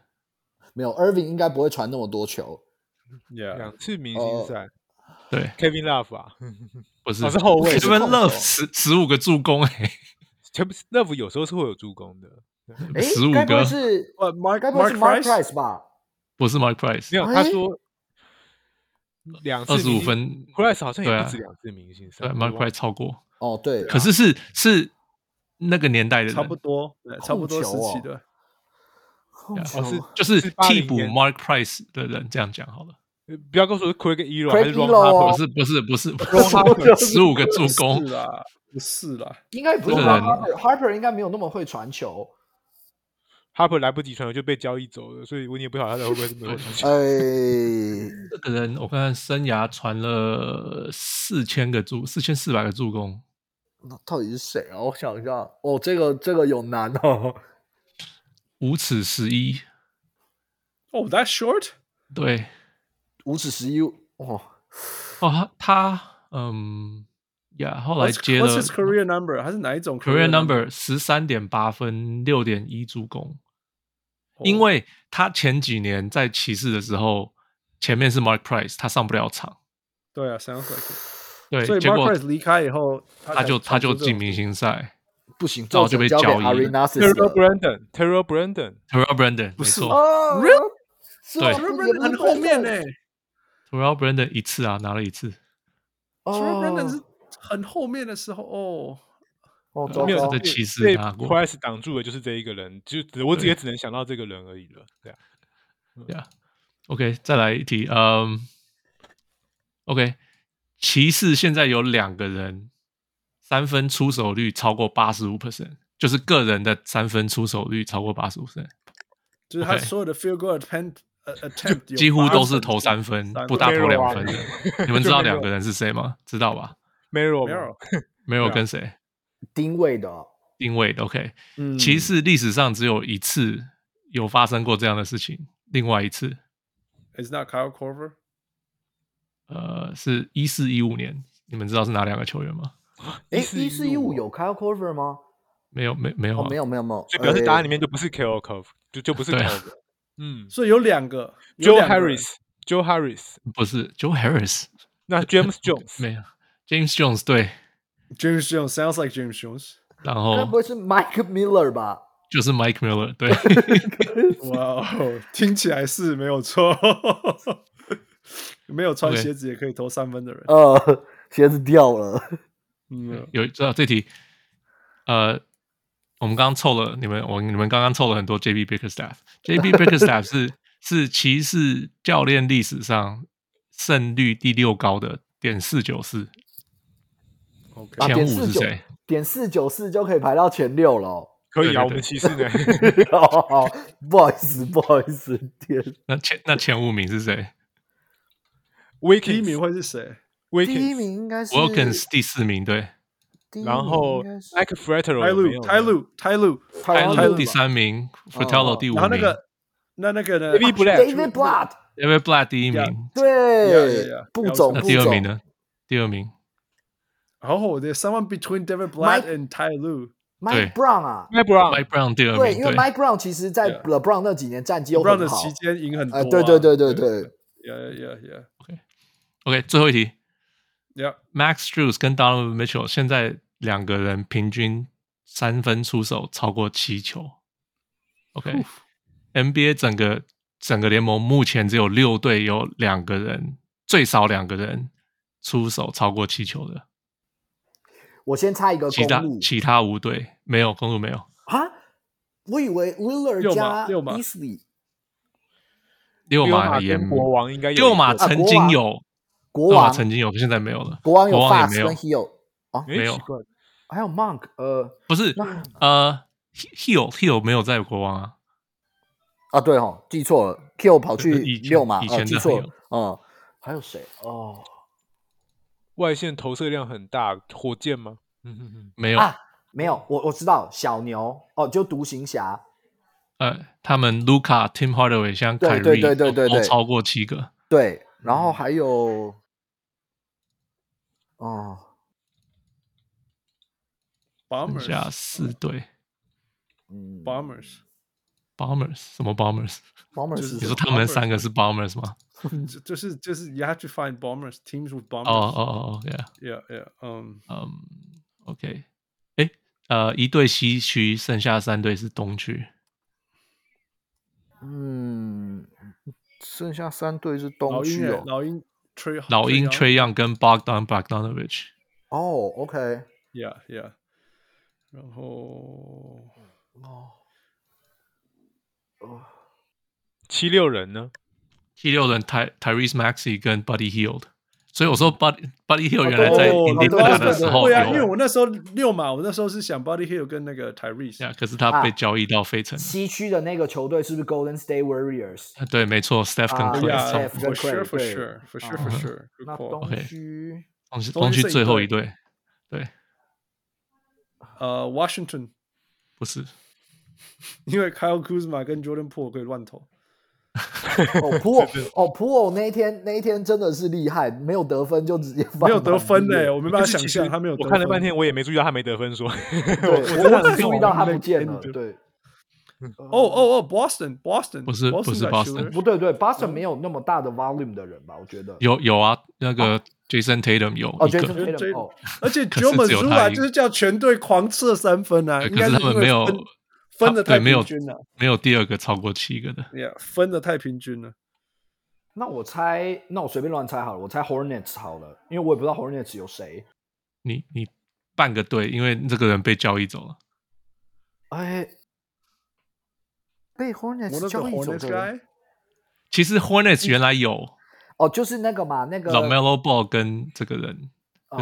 没有 Irving 应该不会传那么多球。两次明星赛，对 Kevin Love 啊，不是，是后卫。Kevin Love 十十五个助攻，哎，Kevin Love 有时候是会有助攻的。哎，十五个是 Mark Mark Price 吧？不是 Mark Price，没有，他说两次二十五分，Price 好像也不止两次明星赛，Mark Price 超过。哦，对，可是是是那个年代的人，差不多，差不多时期的。哦，是就是替补 Mark Price 的人，这样讲好了。不要告诉我 Craig Ehlo 还是 Ron Harper，不是不是不是 Ron Harper，十五个助攻啦，不是啦，应该不是 Harper，Harper 应该没有那么会传球。Harper 来不及传球就被交易走了，所以我也不晓得他会不会这么会传球。哎，这个人我看看生涯传了四千个助，四千四百个助攻。那到底是谁啊？我想一下，哦，这个这个有难哦。五尺十一。哦，That short？对，五尺十一。哦，哦，他他嗯呀，后来接了。What's his career number？还是哪一种？Career number 十三点八分，六点一助攻。因为他前几年在骑士的时候，前面是 Mark Price，他上不了场。对啊，sounds like。对，所以 Mark Price 离开以后，他就他就进明星赛，不行，然后就被交易。Terrell Brandon，Terrell Brandon，Terrell Brandon，不是哦，对，很后面呢。Terrell Brandon 一次啊，拿了一次。Terrell Brandon 是很后面的时候哦。哦，没有的骑士拿过。Price 挡住的就是这一个人，就我也只能想到这个人而已了。对啊，对啊。OK，再来一题。嗯，OK，骑士现在有两个人三分出手率超过八十五 percent，就是个人的三分出手率超过八十五 percent，就是他所有的 field goal attempt attempt 几乎都是投三分，不大投两分的。你们知道两个人 是谁吗？知道吧？Melo，Melo，Melo 跟谁？定位的，定位的，OK。骑士历史上只有一次有发生过这样的事情，另外一次，Is not Kyle Korver？呃，是一四一五年，你们知道是哪两个球员吗？哎，一四一五有 Kyle Korver 吗？没有，没，没有，没有，没有，没有。所以表示答案里面就不是 Kyle Korver，就就不是 Kyle。嗯，所以有两个，Joe Harris，Joe Harris 不是 Joe Harris，那 James Jones 没有，James Jones 对。James Jones sounds like James Jones，然后该不会是 Mike Miller 吧？就是 Mike Miller，对。哇哦，听起来是没有错。没有穿鞋子也可以投三分的人。呃，鞋子掉了。嗯，有知道这题？呃，我们刚刚凑了你们，我你们刚刚凑了很多 JB Bickerstaff。JB Bickerstaff 是是骑士教练历史上胜率第六高的点四九四。Okay. 前五是谁？点四九四就可以排到前六了。可以啊，我们骑士的。不好意思，不好意思，天。那前那前五名是谁？第一名会是谁？第一名应该是 Wilkins，第四名对。然后 Mike Fratello，泰路，泰路，泰路，泰路第三名，Fratello 第五名。然后那个那那个呢？David Blatt，David Blatt，David Blatt 第一名。对，不走。那第二名呢？第二名。然后 There's someone between David Blatt and Ty Lue。Mike Brown 啊，Mike Brown，Mike Brown 第二名。对，因为 Mike Brown 其实在 LeBron 那几年战绩又很好。LeBron 的期间赢很多。对对对对对。Yeah yeah yeah。OK，最后一题。Yeah。Max Drews 跟 Donovan Mitchell 现在两个人平均三分出手超过七球。OK，NBA 整个整个联盟目前只有六队有两个人，最少两个人出手超过七球的。我先插一个，其他其他五队。没有公路没有。啊？我以为 Lillard 加 Beasley，六马也国王应该有六马曾经有国王曾经有，现在没有了。国王有 Fast 跟 Hill 啊，没有，还有 Monk，呃，不是，呃，Hill Hill 没有在国王啊。啊，对哦，记错了，Hill 跑去六马，以前记错了，嗯，还有谁？哦。外线投射量很大，火箭吗？嗯哼哼，没有啊，没有。我我知道小牛哦，就独行侠呃，他们卢卡、Tim Hardaway 像凯瑞，对对对对对，都超过七个。对，然后还有，哦，Bombers 加四队，嗯，Bombers，Bombers 什么 Bombers？Bombers，你说他们三个是 Bombers 吗？就就是就是 You have to find Bombers teams with Bombers。哦哦哦，Yeah，Yeah，Yeah，嗯嗯，OK，哎，呃，一队西区，剩下三队是东区。嗯，剩下三队是东区哦。老鹰 吹，老鹰 Trae Young 跟 Bogdan Bogdanovic。哦，OK，Yeah，Yeah。然后哦，哦，七六人呢？七六人 Ty Tyrese Maxey 跟 Buddy Hield。 所以我说，Buddy Buddy Hield 原来在 Indiana 的时候，对啊，因为我那时候六嘛，我那时候是想 Buddy Hield 跟那个 Tyrese，可是他被交易到费城。西区的那个球队是不是 Golden State Warriors？对，没错，Steph 跟 Clay，For sure，For sure，For sure，For sure。那东区，东区东区最后一队，对，呃，Washington 不是，因为 Kyle Kuzma 跟 Jordan Poole 可以乱投。哦，普 偶哦，普偶那一天那一天真的是厉害，没有得分就直接没有得分呢，我没办法想象他没有。我看了半天，我也没注意到他没得分，说，我，我只注意到他不见了。对，哦哦哦，Boston，Boston 不是不是 Boston，不对对，Boston 没有那么大的 volume 的人吧？我觉得有有啊，那个 Jason Tatum 有哦，Jason Tatum 哦，而且 Joe Mazzulla 就是叫全队狂射三分啊，可是他们没有。分的太平均了，没有第二个超过七个的。Yeah，分的太平均了。那我猜，那我随便乱猜好了，我猜 Hornets 好了，因为我也不知道 Hornets 有谁。你你半个对，因为这个人被交易走了。哎，被 Hornets 交易走的。其实 Hornets 原来有。哦，就是那个嘛，那个 LaMelo Ball 跟这个人，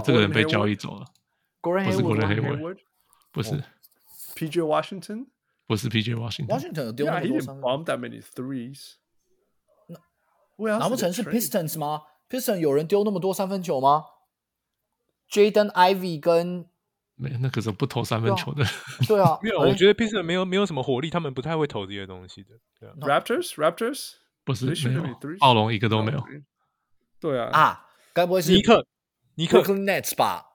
这个人被交易走了。不是 Gordon Hayward，不是 PJ Washington。不是 PJ Washington。Washington 有丢那么多三分。Yeah, bomb that many threes。那难不成是 Pistons 吗？Pistons 有人丢那么多三分球吗？Jaden Ivey 跟没那可是不投三分球的。对啊，没有，我觉得 Pistons 没有没有什么火力，他们不太会投这些东西的。Raptors，Raptors 不是没有，暴龙一个都没有。对啊。啊，该不会是尼克？尼克 Nets 吧？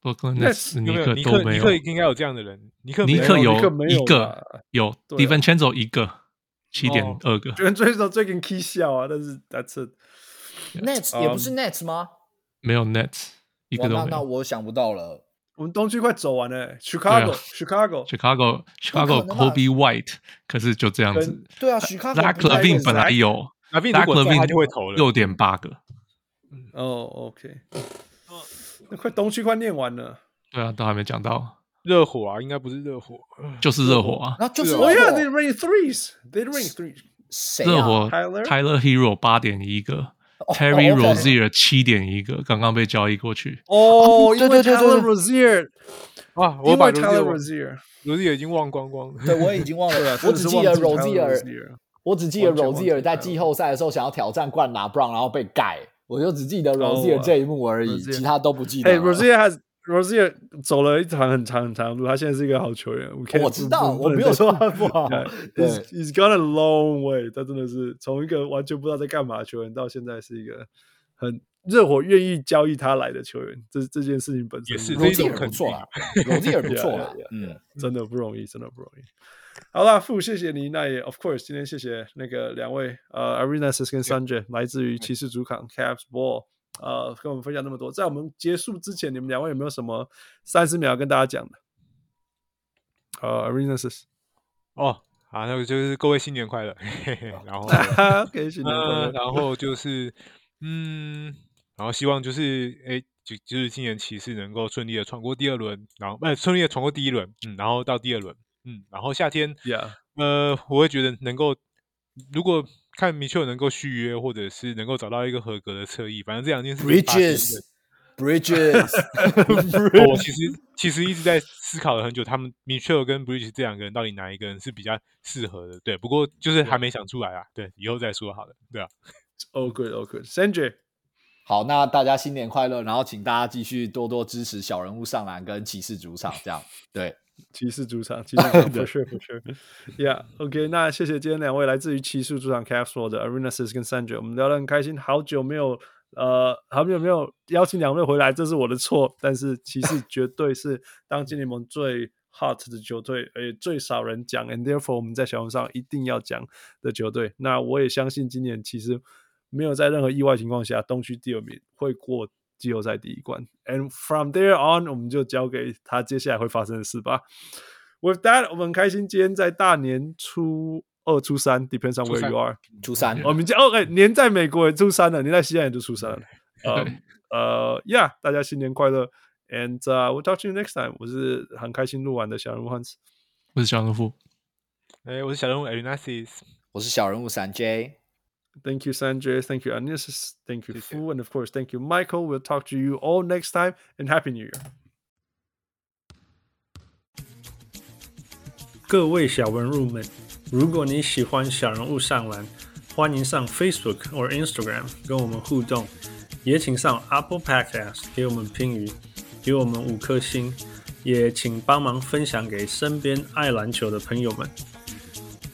不可能，尼克尼克尼克应该有这样的人。尼克尼克有一个有，DiVincenzo 一个七点二个。全追手最近 K 笑啊，但是 That's Nets 也不是 Nets 吗？没有 Nets 一个都没有。那我想不到了。我们东区快走完了，Chicago，Chicago，Chicago，Chicago，Kobe White，可是就这样子。对啊，Chicago。本来有，Zach LaVine 就会投了六点八个。哦，OK。那快东区快念完了。对啊，都还没讲到。热火啊，应该不是热火，就是热火啊。那就是哦呀，They ring threes，They ring threes。热火 Tyler Hero 八点一个，Terry Rozier 七点一个，刚刚被交易过去。哦，因为对对，Rozier，啊，我把 Tyler Rozier，Rozier 已经忘光光了。对，我已经忘了，我只记得 Rozier，我只记得 Rozier 在季后赛的时候想要挑战灌拿 Brown，然后被盖。我就只记得 Rosier 这一幕而已，其他都不记得。哎，Rozier 还 Rozier 走了一场很长很长的路，他现在是一个好球员。我知道，我没有说他不好。He's gone a long way，他真的是从一个完全不知道在干嘛的球员，到现在是一个很热火愿意交易他来的球员。这这件事情本身也是 Rosier 不错啊，Rosier 不错 啊，嗯，真的不容易，真的不容易。好啦，傅，谢谢你。那也，of course，今天谢谢那个两位，呃，Arenas 跟 Sanjay，来自于骑士主场 Caps Ball，呃，跟我们分享那么多。在我们结束之前，你们两位有没有什么三十秒要跟大家讲的？呃，Arenas，哦，好，那个就是各位新年快乐，嘿嘿，然后，OK，新年快乐，然后就是，嗯，然后希望就是，哎，就就是今年骑士能够顺利的闯过第二轮，然后，哎，顺利的闯过第一轮，嗯，然后到第二轮。嗯，然后夏天，Yeah. 呃，我会觉得能够，如果看米切尔能够续约，或者是能够找到一个合格的侧翼，反正这两件事。Bridges，Bridges，我其实其实一直在思考了很久，他们米切尔跟 Bridges 这两个人到底哪一个人是比较适合的？对，不过就是还没想出来啊。对，以后再说好了。对啊。Oh good, oh good. Sanjay，好，那大家新年快乐，然后请大家继续多多支持小人物上篮跟骑士主场，这样对。骑士主场，骑士主场，for sure for sure，yeah，OK，那谢谢今天两位来自于骑士主场 World 的 Arenas 跟 Sandra，我们聊得很开心，好久没有呃，好久没有邀请两位回来，这是我的错，但是骑士绝对是当今联盟最 hot 的球队，而且最少人讲，and therefore 我们在小红上一定要讲的球队。那我也相信今年其实没有在任何意外情况下，东区第二名会过。季后赛第一关，and from there on，我们就交给他接下来会发生的事吧。With that，我们很开心今天在大年初二、初三，depends on where you are，初三。我们叫 OK，年在美国也初三了，年在西安也就初三了。呃呃，Yeah，大家新年快乐，and、uh, we'll talk to you next time。我是很开心录完的小人物 Hans，我是小人物，哎，我是小人物 Arenasis，我是小人物 Sanjay。Thank you, Sanjay. Thank you, Anis. Thank you, Fu. And of course, thank you, Michael. We'll talk to you all next time and Happy New Year. 各位小人物们，如果你喜欢小人物上篮，欢迎上 Facebook 或 Instagram 跟我们互动，也请上 Apple Podcast 给我们评语，给我们五颗星，也请帮忙分享给身边爱篮球的朋友们。